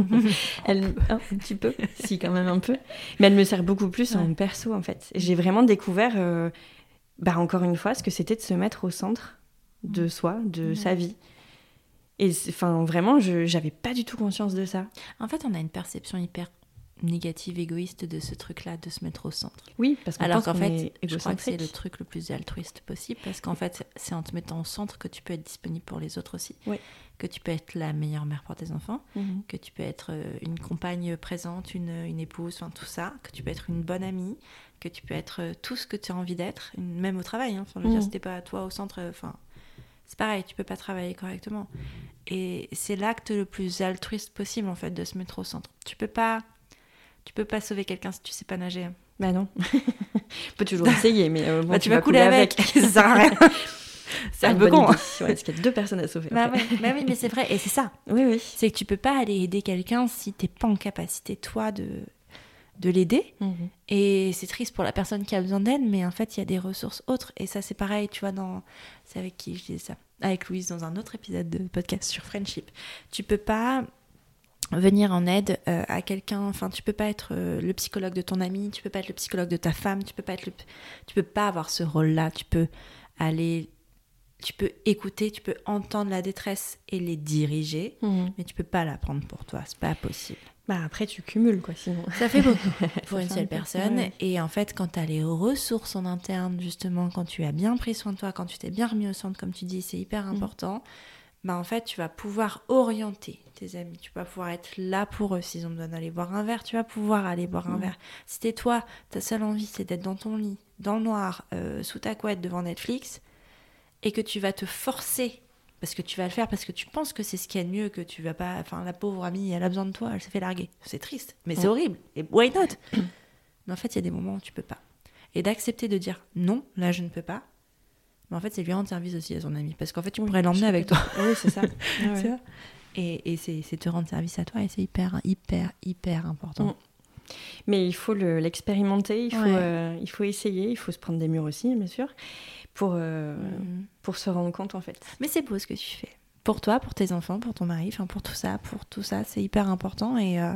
S2: elle, un, petit peu, si quand même un peu. Mais elle me sert beaucoup plus en perso en fait. Et J'ai vraiment découvert, euh, bah, encore une fois, ce que c'était de se mettre au centre de soi, de
S1: Ouais.
S2: sa vie. Et enfin, vraiment, je j'avais pas du tout conscience de ça.
S1: En fait, on a une perception hyper négative, égoïste de ce truc-là, de se mettre au centre.
S2: Oui, parce qu'on
S1: Alors qu'en fait, je crois que c'est le truc le plus altruiste possible parce qu'en fait, c'est en te mettant au centre que tu peux être disponible pour les autres aussi.
S2: Oui.
S1: Que tu peux être la meilleure mère pour tes enfants,
S2: Mhm.
S1: que tu peux être euh, une compagne présente, une, une épouse, enfin tout ça, que tu peux être une bonne amie, que tu peux être euh, tout ce que tu as envie d'être, même au travail. hein. Enfin, je veux dire, si t'es pas toi au centre, euh, enfin, c'est pareil, tu peux pas travailler correctement. Et c'est l'acte le plus altruiste possible en fait de se mettre au centre. Tu peux pas, tu peux pas sauver quelqu'un si tu sais pas nager.
S2: Bah non. On peut toujours essayer, mais euh, bon,
S1: Bah, tu, vas couler avec. ça sert à rien. C'est un peu con. hein.
S2: Ouais, parce qu'il y a deux personnes à sauver.
S1: Bah, ouais, bah oui, mais c'est vrai, et c'est ça.
S2: Oui, oui.
S1: C'est que tu peux pas aller aider quelqu'un si t'es pas en capacité toi de de l'aider.
S2: Mhm.
S1: Et c'est triste pour la personne qui a besoin d'aide, mais en fait, il y a des ressources autres. Et ça, c'est pareil, tu vois, dans... c'est avec qui je disais ça Avec Louise, dans un autre épisode de podcast sur Friendship. Tu peux pas venir en aide euh, à quelqu'un, enfin, tu peux pas être euh, le psychologue de ton ami, tu peux pas être le psychologue de ta femme, tu peux pas être le... Tu peux pas avoir ce rôle-là. Tu peux aller... Tu peux écouter, tu peux entendre la détresse et les diriger,
S2: Mhm.
S1: mais tu peux pas la prendre pour toi, c'est pas possible.
S2: Bah après, tu cumules, quoi, sinon.
S1: Ça fait beaucoup pour une seule personne.
S2: ouais.
S1: Et en fait, quand tu as les ressources en interne, justement, quand tu as bien pris soin de toi, quand tu t'es bien remis au centre, comme tu dis, c'est hyper
S2: Mm.
S1: important, bah en fait, tu vas pouvoir orienter tes amis. Tu vas pouvoir être là pour eux. S'ils ont besoin d'aller boire un verre, tu vas pouvoir aller boire un verre. Si t'es toi, ta seule envie, c'est d'être dans ton lit, dans le noir, euh, sous ta couette, devant Netflix, et que tu vas te forcer parce que tu vas le faire parce que tu penses que c'est ce qu'il y a de mieux que tu vas pas enfin la pauvre amie elle a besoin de toi elle s'est fait larguer. C'est triste mais c'est horrible. Et why not? Mais en fait il y a des moments où tu peux pas. Et d'accepter de dire non là je ne peux pas mais en fait c'est lui rendre service aussi à son ami parce qu'en fait tu pourrais l'emmener avec toi.
S2: Oui, c'est ça. Ouais,
S1: et, et c'est c'est te rendre service à toi et c'est hyper hyper hyper important.
S2: Mm. Mais il faut le- l'expérimenter, il, faut,
S1: Ouais.
S2: euh, il faut essayer, il faut se prendre des murs aussi, bien sûr, pour, euh,
S1: Mhm.
S2: pour se rendre compte, en fait.
S1: Mais c'est beau ce que tu fais. Pour toi, pour tes enfants, pour ton mari, enfin pour tout ça, pour tout ça, c'est hyper important et euh,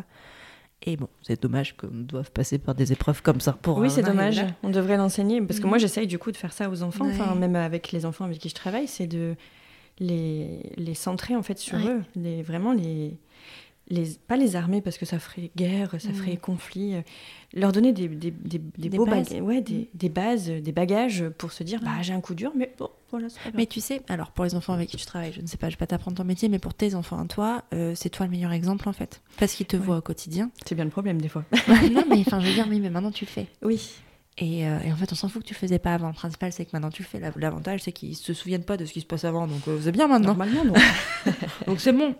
S1: et bon, c'est dommage qu'on doive passer par des épreuves comme ça pour.
S2: oui, c'est dommage. On devrait l'enseigner. Parce que
S1: Mhm.
S2: moi, j'essaye du coup de faire ça aux enfants, enfin, même avec les enfants avec qui je travaille, c'est de les, les centrer en fait sur
S1: Ouais.
S2: eux. Les, vraiment les, les. Pas les armer parce que ça ferait guerre, ça
S1: Mhm.
S2: ferait conflit. euh, Leur donner des, des, des, des
S1: Des
S2: beaux
S1: bases.
S2: bagages, ouais, des,
S1: Mhm.
S2: des bases, des bagages pour se dire bah, j'ai un coup dur, mais bon, voilà, c'est pas grave.
S1: Mais tu sais, alors pour les enfants avec qui tu travailles, je ne sais pas, je vais pas t'apprendre ton métier, mais pour tes enfants à toi, euh, c'est toi le meilleur exemple en fait, parce qu'ils te
S2: Ouais.
S1: voient au quotidien.
S2: C'est bien le problème des fois.
S1: non, mais enfin, je veux dire, oui, mais maintenant tu le fais.
S2: Oui.
S1: Et, euh, et en fait, on s'en fout que tu faisais pas avant. Le principal, c'est que maintenant tu le fais. La- L'avantage, c'est qu'ils se souviennent pas de ce qui se passe avant, donc euh, c'est bien maintenant.
S2: Normalement, non.
S1: Donc c'est bon.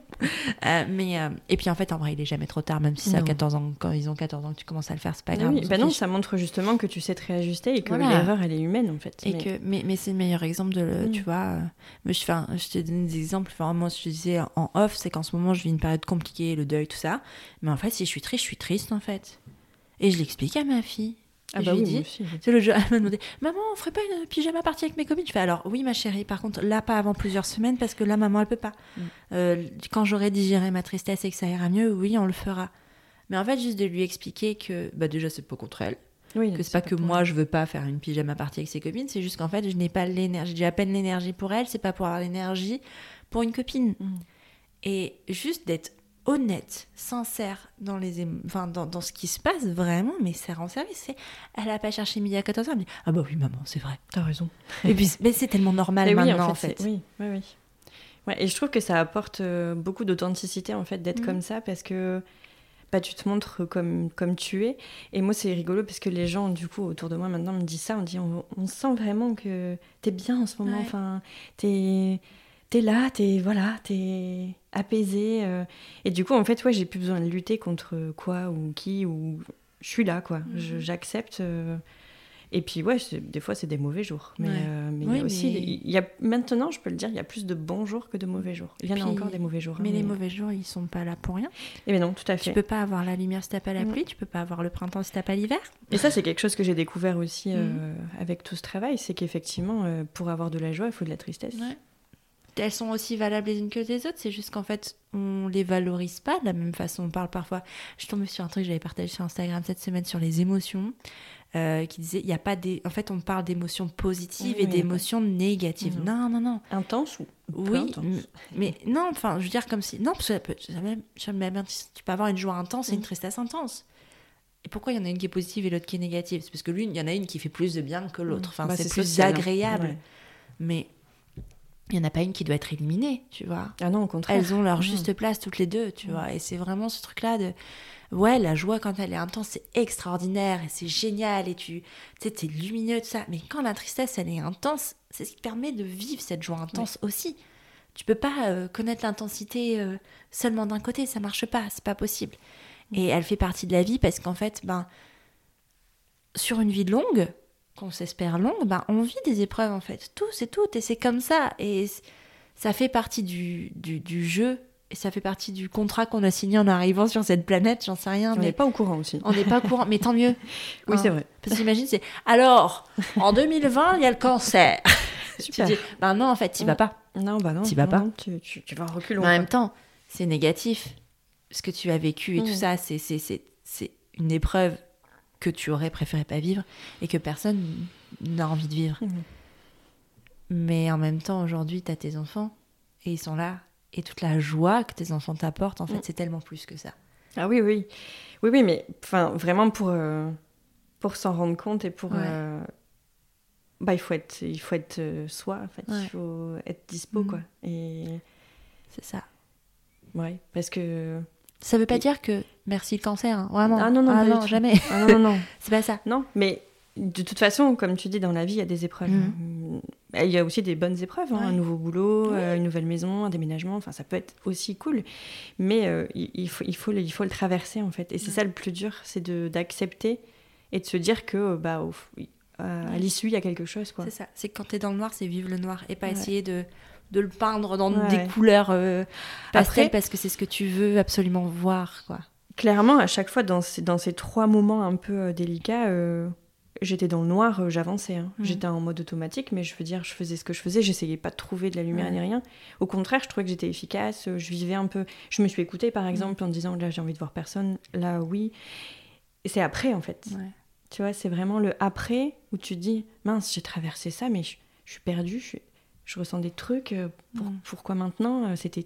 S1: Euh, mais euh, et puis en fait, en vrai, il est jamais trop tard, même si a
S2: Non.
S1: 14 ans, quand ils ont 14 ans que tu commences à le faire, c'est pas
S2: Ah
S1: grave.
S2: oui, bah non, ça montre justement que tu sais te réajuster et que
S1: Voilà.
S2: l'erreur, elle est humaine en fait.
S1: Et
S2: Mais-
S1: que, mais, mais c'est le meilleur exemple de, le,
S2: Mm.
S1: tu vois. mais je, un- je t'ai donné des exemples. Enfin, moi, ce que je disais en off, c'est qu'en ce moment, je vis une période compliquée, le deuil, tout ça. Mais en fait, si je suis triste, je suis triste, en fait. Et je l'explique à ma fille.
S2: Ah bah
S1: je lui
S2: oui,
S1: dis. C'est le jeu. Elle m'a demandé Maman, on ferait pas une pyjama partie avec mes copines? Je fais Alors, oui, ma chérie. Par contre, là, pas avant plusieurs semaines parce que là, maman, elle peut pas.
S2: Mm.
S1: Euh, quand j'aurai digéré ma tristesse et que ça ira mieux, oui, on le fera. Mais en fait, juste de lui expliquer que, bah, déjà, c'est pas contre elle.
S2: Oui,
S1: Que c'est pas que
S2: pour-
S1: moi, je veux pas faire une pyjama partie avec ses copines. C'est juste qu'en fait, je n'ai pas l'énergie. J'ai à peine l'énergie pour elle. C'est pas pour avoir l'énergie pour une copine.
S2: Mm.
S1: Et juste d'être honnête, sincère dans, les enfin, dans, dans ce qui se passe vraiment, mais ça rend service. C'est, elle a pas cherché midi à 14h, elle me dit Ah bah oui, maman, c'est vrai.
S2: T'as raison.
S1: Et puis, mais c'est tellement normal
S2: Et oui,
S1: maintenant, en fait.
S2: Oui, oui, oui. Ouais, et je trouve que ça apporte euh, beaucoup d'authenticité en fait d'être
S1: Mhm.
S2: comme ça parce que bah, tu te montres comme, comme tu es. Et moi, c'est rigolo parce que les gens, du coup, autour de moi maintenant me disent ça. On dit on, on sent vraiment que t'es bien en ce moment.
S1: Ouais.
S2: Enfin, t'es es là, t'es voilà, t'es apaisé. euh. Et du coup, en fait, ouais, j'ai plus besoin de lutter contre quoi ou qui ou je suis là, quoi.
S1: Mhm.
S2: J'accepte. euh, Et puis, ouais, des fois, c'est des mauvais jours. Mais,
S1: Ouais.
S2: euh, mais il y a aussi.
S1: mais-
S2: Il y a, maintenant, je peux le dire, il y a plus de bons jours que de mauvais jours. Il y en a encore des mauvais jours. hein,
S1: Mais les mauvais jours, ils sont pas là pour rien.
S2: Eh bien non, tout à
S1: Tu
S2: fait.
S1: peux pas avoir la lumière si t'as pas la
S2: Mm.
S1: pluie, tu peux pas avoir le printemps si t'as pas l'hiver.
S2: Et ça, c'est quelque chose que j'ai découvert aussi euh,
S1: Mhm.
S2: avec tout ce travail c'est qu'effectivement, euh, pour avoir de la joie, il faut de la tristesse.
S1: Elles sont aussi valables les unes que les autres, c'est juste qu'en fait, on les valorise pas de la même façon. On parle parfois. Je suis tombée sur un truc que j'avais partagé sur Instagram cette semaine sur les émotions, euh, qui disait il y a pas des. En fait, on parle d'émotions positives
S2: Oui,
S1: et d'émotions négatives.
S2: Non.
S1: Non, non, non.
S2: Intense ou
S1: Oui,
S2: intense
S1: mais non, enfin, je veux dire comme si. Non, parce que ça peut- ça même- ça même- même- tu peux avoir une joie intense et une
S2: Mhm.
S1: tristesse intense. Et pourquoi il y en a une qui est positive et l'autre qui est négative? C'est parce que l'une, il y en a une qui fait plus de bien que l'autre. Enfin,
S2: Bah,
S1: c'est plus
S2: social, hein.
S1: agréable.
S2: Ouais.
S1: Mais il n'y en a pas une qui doit être éliminée, tu vois.
S2: Ah non, au contraire.
S1: Elles ont leur
S2: Mhm.
S1: juste place toutes les deux, tu
S2: Mhm.
S1: vois. Et c'est vraiment ce truc-là de. Ouais, la joie, quand elle est intense, c'est extraordinaire et c'est génial et tu sais, t'es lumineux, tout ça. Mais quand la tristesse, elle est intense, c'est ce qui permet de vivre cette joie intense aussi. Tu peux pas euh, connaître l'intensité euh, seulement d'un côté, ça marche pas, c'est pas possible. Et elle fait partie de la vie parce qu'en fait, ben, sur une vie longue, qu'on s'espère longue, ben, on vit des épreuves en fait, tous et toutes, et c'est comme ça. Et ça fait partie du, du, du jeu, et ça fait partie du contrat qu'on a signé en arrivant sur cette planète, j'en sais rien,
S2: On n'est pas au courant aussi.
S1: on n'est pas au courant, mais tant mieux.
S2: Oui,
S1: Hein.
S2: c'est vrai.
S1: Parce qu'imagine, c'est alors, en 2020, il y a le cancer. tu
S2: Super.
S1: dis, ben non, en fait, tu vas
S2: Mm.
S1: pas.
S2: Non, bah non.
S1: T'y vas pas.
S2: Tu, tu, tu vas en reculons.
S1: En même temps, c'est négatif. Ce que tu as vécu et
S2: Mm.
S1: tout ça, c'est c'est- c'est une épreuve que tu aurais préféré pas vivre et que personne n'a envie de vivre.
S2: Mhm.
S1: Mais en même temps, aujourd'hui, tu as tes enfants et ils sont là. Et toute la joie que tes enfants t'apportent, en fait,
S2: Mm.
S1: c'est tellement plus que ça.
S2: Ah oui, oui. Oui, oui, mais enfin, vraiment pour, euh, pour s'en rendre compte et pour.
S1: Ouais.
S2: euh, bah, il faut être, il faut être euh, soi, en fait.
S1: Ouais.
S2: Il faut être dispo,
S1: Mhm.
S2: quoi. Et.
S1: C'est ça.
S2: Ouais, parce que.
S1: Ça veut pas
S2: Et-
S1: dire que merci le cancer, hein, vraiment.
S2: Ah non, non, du tout.
S1: jamais.
S2: Ah non, non, non.
S1: c'est pas ça.
S2: Non, mais de toute façon, comme tu dis, dans la vie, il y a des épreuves.
S1: Mhm.
S2: Il y a aussi des bonnes épreuves, hein, un nouveau boulot,
S1: Ouais.
S2: euh, une nouvelle maison, un déménagement, enfin ça peut être aussi cool, mais euh, il, faut, il, faut, le- il faut le traverser en fait. Et c'est
S1: Ouais.
S2: ça le plus dur, c'est d'accepter et de se dire que bah, au à, l'issue, il y a quelque chose. Quoi.
S1: C'est ça. C'est que quand t'es dans le noir, c'est vivre le noir et pas essayer de, de le peindre dans
S2: Ouais,
S1: des
S2: ouais.
S1: couleurs euh, pastel parce que c'est ce que tu veux absolument voir, quoi.
S2: Clairement, à chaque fois, dans ces, dans ces trois moments un peu euh, délicats, euh, j'étais dans le noir, euh, j'avançais. hein.
S1: Mhm.
S2: J'étais en mode automatique, mais je veux dire, je faisais ce que je faisais, j'essayais pas de trouver de la lumière ni rien. Au contraire, je trouvais que j'étais efficace, je vivais un peu. Je me suis écoutée, par exemple, en disant là, j'ai envie de voir personne, là, oui. Et c'est après, en fait.
S1: Ouais.
S2: Tu vois, c'est vraiment le après où tu te dis mince, j'ai traversé ça, mais je, je suis perdue, je, ressens des trucs. pour-
S1: Mhm.
S2: Pourquoi maintenant C'était.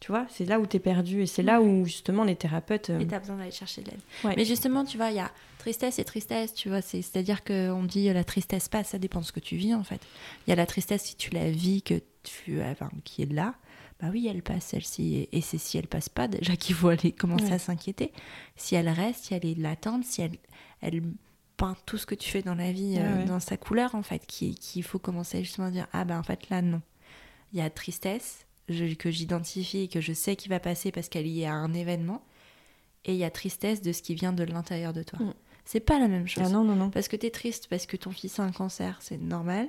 S2: Tu vois, c'est là où tu es perdu et c'est là où justement les thérapeutes. euh,
S1: Et t'as besoin d'aller chercher de l'aide.
S2: Ouais.
S1: Mais justement, tu vois, il y a tristesse et tristesse, tu vois. c'est- C'est-à-dire qu'on dit euh, la tristesse passe, ça dépend de ce que tu vis, en fait. Il y a la tristesse si tu la vis, que tu, enfin, qui est là. Bah oui, elle passe, celle-ci. Et- c'est si elle passe pas, déjà qu'il faut aller commencer
S2: Ouais.
S1: à s'inquiéter. Si elle reste, si elle est latente, si elle, elle peint tout ce que tu fais dans la vie euh,
S2: Ouais,
S1: dans sa couleur, en fait, qui- qu'il faut commencer justement à dire Ah ben en fait, là, non. Il y a tristesse je- que j'identifie et que je sais qui va passer parce qu'elle y est à un événement. Et il y a tristesse de ce qui vient de l'intérieur de toi.
S2: Mm.
S1: C'est pas la même chose.
S2: Ah non, non, non.
S1: Parce que t'es triste parce que ton fils a un cancer, c'est normal.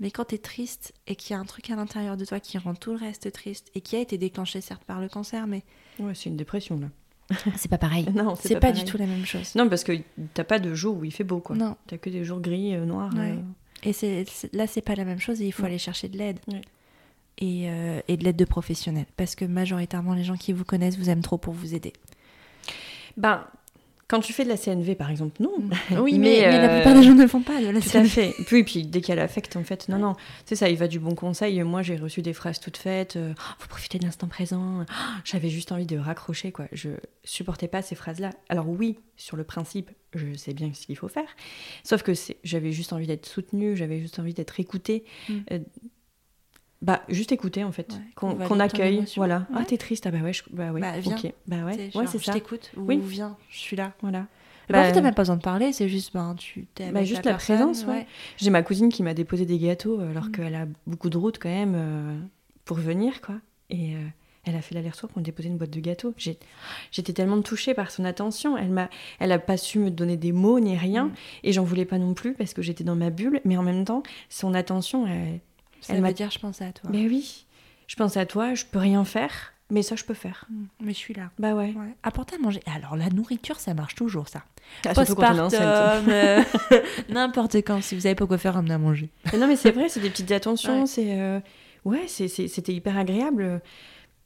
S1: Mais quand t'es triste et qu'il y a un truc à l'intérieur de toi qui rend tout le reste triste et qui a été déclenché certes par le cancer, mais
S2: Ouais, c'est une dépression là.
S1: c'est pas pareil.
S2: Non,
S1: C'est pas, du tout la même chose.
S2: Non, parce que t'as pas de jour où il fait beau, quoi.
S1: Non.
S2: T'as que des jours gris, euh, noirs.
S1: Ouais.
S2: euh.
S1: Et là, c'est pas la même chose et il faut
S2: Ouais.
S1: aller chercher de l'aide.
S2: Ouais.
S1: Et, euh, et de l'aide de professionnels. Parce que majoritairement, les gens qui vous connaissent vous aiment trop pour vous aider.
S2: Ben, quand tu fais de la CNV, par exemple, non.
S1: Oui, mais,
S2: Mais,
S1: mais la
S2: euh,
S1: plupart des gens ne le font pas. De la
S2: Tout à fait. Puis, puis dès qu'il y a l'affect, en fait, non, non. C'est ça, il va du bon conseil. Moi, j'ai reçu des phrases toutes faites. euh, Oh, faut profiter de l'instant présent. Oh, J'avais juste envie de raccrocher, quoi. Je supportais pas ces phrases-là. Alors oui, sur le principe, je sais bien ce qu'il faut faire. Sauf que j'avais juste envie d'être soutenue, j'avais juste envie d'être écoutée.
S1: Mm.
S2: Euh, bah, juste écouter, en fait.
S1: Ouais,
S2: qu'on accueille. Voilà. Ah, t'es triste. Ah, bah ouais. je- Bah ouais.
S1: Bah, viens.
S2: Ok. Bah ouais. Ouais, c'est
S1: je
S2: ça.
S1: t'écoute ou
S2: Oui.
S1: viens, je suis là.
S2: Voilà.
S1: Et
S2: Bah,
S1: parfois, t'as même pas besoin de parler, c'est juste, ben, tu
S2: Bah, juste
S1: la,
S2: présence, ouais. J'ai ma cousine qui m'a déposé des gâteaux euh, alors
S1: Mm.
S2: qu'elle a beaucoup de route quand même euh, pour venir, quoi. Et euh, elle a fait l'aller-retour pour me déposer une boîte de gâteaux. J'étais tellement touchée par son attention. Elle m'a, elle a pas su me donner des mots ni rien,
S1: Mm.
S2: et j'en voulais pas non plus parce que j'étais dans ma bulle. Mais en même temps, son attention, elle,
S1: Ça
S2: Elle
S1: veut
S2: m'a-
S1: dire, je pense à toi.
S2: ben oui, je pense à toi, je peux rien faire, mais ça je peux faire.
S1: Mm. Mais je suis là.
S2: Bah ouais.
S1: Ouais. Apporter à manger. Alors, la nourriture, ça marche toujours, ça.
S2: Ah.
S1: Postpartum, euh, n'importe quand. Si vous avez pas quoi faire, ramenez à manger.
S2: Mais non, mais c'est vrai, c'est des petites attentions.
S1: Ouais.
S2: C'est euh, ouais, c'était hyper agréable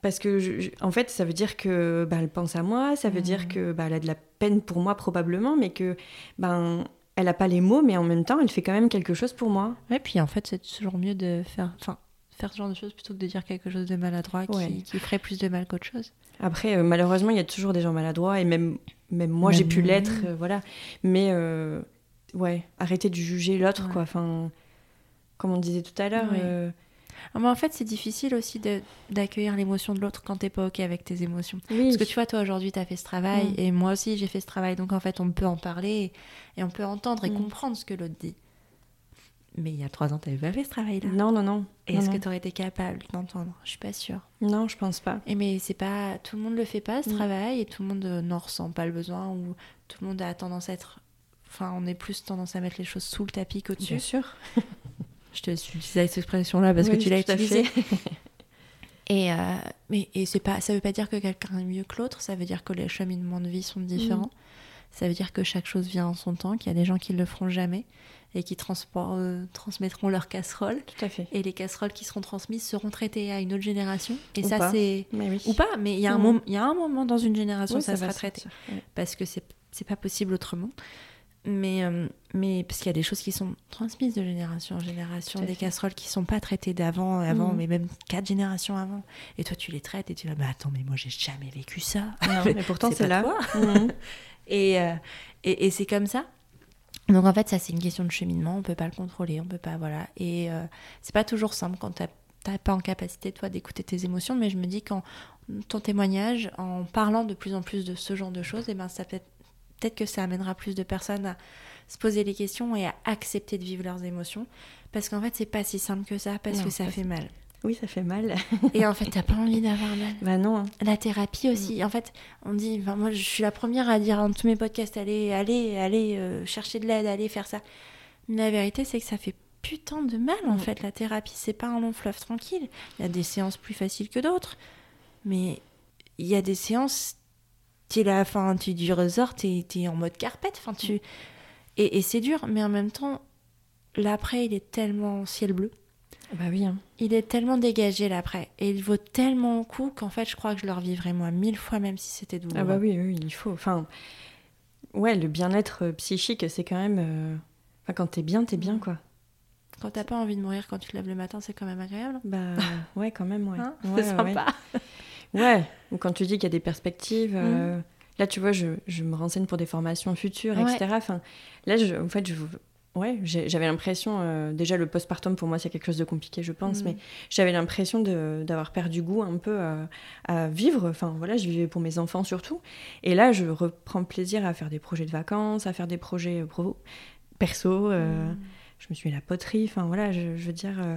S2: parce que je- je- en fait, ça veut dire que bah, elle pense à moi, ça veut dire que bah, elle a de la peine pour moi probablement, mais que ben elle a pas les mots, mais en même temps, elle fait quand même quelque chose pour moi.
S1: Ouais, puis en fait, c'est toujours mieux de faire, enfin, faire ce genre de choses plutôt que de dire quelque chose de maladroit qui,
S2: Ouais.
S1: qui ferait plus de mal qu'autre chose.
S2: Après, euh, malheureusement, il y a toujours des gens maladroits et même même moi, j'ai pu l'être, euh, voilà. Mais euh, ouais, arrêtez de juger l'autre,
S1: Ouais.
S2: quoi. Enfin, comme on disait tout à l'heure.
S1: Ouais. Ah, mais en fait, c'est difficile aussi d'accueillir l'émotion de l'autre quand t'es pas OK avec tes émotions.
S2: Oui.
S1: Parce que tu vois, toi aujourd'hui, tu as fait ce travail
S2: Mm.
S1: et moi aussi, j'ai fait ce travail. Donc en fait, on peut en parler et on peut entendre et
S2: Mm.
S1: comprendre ce que l'autre dit. Mais il y a trois ans, tu n'avais pas fait ce travail-là.
S2: Non, non, non.
S1: Est-ce que tu aurais été capable d'entendre? Je suis pas sûre.
S2: Non, je pense pas.
S1: Et mais c'est pas tout le monde le fait pas ce
S2: Mm.
S1: travail et tout le monde euh, n'en ressent pas le besoin ou tout le monde a tendance à être enfin on est plus tendance à mettre les choses sous le tapis
S2: Bien
S1: qu'au-dessus.
S2: sûr.
S1: Je te suis cette expression là parce que tu l'as
S2: tout à
S1: utilisée.
S2: fait.
S1: Et euh, mais et c'est pas ça veut pas dire que quelqu'un est mieux que l'autre, ça veut dire que les cheminements de vie sont différents. Ça veut dire que chaque chose vient en son temps, qu'il y a des gens qui le feront jamais et qui euh, transmettront leurs casseroles
S2: Tout à fait.
S1: et les casseroles qui seront transmises seront traitées à une autre génération et
S2: Ou
S1: ça c'est
S2: oui.
S1: ou pas, mais il y, a un
S2: Mhm.
S1: moment- il y a un moment dans une génération
S2: Oui,
S1: ça, sera
S2: se
S1: traité.
S2: Ouais.
S1: Parce que c'est c'est pas possible autrement. Mais, euh, mais parce qu'il y a des choses qui sont transmises de génération en génération, des casseroles qui sont pas traitées d'avant, avant,
S2: Mhm.
S1: mais même quatre générations avant. Et toi, tu les traites et tu vas, bah attends, mais moi, j'ai jamais vécu ça.
S2: Non, mais pourtant,
S1: C'est
S2: là. Mhm.
S1: Et, euh, et, et c'est comme ça. Donc en fait, ça, c'est une question de cheminement. On peut pas le contrôler, on peut pas, voilà. Et euh, c'est pas toujours simple quand t'as pas en capacité, toi, d'écouter tes émotions. Mais je me dis qu'en ton témoignage, en parlant de plus en plus de ce genre de choses, et ben ça peut peut-être que ça amènera plus de personnes à se poser les questions et à accepter de vivre leurs émotions. Parce qu'en fait, c'est pas si simple que ça, parce
S2: Non,
S1: que ça fait mal.
S2: Oui, ça fait mal.
S1: Et en fait, t'as pas envie d'avoir mal.
S2: bah non. hein.
S1: La thérapie aussi. En fait, on dit, enfin, moi je suis la première à dire dans tous mes podcasts, allez, allez, allez euh, chercher de l'aide, allez faire ça. Mais la vérité, c'est que ça fait putain de mal en
S2: Mm.
S1: fait. La thérapie, c'est pas un long fleuve tranquille. Il y a des séances plus faciles que d'autres. Mais il y a des séances, tu es là, enfin, tu du ressort, t'es es en mode carpette. Enfin, tu... Et, et c'est dur, mais en même temps, l'après, il est tellement ciel bleu.
S2: Bah oui. hein.
S1: Il est tellement dégagé l'après. Et il vaut tellement le coup qu'en fait, je crois que je le revivrais moi mille fois, même si c'était douloureux.
S2: Ah bah oui, oui, il faut. Enfin, ouais, le bien-être euh, psychique, c'est quand même. euh, Enfin, quand t'es bien, t'es bien, quoi.
S1: Quand t'as pas envie de mourir quand tu te lèves le matin, c'est quand même agréable.
S2: Bah ouais, quand même, ouais.
S1: Hein
S2: Ouais,
S1: c'est
S2: ouais,
S1: sympa.
S2: Ouais. Ouais. Ou quand tu dis qu'il y a des perspectives. euh, Là, tu vois, je, je me renseigne pour des formations futures,
S1: Ouais.
S2: etc. Enfin, là, je, en fait, je, ouais, j'avais l'impression. euh, déjà, le postpartum, pour moi, c'est quelque chose de compliqué, je pense.
S1: Mm.
S2: Mais j'avais l'impression d'avoir perdu goût un peu à, à vivre. Enfin, voilà, je vivais pour mes enfants surtout. Et là, je reprends plaisir à faire des projets de vacances, à faire des projets euh, pro, perso. euh,
S1: Mm.
S2: Je me suis mis à la poterie. Enfin, voilà, je, je veux dire. euh,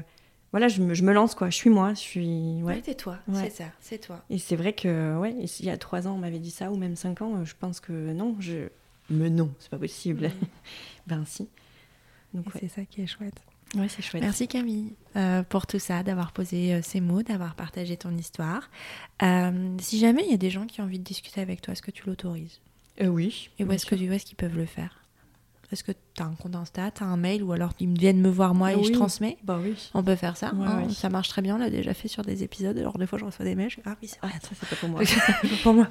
S2: voilà, je me, je me lance, quoi. Je suis moi. Je suis.
S1: Ouais,
S2: Ouais.
S1: c'est toi,
S2: Ouais.
S1: c'est ça, c'est toi.
S2: Et c'est vrai que, ouais, s'il y a trois ans, on m'avait dit ça, ou même cinq ans, je pense que non, je. Mais non, c'est pas possible. ben si. Donc, ouais,
S1: C'est ça qui est chouette.
S2: ouais c'est chouette.
S1: Merci Camille euh, pour tout ça, d'avoir posé euh, ces mots, d'avoir partagé ton histoire. Euh, si jamais il y a des gens qui ont envie de discuter avec toi, est-ce que tu l'autorises?
S2: Euh, oui.
S1: Et où
S2: bien
S1: est-ce que
S2: sûr.
S1: où est-ce qu'ils peuvent le faire? Est-ce que tu as un compte Insta, tu as un mail ou alors ils viennent me voir moi et je transmets
S2: Bah oui.
S1: On peut faire ça,
S2: Ouais,
S1: hein, ça marche très bien, on l'a déjà fait sur des épisodes. Alors des fois je reçois des mails, je fais, ah oui, c'est
S2: Ah, ça, c'est pas pour moi.
S1: pour moi.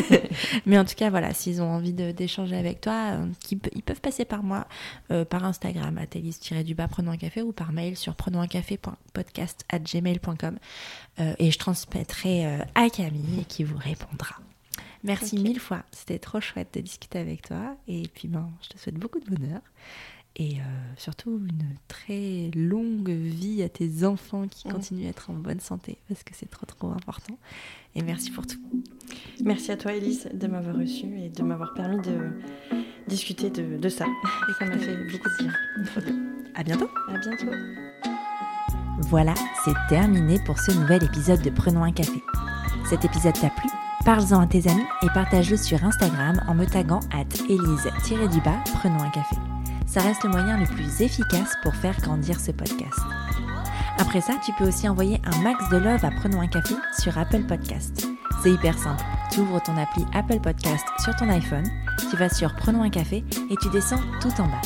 S1: Mais en tout cas, voilà, s'ils ont envie d'échanger avec toi, euh, ils peuvent passer par moi, euh, par Instagram, athélis-du-bas, prenons un café, ou par mail sur prenons un café.podcast.gmail.com. Euh, et je transmettrai à Camille qui vous répondra. Merci mille fois, c'était trop chouette de discuter avec toi. Et puis, ben, je te souhaite beaucoup de bonheur. Et euh, surtout une très longue vie à tes enfants qui
S2: Mm.
S1: continuent à être en bonne santé, parce que c'est trop trop important. Et merci pour tout.
S2: Merci à toi, Elise, de m'avoir reçue et de m'avoir permis de discuter de, de ça. Ça m'a fait beaucoup de bien.
S1: À bientôt!
S2: À bientôt.
S4: Voilà, c'est terminé pour ce nouvel épisode de Prenons un café. Cet épisode t'a plu? Parle-en à tes amis et partage-le sur Instagram en me taguant at elise-du-bas Prenons un café. Ça reste le moyen le plus efficace pour faire grandir ce podcast. Après ça, tu peux aussi envoyer un max de love à Prenons un café sur Apple Podcast. C'est hyper simple. Tu ouvres ton appli Apple Podcast sur ton iPhone, tu vas sur Prenons un café et tu descends tout en bas.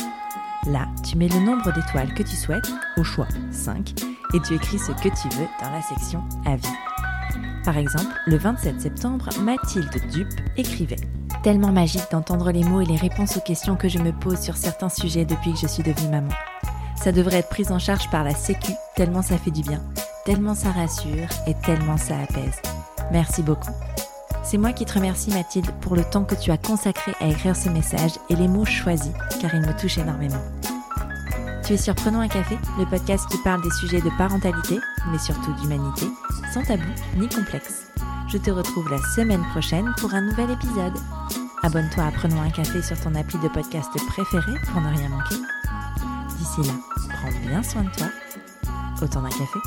S4: Là, tu mets le nombre d'étoiles que tu souhaites, au choix 5, et tu écris ce que tu veux dans la section Avis. Par exemple, le 27 septembre, Mathilde Dupe écrivait Tellement magique d'entendre les mots et les réponses aux questions que je me pose sur certains sujets depuis que je suis devenue maman. Ça devrait être pris en charge par la Sécu, tellement ça fait du bien, tellement ça rassure et tellement ça apaise. Merci beaucoup. C'est moi qui te remercie Mathilde pour le temps que tu as consacré à écrire ce message et les mots choisis, car ils me touchent énormément.
S1: Tu es sur Prenons un café, le podcast qui parle des sujets de parentalité, mais surtout d'humanité, sans tabou ni complexe. Je te retrouve la semaine prochaine pour un nouvel épisode. Abonne-toi à Prenons un café sur ton appli de podcast préféré pour ne rien manquer. D'ici là, prends bien soin de toi. Autant d'un café